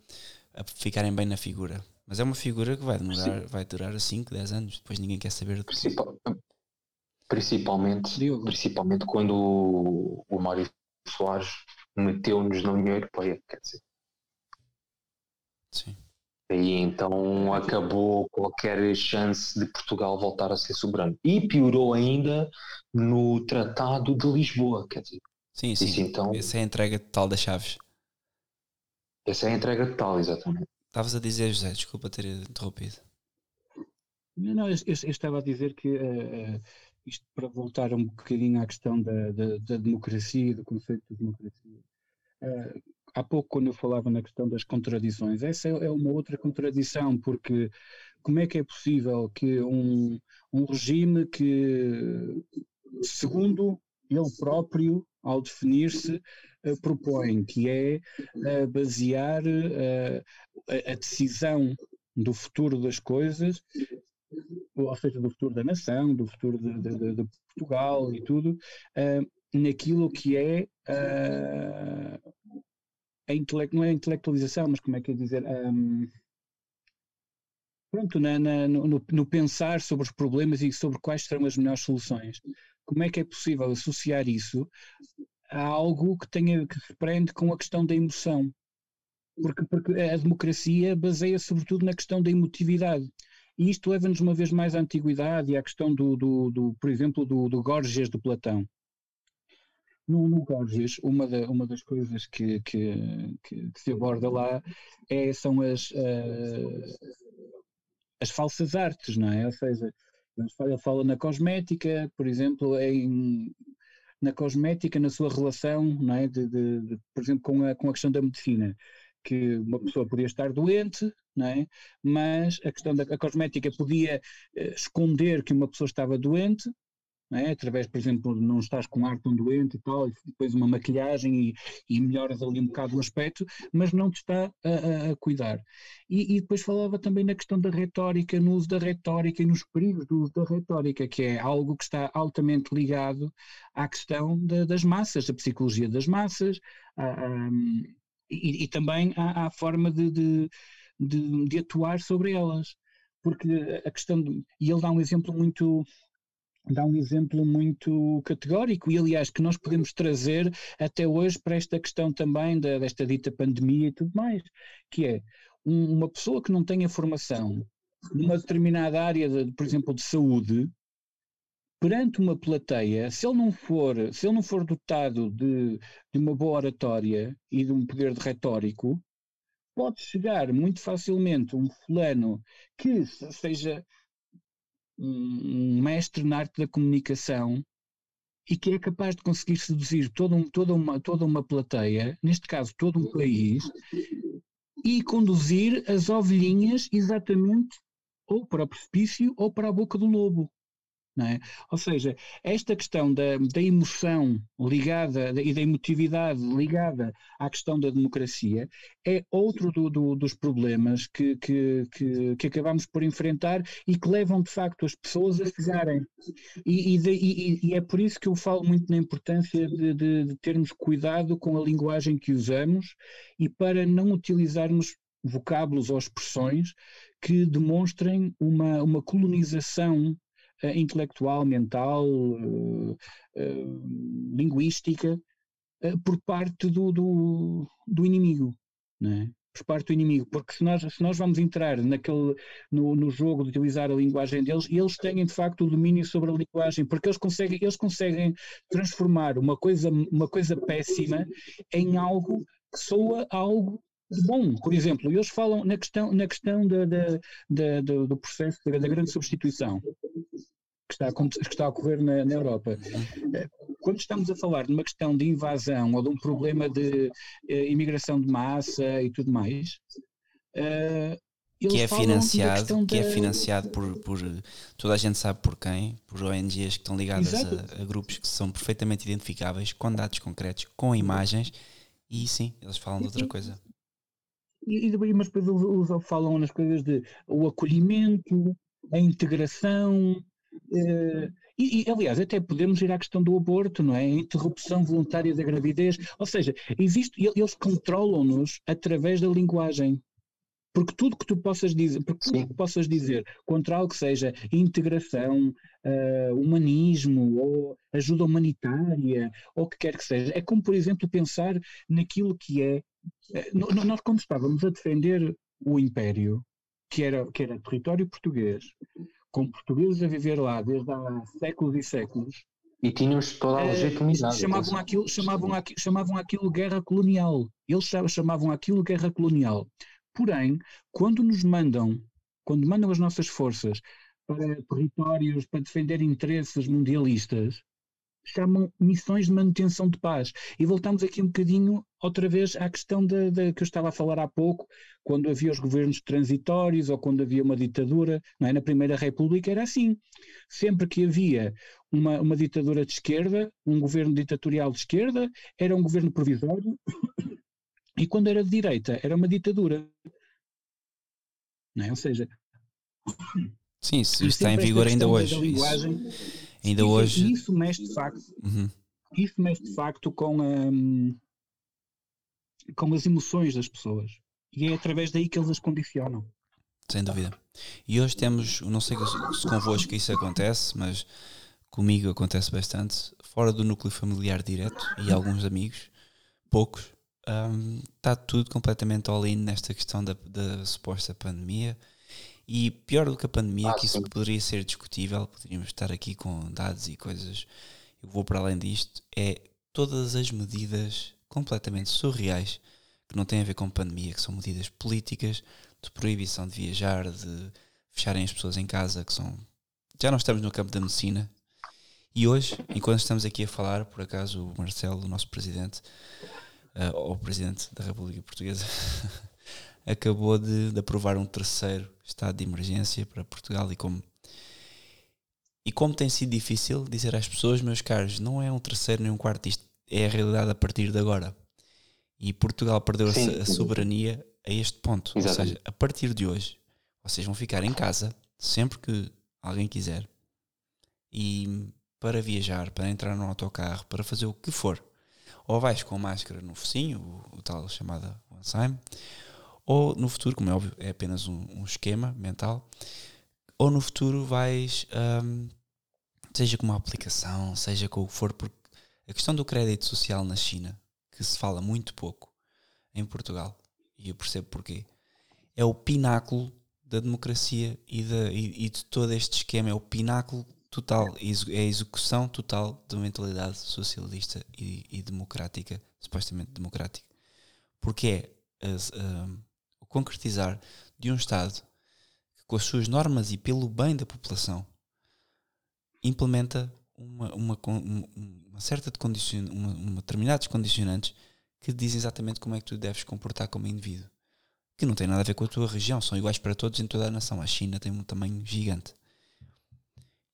a ficarem bem na figura. Mas é uma figura que vai demorar, Sim. vai durar 5, 10 anos, depois ninguém quer saber do Principal, Principalmente, principalmente quando o, o Mário Soares meteu-nos no dinheiro para quer dizer. Sim. E então acabou qualquer chance de Portugal voltar a ser soberano. E piorou ainda no Tratado de Lisboa, quer dizer. Sim, sim. Isso, então, essa é a entrega total das chaves. Essa é a entrega total, exatamente. Estavas a dizer, José, desculpa ter interrompido. Não, eu, eu, eu estava a dizer que uh, uh, isto para voltar um bocadinho à questão da, da, da democracia, do conceito de democracia. Uh, há pouco, quando eu falava na questão das contradições, essa é, é uma outra contradição, porque como é que é possível que um, um regime que, segundo ele próprio, ao definir-se, uh, propõe, que é uh, basear uh, a decisão do futuro das coisas, ou seja, do futuro da nação, do futuro de, de, de Portugal e tudo, naquilo que é a intele não é a intelectualização, mas como é que é dizer? Um, pronto, na, na, no, no, pensar sobre os problemas e sobre quais serão as melhores soluções. Como é que é possível associar isso a algo que tenha que se prende com a questão da emoção? Porque, porque a democracia baseia sobretudo na questão da emotividade. E isto leva-nos uma vez mais à antiguidade e à questão do, do, do por exemplo, do, do Gorgias de Platão no, no Gorgias, uma, da, uma das coisas que, que, que, que, se aborda lá é, são as, uh, as falsas artes, não é? Ou seja, ele fala na cosmética, por exemplo, em, na cosmética, na sua relação, não é? De, de, de, por exemplo, com a, com a questão da medicina, que uma pessoa podia estar doente, não é? mas a questão da a cosmética podia uh, esconder que uma pessoa estava doente, é? através, por exemplo, não estás com ar tão doente e tal, e depois uma maquilhagem e, e melhoras ali um bocado o aspecto, mas não te está a, a, cuidar. E, e, depois falava também na questão da retórica, no uso da retórica e nos perigos do uso da retórica, que é algo que está altamente ligado à questão das massas, da psicologia das massas, a, a, e, e, também à, à forma de, de, de, de atuar sobre elas porque a questão de, e ele dá um exemplo muito dá um exemplo muito categórico e, aliás, que nós podemos trazer até hoje para esta questão também da, desta dita pandemia e tudo mais, que é um, uma pessoa que não tenha formação numa determinada área, de, por exemplo, de saúde, perante uma plateia, se ele não for, se ele não for dotado de, de uma boa oratória e de um poder de retórico, pode chegar muito facilmente um fulano que seja um mestre na arte da comunicação e que é capaz de conseguir seduzir toda, um, toda, uma, toda uma plateia, neste caso todo um país, e conduzir as ovelhinhas exatamente ou para o precipício ou para a boca do lobo. É? Ou seja, esta questão da, da emoção ligada e da emotividade ligada à questão da democracia é outro do, do, dos problemas que, que, que, que, acabamos por enfrentar e que levam de facto as pessoas a chegarem. E, e, e, e é por isso que eu falo muito na importância de, de, de termos cuidado com a linguagem que usamos e para não utilizarmos vocábulos ou expressões que demonstrem uma, uma colonização intelectual, mental, uh, linguística, por parte do, do, do inimigo, né? por parte do inimigo, porque se nós, se nós vamos entrar naquele, no, no jogo de utilizar a linguagem deles, eles têm de facto o domínio sobre a linguagem, porque eles conseguem, eles conseguem transformar uma coisa, uma coisa péssima em algo que soa algo bom. Por exemplo, eles falam na questão, na questão da, da, da, do processo da grande substituição que está a, que está a ocorrer na, na, Europa. Eh, quando estamos a falar de uma questão de invasão ou de um problema de uh, imigração de massa e tudo mais, uh, que é financiado, que é financiado por, por toda a gente sabe por quem, por ONGs que estão ligadas a, a, grupos que são perfeitamente identificáveis, com dados concretos, com imagens, e sim, eles falam de outra coisa. E, e mas depois eles falam nas coisas de o acolhimento, a integração, Uh, e, e, aliás, até podemos ir à questão do aborto, não é? A interrupção voluntária da gravidez. Ou seja, existe, eles controlam-nos através da linguagem. Porque tudo que tu possas dizer, porque tudo que possas dizer contra algo que seja integração, uh, humanismo ou ajuda humanitária, ou o que quer que seja, é como, por exemplo, pensar naquilo que é. Uh, nós, quando estávamos a defender o Império, que era, que era território português, com portugueses a viver lá desde há séculos e séculos. E tínhamos toda a eh, legitimidade. chamavam, aquilo, chamavam, aquilo, chamavam aquilo guerra colonial. Eles chamavam aquilo guerra colonial. Porém, quando nos mandam, quando mandam as nossas forças para territórios para defender interesses mundialistas, chamam missões de manutenção de paz. E voltamos aqui um bocadinho outra vez à questão de, de, que eu estava a falar há pouco, quando havia os governos transitórios ou quando havia uma ditadura, não é? na Primeira República era assim. Sempre que havia uma, uma ditadura de esquerda, um governo ditatorial de esquerda, era um governo provisório, e quando era de direita, era uma ditadura. Não é? Ou seja. Sim, isso está em vigor ainda hoje. Linguagem, Ainda isso, hoje. Isso mexe de facto. Uhum. Isso mexe de facto com, um, com as emoções das pessoas. E é através daí que eles as condicionam. Sem dúvida. E hoje temos, não sei se convosco isso acontece, mas comigo acontece bastante, fora do núcleo familiar direto e alguns amigos, poucos, um, está tudo completamente all-in nesta questão da, da suposta pandemia e pior do que a pandemia, ah, que isso sim. poderia ser discutível, poderíamos estar aqui com dados e coisas. Eu vou para além disto, é todas as medidas completamente surreais que não têm a ver com pandemia, que são medidas políticas, de proibição de viajar, de fecharem as pessoas em casa, que são. Já não estamos no campo da medicina. E hoje, enquanto estamos aqui a falar, por acaso o Marcelo, o nosso presidente, uh, ou o presidente da República Portuguesa, acabou de, de, aprovar um terceiro estado de emergência para Portugal e como e como tem sido difícil dizer às pessoas, meus caros, não é um terceiro nem um quarto, isto é a realidade a partir de agora. E Portugal perdeu sim, a, soberania a este ponto. Exatamente. Ou seja, a partir de hoje, vocês vão ficar em casa sempre que alguém quiser. E para viajar, para entrar no autocarro, para fazer o que for. Ou vais com máscara no focinho, o, o tal chamada one ou no futuro, como é óbvio, é apenas um, um esquema mental, ou no futuro vais, um, seja com uma aplicação, seja com o que for, porque a questão do crédito social na China, que se fala muito pouco em Portugal, e eu percebo porquê, é o pináculo da democracia e de, e, e de todo este esquema, é o pináculo total, é a execução total uma mentalidade socialista e, e democrática, supostamente democrática. Porque é as, um, concretizar de um Estado que, com as suas normas e pelo bem da população, implementa uma, uma, uma certa de condicion, uma, uma determinados condicionantes que dizem exatamente como é que tu deves comportar como indivíduo. Que não tem nada a ver com a tua região, são iguais para todos em toda a nação. A China tem um tamanho gigante.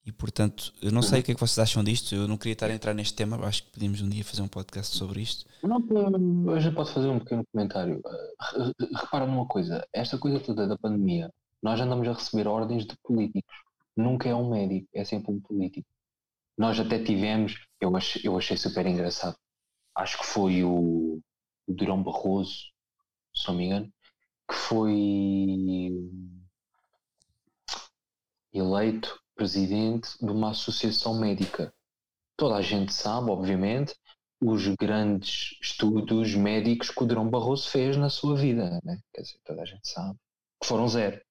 E portanto, eu não sei o que é que vocês acham disto. Eu não queria estar a entrar neste tema, acho que podíamos um dia fazer um podcast sobre isto. Não, eu já posso fazer um pequeno comentário. Eh, repara numa coisa: esta coisa toda da pandemia, nós andamos a receber ordens de políticos. Nunca é um médico, é sempre um político. Nós até tivemos, eu achei, eu achei super engraçado. Acho que foi o, o Durão Barroso, se não me engano, que foi eleito presidente de uma associação médica. Toda a gente sabe, obviamente, os grandes estudos médicos que o Durão Barroso fez na sua vida, né? quer dizer, toda a gente sabe, que foram zero.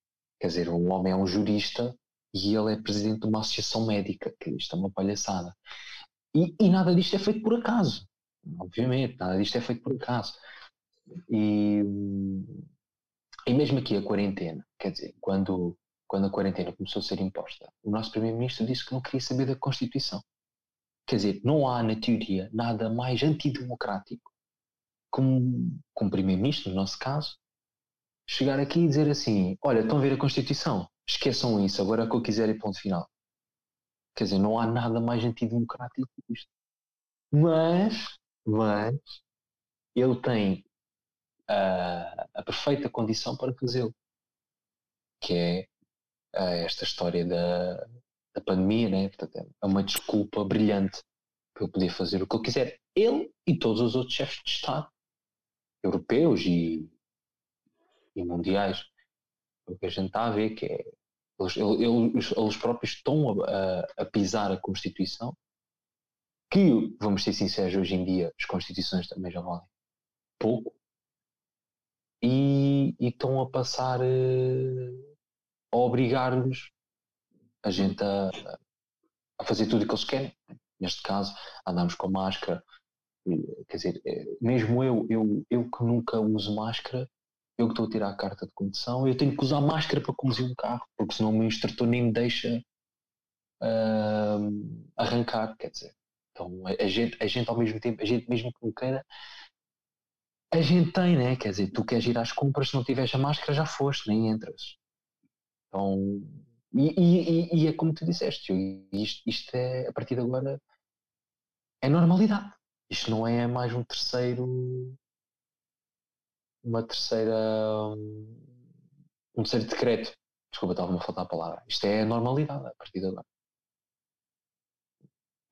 Quer dizer, um homem é um jurista e ele é presidente de uma associação médica, que isto é uma palhaçada. E, e nada disto é feito por acaso, obviamente, nada disto é feito por acaso. E, e mesmo aqui a quarentena, quer dizer, quando quando a quarentena começou a ser imposta, o nosso Primeiro-Ministro disse que não queria saber da Constituição. Quer dizer, não há na teoria nada mais antidemocrático como, como Primeiro-Ministro, no nosso caso, chegar aqui e dizer assim: olha, estão a ver a Constituição, esqueçam isso, agora é o que eu quiser e ponto final. Quer dizer, não há nada mais antidemocrático que isto. Mas, mas, ele tem a, a perfeita condição para fazê-lo, que é a esta história da, da pandemia, né? Portanto, é uma desculpa brilhante para eu poder fazer o que eu quiser. Ele e todos os outros chefes de Estado, europeus e, e mundiais. O que a gente está a ver que é eles, eles, eles próprios estão a, a, pisar a Constituição, que, vamos ser sinceros, hoje em dia as Constituições também já valem pouco, e, e estão a passar uh, a obrigar-nos, a gente a, a fazer tudo o que eles querem. Neste caso, andamos com máscara. Quer dizer, eh, mesmo eu, eu, eu que nunca uso máscara, eu que estou a tirar a carta de condução, eu tenho que usar máscara para conduzir um carro, porque senão o meu instrutor nem me deixa uh, arrancar, quer dizer. Então a gente, a gente ao mesmo tempo, a gente mesmo que não queira, a gente tem, né? Quer dizer, tu queres ir às compras, se não tiveres a máscara já foste, nem entras. Então, e, e, e é como tu disseste, isto, isto é, a partir de agora, é normalidade. Isto não é mais um terceiro, uma terceira, um terceiro decreto. Desculpa, estava-me a faltar a palavra. Isto é a normalidade a partir de agora.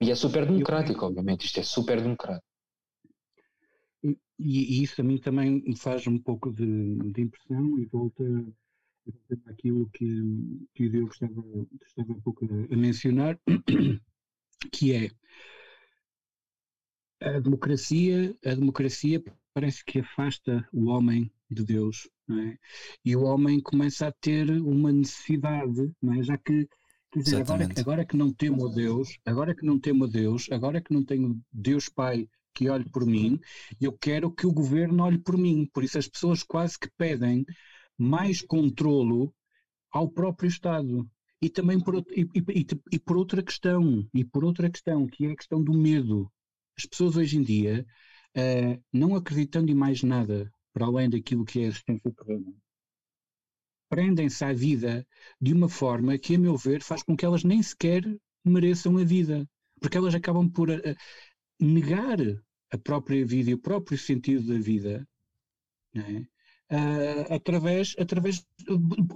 E é super democrático, obviamente, isto é super democrático. E, e, isso a mim também me faz um pouco de, de impressão e volta aquilo que, que o Diogo estava, estava um pouco a mencionar, que é a democracia, a democracia parece que afasta o homem de Deus, é? e o homem começa a ter uma necessidade, é? já que dizer, agora, agora, que não temo a Deus, agora que não temo a Deus, agora que não tenho Deus Pai que olhe por mim, eu quero que o governo olhe por mim. Por isso as pessoas quase que pedem mais controlo ao próprio Estado. E também por, e, e, e, por outra questão, e por outra questão, que é a questão do medo. As pessoas hoje em dia, uh, não acreditando em mais nada para além daquilo que é a existência terrena, prendem-se à vida de uma forma que, a meu ver, faz com que elas nem sequer mereçam a vida. Porque elas acabam por eh, negar a própria vida e o próprio sentido da vida é? Uh, através, através,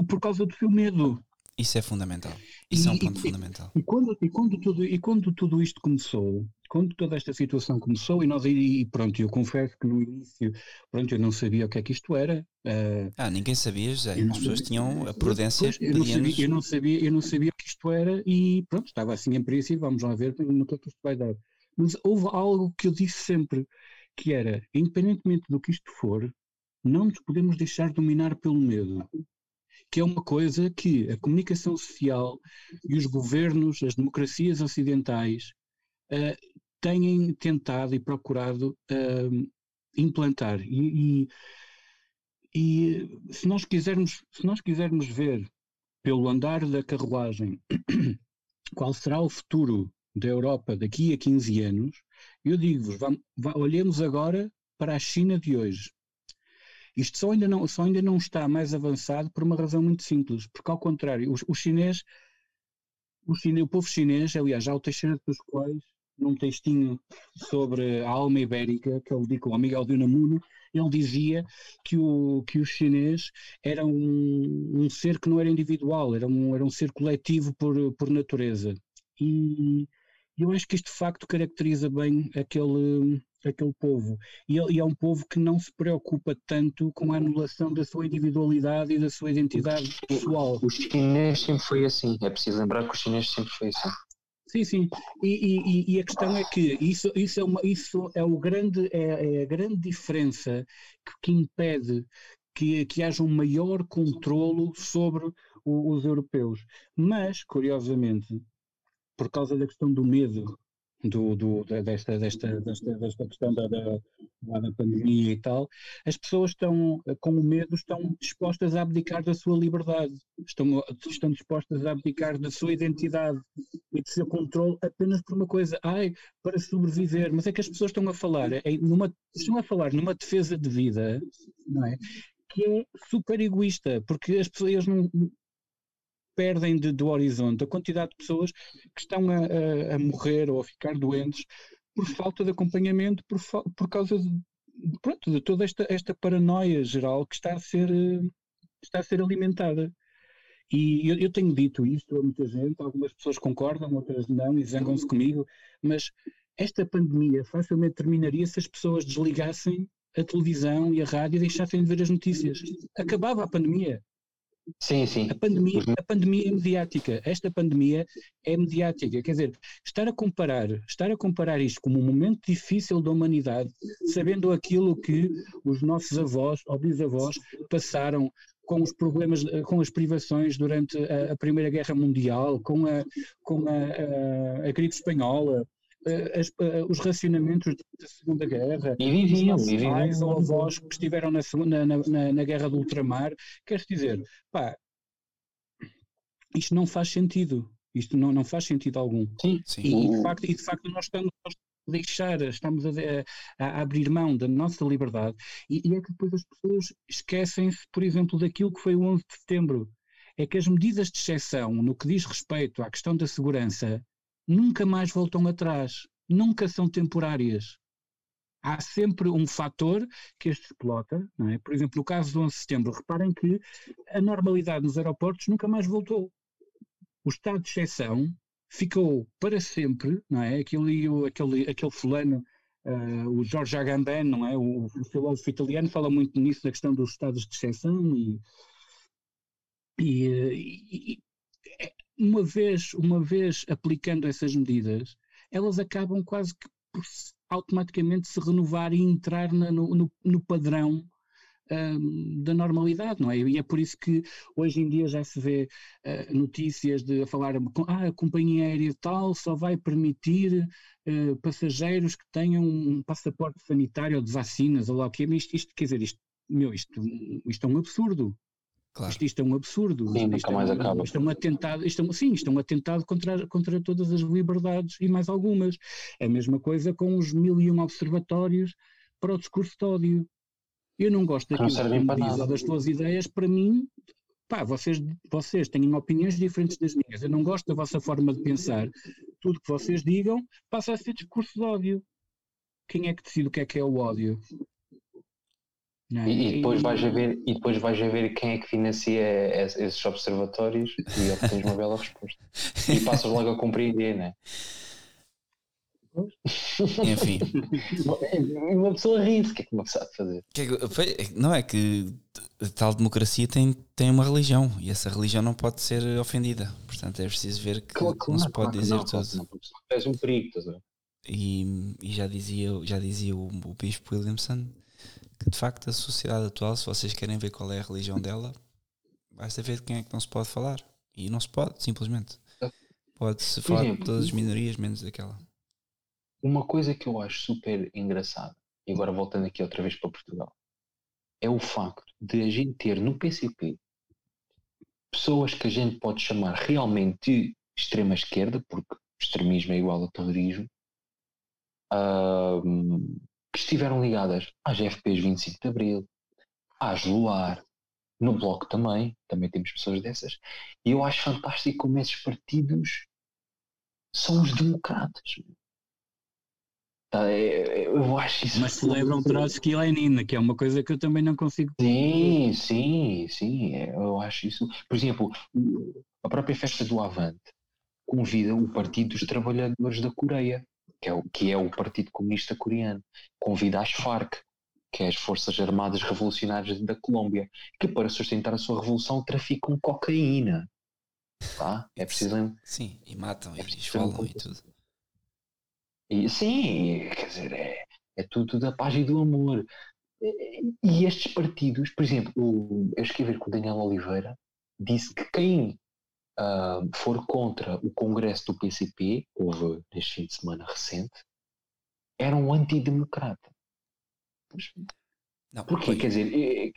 por causa do seu medo. Isso é fundamental. Isso e, é um ponto e, fundamental. E quando, e, quando tudo, e quando tudo isto começou, quando toda esta situação começou, e nós e pronto, eu confesso que no início, pronto, eu não sabia o que é que isto era. Uh, ah, ninguém sabia, José. As pessoas tinham a prudência. Pois, eu, não sabia, eu, não sabia, eu não sabia o que isto era e pronto, estava assim em princípio, vamos lá ver no que é que isto vai dar. Mas houve algo que eu disse sempre, que era, independentemente do que isto for, não nos podemos deixar dominar pelo medo que é uma coisa que a comunicação social e os governos, as democracias ocidentais, uh, têm tentado e procurado uh, implantar. E, e, e, se, nós quisermos, se nós quisermos ver pelo andar da carruagem qual será o futuro da Europa daqui a 15 anos, eu digo-vos, olhemos agora para a China de hoje. Isto só ainda, não, só ainda não está mais avançado por uma razão muito simples, porque ao contrário, o, chinês, o, o povo chinês, aliás, já o Teixeira dos Cois, num textinho sobre a alma ibérica que ele dedicou ao Miguel de Unamuno, ele dizia que o, que o chinês era um, um ser que não era individual, era um, era um ser coletivo por, por natureza. E eu acho que isto de facto caracteriza bem aquele, aquele povo. E, e é um povo que não se preocupa tanto com a anulação da sua individualidade e da sua identidade pessoal. O chinês sempre foi assim, é preciso lembrar que o chinês sempre foi assim. Sim, sim. E, e, e, a questão é que isso, isso, é, uma, isso é, o grande, é, é a grande diferença que, que impede que, que, haja um maior controlo sobre o, os europeus. Mas, curiosamente, por causa da questão do medo do, do, desta, desta, desta, desta questão da, da, da pandemia e tal, as pessoas estão com o medo, estão dispostas a abdicar da sua liberdade, estão, estão dispostas a abdicar da sua identidade e do seu controle apenas por uma coisa, ai, para sobreviver, mas é que as pessoas estão a falar, é numa, estão a falar numa defesa de vida, não é? Que é super egoísta, porque as pessoas não, perdem de, do horizonte a quantidade de pessoas que estão a, a, a morrer ou a ficar doentes por falta de acompanhamento, por, por causa de, pronto, de toda esta, esta paranoia geral que está a ser, está a ser alimentada. E eu, eu, tenho dito isto a muita gente, algumas pessoas concordam, outras não, e zangam-se comigo, mas esta pandemia facilmente terminaria se as pessoas desligassem a televisão e a rádio e deixassem de ver as notícias. Acabava a pandemia. Sim, sim. A pandemia, a pandemia é mediática. Esta pandemia é mediática. Quer dizer, estar a comparar, estar a comparar isto como um momento difícil da humanidade, sabendo aquilo que os nossos avós ou bisavós passaram com os problemas, com as privações durante a, a Primeira Guerra Mundial, com a, com a, a, a gripe espanhola, as, os racionamentos da Segunda Guerra, e viviam, os nossos pais ou avós que estiveram na, na, na, na guerra do ultramar, quer dizer, pá, isto não faz sentido, isto não, não faz sentido algum. Sim, Sim. E, e de facto, e de facto nós estamos a deixar, estamos a, a, a abrir mão da nossa liberdade e, e é que depois as pessoas esquecem-se, por exemplo, daquilo que foi o 11 de setembro. É que as medidas de exceção no que diz respeito à questão da segurança nunca mais voltam atrás, nunca são temporárias. Há sempre um fator que este explota, é? Por exemplo, no caso do 11 de setembro, reparem que a normalidade nos aeroportos nunca mais voltou. O estado de exceção ficou para sempre, não é? Aquele, aquele, aquele fulano, uh, o Jorge Agamben, não é? O, o, filósofo italiano fala muito nisso, na questão dos estados de exceção e, e, e uma vez, uma vez aplicando essas medidas, elas acabam quase que por automaticamente se renovar e entrar na, no, no, no, padrão um, da normalidade, não é? E é por isso que hoje em dia já se vê uh, notícias de falar ah, a companhia aérea tal só vai permitir uh, passageiros que tenham um passaporte sanitário ou de vacinas ou lá o que isto, isto quer dizer, isto, meu, isto, isto é um absurdo. Claro. Isto, isto, é um absurdo. Sim, isto, nunca mais é, acaba. Isto é um atentado, isto é, sim, isto é um atentado contra, contra todas as liberdades e mais algumas. É a mesma coisa com os mil e um observatórios para o discurso de ódio. Eu não gosto daquilo não que me diz ou das tuas ideias, para mim, pá, vocês, vocês têm opiniões diferentes das minhas. Eu não gosto da vossa forma de pensar. Tudo que vocês digam passa a ser discurso de ódio. Quem é que decide o que é que é o ódio? É? E, e, depois vais a ver, e depois vais a ver quem é que financia esses observatórios e obtens uma bela resposta. E passas logo a compreender, não é? Enfim. uma pessoa ri-se, o que é que uma pessoa sabe fazer? Não é que a tal democracia tem, tem uma religião e essa religião não pode ser ofendida. Portanto, é preciso ver que claro, não se pode claro dizer não, tudo. Não, és um perigo, estás a ver? E, e já dizia, já dizia o, o Bispo Williamson que de facto a sociedade atual, se vocês querem ver qual é a religião dela, basta ver de quem é que não se pode falar. E não se pode, simplesmente. Pode-se falar exemplo, de todas as minorias, menos daquela. Uma coisa que eu acho super engraçada, e agora voltando aqui outra vez para Portugal, é o facto de a gente ter no PCP pessoas que a gente pode chamar realmente de extrema esquerda, porque extremismo é igual a terrorismo, um, que estiveram ligadas às FPs 25 de Abril, às Luar, no Bloco também, também temos pessoas dessas, e eu acho fantástico como esses partidos são os democratas. Tá, eu acho isso. Mas celebram Trotsky e Lenin, que é uma coisa que eu também não consigo. Sim, sim, sim. É, eu acho isso. Por exemplo, a própria festa do Avante convida o Partido dos Trabalhadores da Coreia que é o, que é o Partido Comunista Coreano, convida as FARC, que é as Forças Armadas Revolucionárias da Colômbia, que para sustentar a sua revolução traficam cocaína. Tá? É preciso. Sim, e matam, é e esfolam e tudo. E, sim, quer dizer, é, é tudo da paz e do amor. E, e estes partidos, por exemplo, eu escrevi com o Daniel Oliveira, disse que quem uh, for contra o congresso do PCP, houve neste fim de semana recente, era um antidemocrata. Não, Porquê? Quer dizer, eu,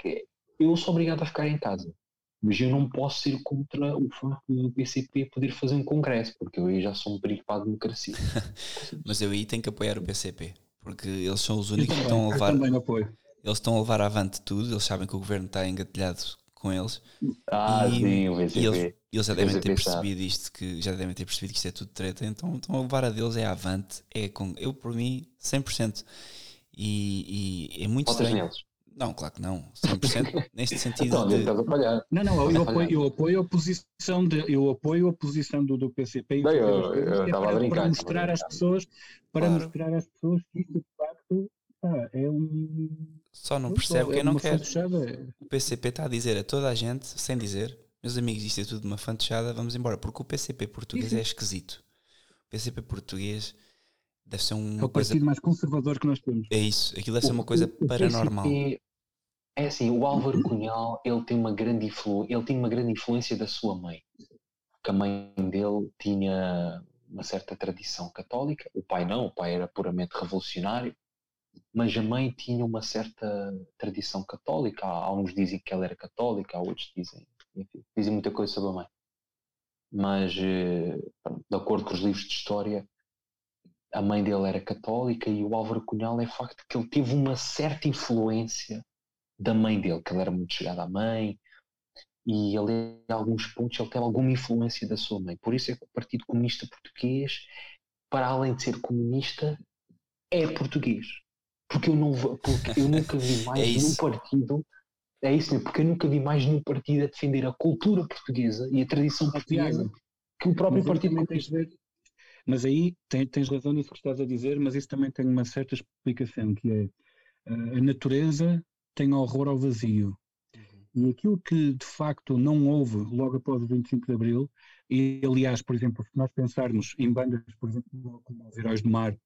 eu sou obrigado a ficar em casa, mas eu não posso ser contra o facto do PCP poder fazer um congresso, porque eu aí já sou um perigo para a democracia. mas eu aí tenho que apoiar o PCP, porque eles são os únicos que estão a levar. Eles estão a levar avante tudo, eles sabem que o governo está engatilhado com eles. Ah, e, sim, o VCP. E eles, eles já devem ter percebido isto, que já devem ter percebido que isto é tudo treta, então estão a levar a deles é avante, é com, eu por mim 100%. E, e é muito Votas estranho. neles? Não, claro que não, 100% neste sentido então, de... Não, não, eu apoio, eu apoio a posição de, eu apoio a posição do, do PCP não, eu, eu, eu para, para mostrar às pessoas para claro. mostrar às pessoas que isto de facto ah, é um só não percebe é quem não uma quer. fantochada. O PCP está a dizer a toda a gente, sem dizer, meus amigos, isto é tudo uma fantochada, vamos embora. Porque o PCP português é esquisito. O PCP português deve ser É uma o coisa. partido mais conservador que nós temos. É isso, aquilo deve ser uma coisa O- o paranormal. PCP É assim, o Álvaro Cunhal, ele tem uma grande influ, ele tinha uma grande influência da sua mãe. Porque a mãe dele tinha uma certa tradição católica, o pai não, o pai era puramente revolucionário, mas a mãe tinha uma certa tradição católica. Há, há uns dizem que ela era católica, outros dizem, enfim, dizem muita coisa sobre a mãe. Mas, eh, de acordo com os livros de história, a mãe dele era católica e o Álvaro Cunhal é facto que ele teve uma certa influência da mãe dele, que ele era muito chegado à mãe e ele em alguns pontos ele teve alguma influência da sua mãe. Por isso é que o Partido Comunista Português, para além de ser comunista, é português. Porque eu, não, porque eu nunca vi mais É nenhum partido. É isso mesmo, porque eu nunca vi mais nenhum partido a defender a cultura portuguesa e a tradição Ah, portuguesa Tiago, que o próprio Partido tens Comunista. de ver- Mas aí tem- tens razão nisso que estás a dizer, mas isso também tem uma certa explicação, que é eh, a natureza tem horror ao vazio. E aquilo que de facto não houve logo após o 25 de Abril, e aliás, por exemplo, se nós pensarmos em bandas, por exemplo, como os Heróis do Mar,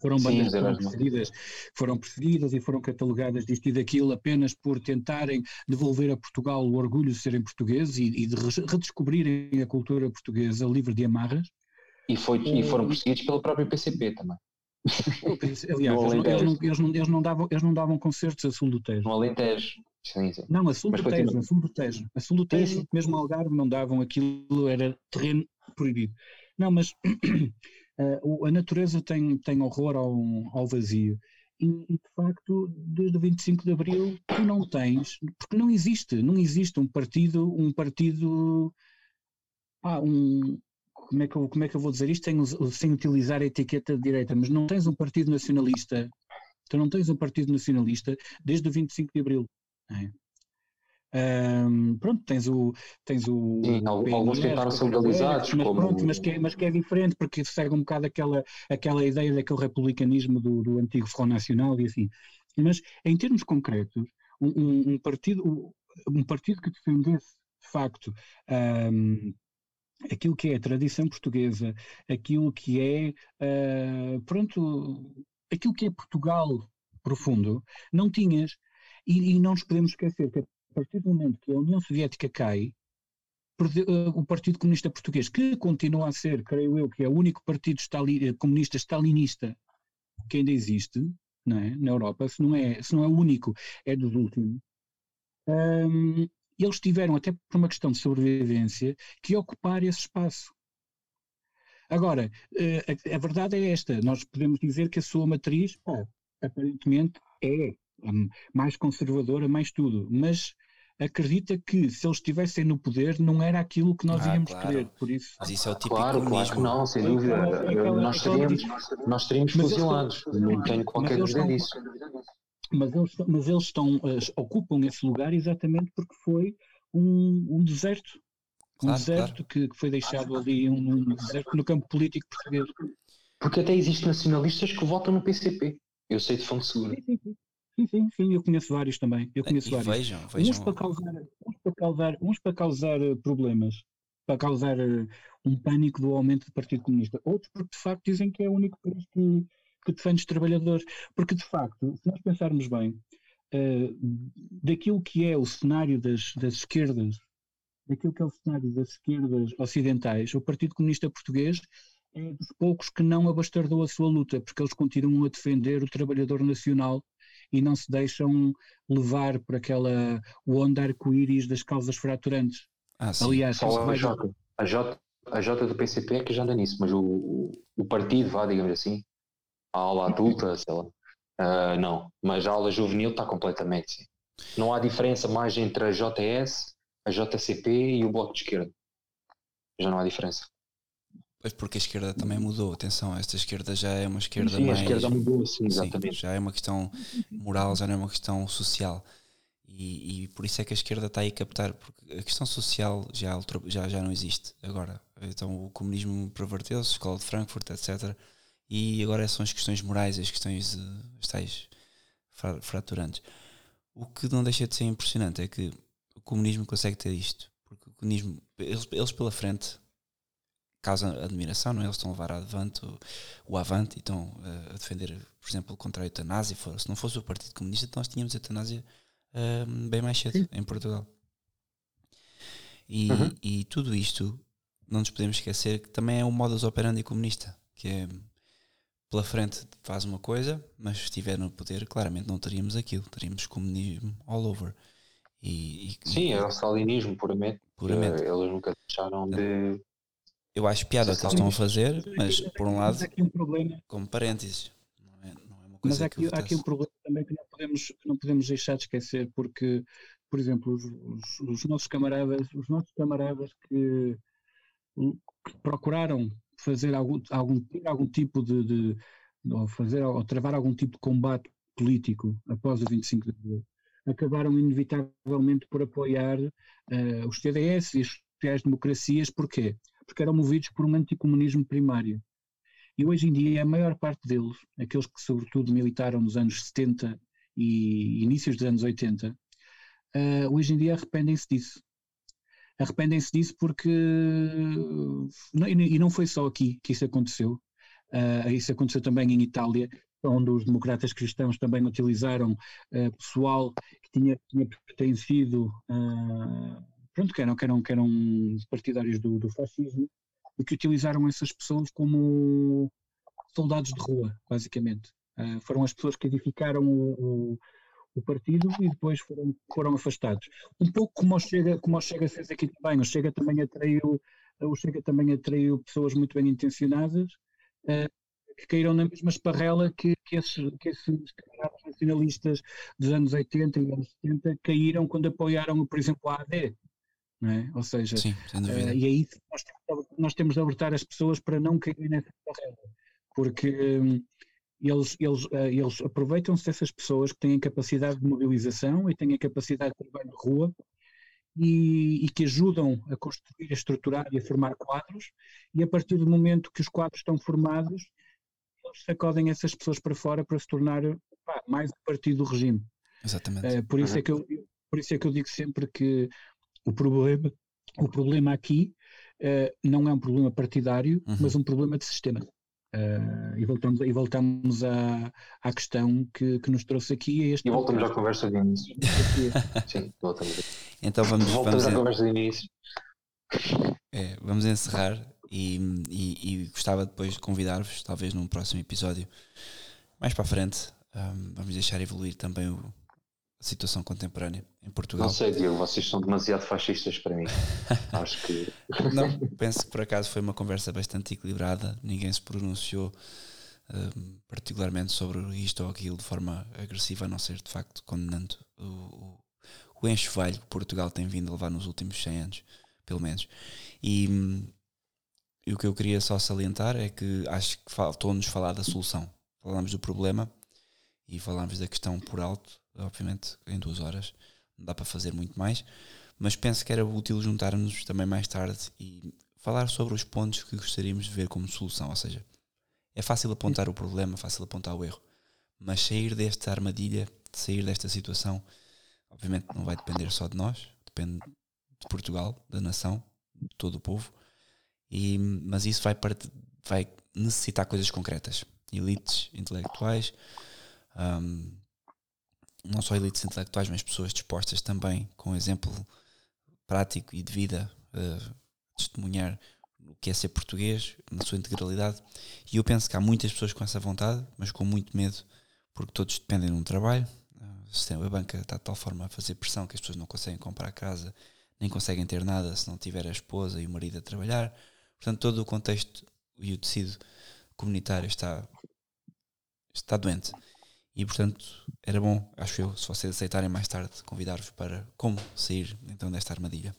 foram Sim, bandas que foram perseguidas, foram perseguidas e foram catalogadas disto e daquilo apenas por tentarem devolver a Portugal o orgulho de serem portugueses e, e de re- redescobrirem a cultura portuguesa livre de amarras. E, foi, e foram perseguidos pelo próprio PCP também, Aliás, eles não, eles, não, eles, não, eles, não davam, eles não davam concertos a sul do Tejo. no Alentejo. Sim, sim. Não, a sul Mas do Tejo, a sul do Tejo. A sul do Tejo, sim. mesmo Algarve, não davam aquilo, era terreno proibido. Não, mas eh, a natureza tem, tem horror ao, ao vazio. E, e, de facto, desde o 25 de Abril, tu não tens, porque não existe, não existe um partido, um partido, ah, um, como é que eu, como é que eu vou dizer isto sem, sem utilizar a etiqueta de direita, mas não tens um partido nacionalista, tu não tens um partido nacionalista desde o 25 de Abril. é? Ahm, pronto, tens o. Tens o Sim, al- alguns PNR, tentaram ser legalizados, mas, como- pronto, mas, que é, mas que é diferente, porque segue um bocado aquela, aquela ideia daquele republicanismo do, do antigo Front Nacional e assim. Mas, em termos concretos, um, um- um partido, um partido que defendesse, de facto, ahm, aquilo que é a tradição portuguesa, aquilo que é, ah, pronto, aquilo que é Portugal profundo, não tinhas. E, e não nos podemos esquecer que a partir do momento que a União Soviética cai, ah, o Partido Comunista Português, que continua a ser, creio eu, que é o único partido stali- eh, comunista stalinista que ainda existe é? na Europa, se não, é, se não é o único, é dos últimos. Ahm, eles tiveram, até por uma questão de sobrevivência, que ocupar esse espaço. Agora, eh, a, a verdade é esta: nós podemos dizer que a sua matriz, pá, aparentemente, é hum, mais conservadora, mais tudo, mas acredita que se eles estivessem no poder não era aquilo que nós Ah, íamos claro. querer, por isso. Mas isso é o típico Claro, claro que não, sem dúvida. aquela- aquela- nós, teríamos, nós teríamos fuzilados, estão- não tenho qualquer dúvida estão- disso. Mas eles, mas eles estão, eh, ocupam esse lugar exatamente porque foi um, um deserto. Um Claro, deserto que, que foi deixado ali, um, um deserto no campo político português. Porque até existem nacionalistas que votam no PCP. Eu sei de fonte segura. Sim, sim, sim. Sim, sim, sim, eu conheço vários também. Eu conheço E vários. vejam, Uns vejam. para, causar, uns, para causar, uns para causar eh, problemas, para causar eh, um pânico do aumento do Partido Comunista. Outros porque de facto dizem que é o único país que, que defende os trabalhadores. Porque de facto, se nós pensarmos bem, eh, daquilo que é o cenário das, das esquerdas, daquilo que é o cenário das esquerdas ocidentais, o Partido Comunista Português é dos poucos que não abastardou a sua luta, porque eles continuam a defender o trabalhador nacional e não se deixam levar por aquela onda arco-íris das causas fraturantes. Ah, sim. Aliás, Só a J. A J, a J do PCP é que já anda nisso, mas o, o, o partido, vá, digamos assim, a aula adulta, sei lá, ah, não. Mas a aula juvenil está completamente, sim. Não há diferença mais entre a JS, a JCP e o Bloco de Esquerda. Já não há diferença. Pois porque a esquerda também mudou. Atenção, esta esquerda já é uma esquerda Sim, mais. a esquerda mudou, sim, Sim, exatamente. já é uma questão moral, já não é uma questão social. E, e por isso é que a esquerda está aí a captar, porque a questão social já, já, já não existe agora. Então o comunismo perverteu-se, a escola de Frankfurt, etc. E agora são as questões morais, as questões, eh, as tais fraturantes. O que não deixa de ser impressionante é que o comunismo consegue ter isto. Porque o comunismo, eles, eles pela frente, causam admiração, não é? Eles estão a levar avante o, o avante e estão uh, a defender, por exemplo, contra a eutanásia. Se não fosse o Partido Comunista, nós tínhamos eutanásia uh, bem mais cedo Sim. em Portugal. E, uhum. e tudo isto, não nos podemos esquecer que também é um modus operandi comunista, que é pela frente faz uma coisa, mas se estiver no poder, claramente não teríamos aquilo, teríamos comunismo all over. E, e, Sim, é o stalinismo puramente. puramente. Eles nunca deixaram de. Eu acho piada o que eles estão a fazer, mas por um lado, um problema. como parênteses, não é, não é uma coisa Mas há aqui, há aqui um problema também que não podemos, que não podemos deixar de esquecer, porque, por exemplo, os, os, os nossos camaradas, os nossos camaradas que, que procuraram fazer algum, algum, algum tipo de, de, ou fazer ou travar algum tipo de combate político após o 25 de abril, acabaram inevitavelmente por apoiar uh, os TDS e as sociais-democracias, porquê? Porque eram movidos por um anticomunismo primário. E hoje em dia a maior parte deles, aqueles que sobretudo militaram nos anos 70 e inícios dos anos 80, uh, eh, hoje em dia arrependem-se disso arrependem-se disso porque. E não foi só aqui que isso aconteceu. Uh, isso aconteceu também em Itália, onde os democratas cristãos também utilizaram uh, pessoal que tinha, tinha pertencido. Uh, pronto, que eram, que eram, que eram partidários do, do fascismo e que utilizaram essas pessoas como soldados de rua, basicamente. Uh, foram as pessoas que edificaram o, o, o partido e depois foram, foram afastados. Um pouco como o Chega, como o Chega fez aqui também, o Chega também atraiu, o Chega também atraiu pessoas muito bem intencionadas uh, que caíram na mesma esparrela que, que esses, que esses nacionalistas dos anos 80 e anos 70 caíram quando apoiaram, por exemplo, a AD. É? Ou seja, Sim, uh, e aí nós, nós, temos de alertar as pessoas para não caírem nessa esparrela, porque um, eles, eles, uh, eles aproveitam-se dessas pessoas que têm capacidade de mobilização e têm a capacidade de trabalho de rua e, e, que ajudam a construir, a estruturar e a formar quadros, e a partir do momento que os quadros estão formados, eles sacodem essas pessoas para fora para se tornar pá, mais um partido do regime. Exatamente. Uh, por, isso é que eu, por isso é que eu digo sempre que o problema, o problema aqui uh, não é um problema partidário, uhum. mas um problema de sistema. Uh, e voltamos, e voltamos à, à questão que, que nos trouxe aqui. A este e voltamos à conversa de início. Sim, voltamos. Então vamos, voltamos vamos à conversa de início. É, vamos encerrar e, e, e gostava depois de convidar-vos, talvez num próximo episódio, mais para a frente, um, vamos deixar evoluir também o, situação contemporânea em Portugal. Não sei, Diego, vocês são demasiado fascistas para mim. Acho que. Não, penso que por acaso foi uma conversa bastante equilibrada, ninguém se pronunciou um, particularmente sobre isto ou aquilo de forma agressiva, a não ser de facto condenando o, o, o enxovalho que Portugal tem vindo a levar nos últimos 100 anos, pelo menos. E, e o que eu queria só salientar é que acho que faltou-nos falar da solução. Falámos do problema e falámos da questão por alto obviamente em duas horas não dá para fazer muito mais, mas penso que era útil juntarmos também mais tarde e falar sobre os pontos que gostaríamos de ver como solução. Ou seja, é fácil apontar o problema, fácil apontar o erro, mas sair desta armadilha, sair desta situação, obviamente não vai depender só de nós, depende de Portugal, da nação, de todo o povo, e, mas isso vai, part... vai necessitar coisas concretas, elites intelectuais. Um, não só elites intelectuais, mas pessoas dispostas também, com exemplo prático e de vida, a testemunhar o que é ser português na sua integralidade. E eu penso que há muitas pessoas com essa vontade, mas com muito medo, porque todos dependem de um trabalho. A banca está de tal forma a fazer pressão que as pessoas não conseguem comprar casa, nem conseguem ter nada se não tiver a esposa e o marido a trabalhar. Portanto, todo o contexto e o tecido comunitário está, está doente. E portanto era bom, acho eu, se vocês aceitarem mais tarde, convidar-vos para como sair então desta armadilha.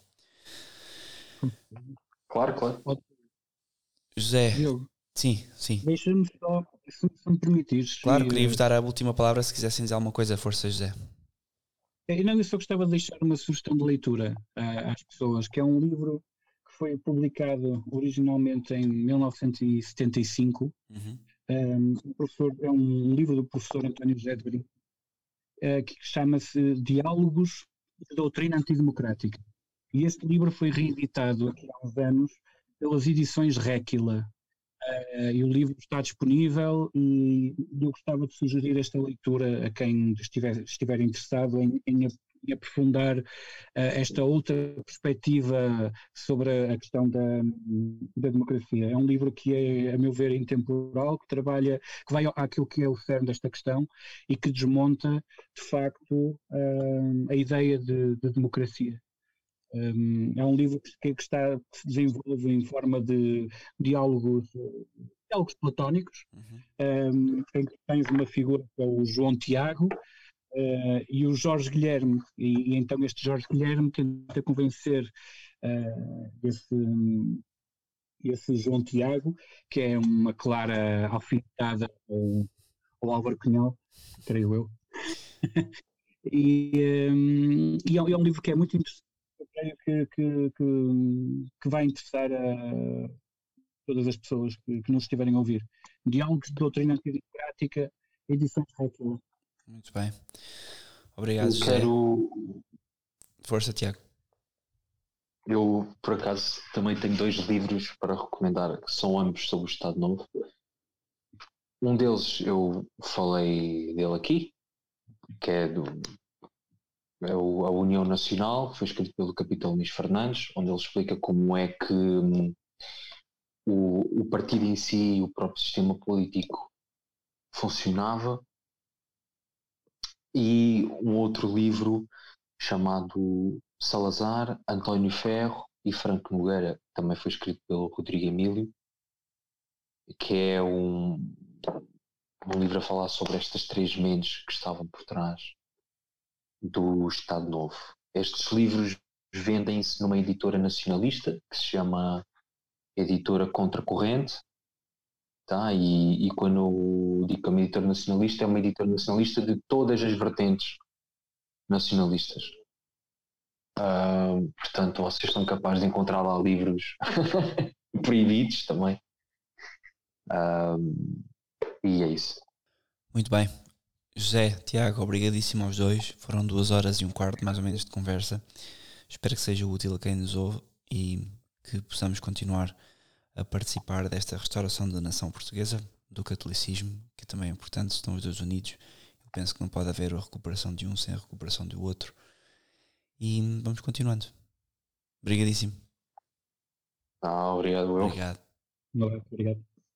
Claro, claro. José, sim, sim. Deixa-me só, se, me permitires. Claro, queria-vos dar a última palavra se quisessem dizer alguma coisa, força, José. Não, eu só gostava de deixar uma sugestão de leitura uh, às pessoas, que é um livro que foi publicado originalmente em 1975. Uhum um, é um livro do professor António José de Brito, uh, que chama-se Diálogos de Doutrina Antidemocrática. E este livro foi reeditado aqui há uns anos pelas edições Réquila. Uh, e o livro está disponível e eu gostava de sugerir esta leitura a quem estiver, estiver interessado em, em, em aprofundar uh, esta outra perspectiva sobre a questão da, da, democracia. É um livro que é, a meu ver, intemporal, que trabalha, que vai àquilo que é o cerne desta questão e que desmonta, de facto, uh, a ideia de, de democracia. Um, é um livro que, que, está, que se desenvolve em forma de diálogos, diálogos platónicos, uhum. um, em que tens uma figura que é o João Tiago uh, e o Jorge Guilherme, e, e, então este Jorge Guilherme tenta convencer uh, esse, esse João Tiago, que é uma clara alfinetada ao, Álvaro Cunhal, creio eu. e, um, e é, é um livro que é muito interessante creio que, que, que, que, vai interessar a todas as pessoas que, que nos estiverem a ouvir. Diálogos de Doutrina Antidemocrática, edição Réquila. Muito bem. Obrigado, Eu quero... Força, Tiago. Eu, por acaso, também tenho dois livros para recomendar, que são ambos sobre o Estado Novo. Um deles eu falei dele aqui, que é do é a União Nacional, que foi escrito pelo capitão Luís Fernandes, onde ele explica como é que hum, o, o partido em si e o próprio sistema político funcionava. E um outro livro chamado Salazar, António Ferro e Franco Nogueira, também foi escrito pelo Rodrigo Emílio, que é um, um livro a falar sobre estas três mentes que estavam por trás do Estado Novo. Estes livros vendem-se numa editora nacionalista que se chama Editora Contracorrente. Tá? E, e quando digo que é uma editora nacionalista, é uma editora nacionalista de todas as vertentes nacionalistas. Uh, portanto, vocês são capazes de encontrar lá livros proibidos também. Uh, e é isso. Muito bem. José, Tiago, obrigadíssimo aos dois. Foram duas horas e um quarto mais ou menos de conversa. Espero que seja útil a quem nos ouve e que possamos continuar a participar desta restauração da nação portuguesa, do catolicismo, que também é importante, estão os dois unidos. Eu penso que não pode haver a recuperação de um sem a recuperação do outro. E vamos continuando. Obrigadíssimo. Ah, obrigado, eu. Obrigado. Obrigado.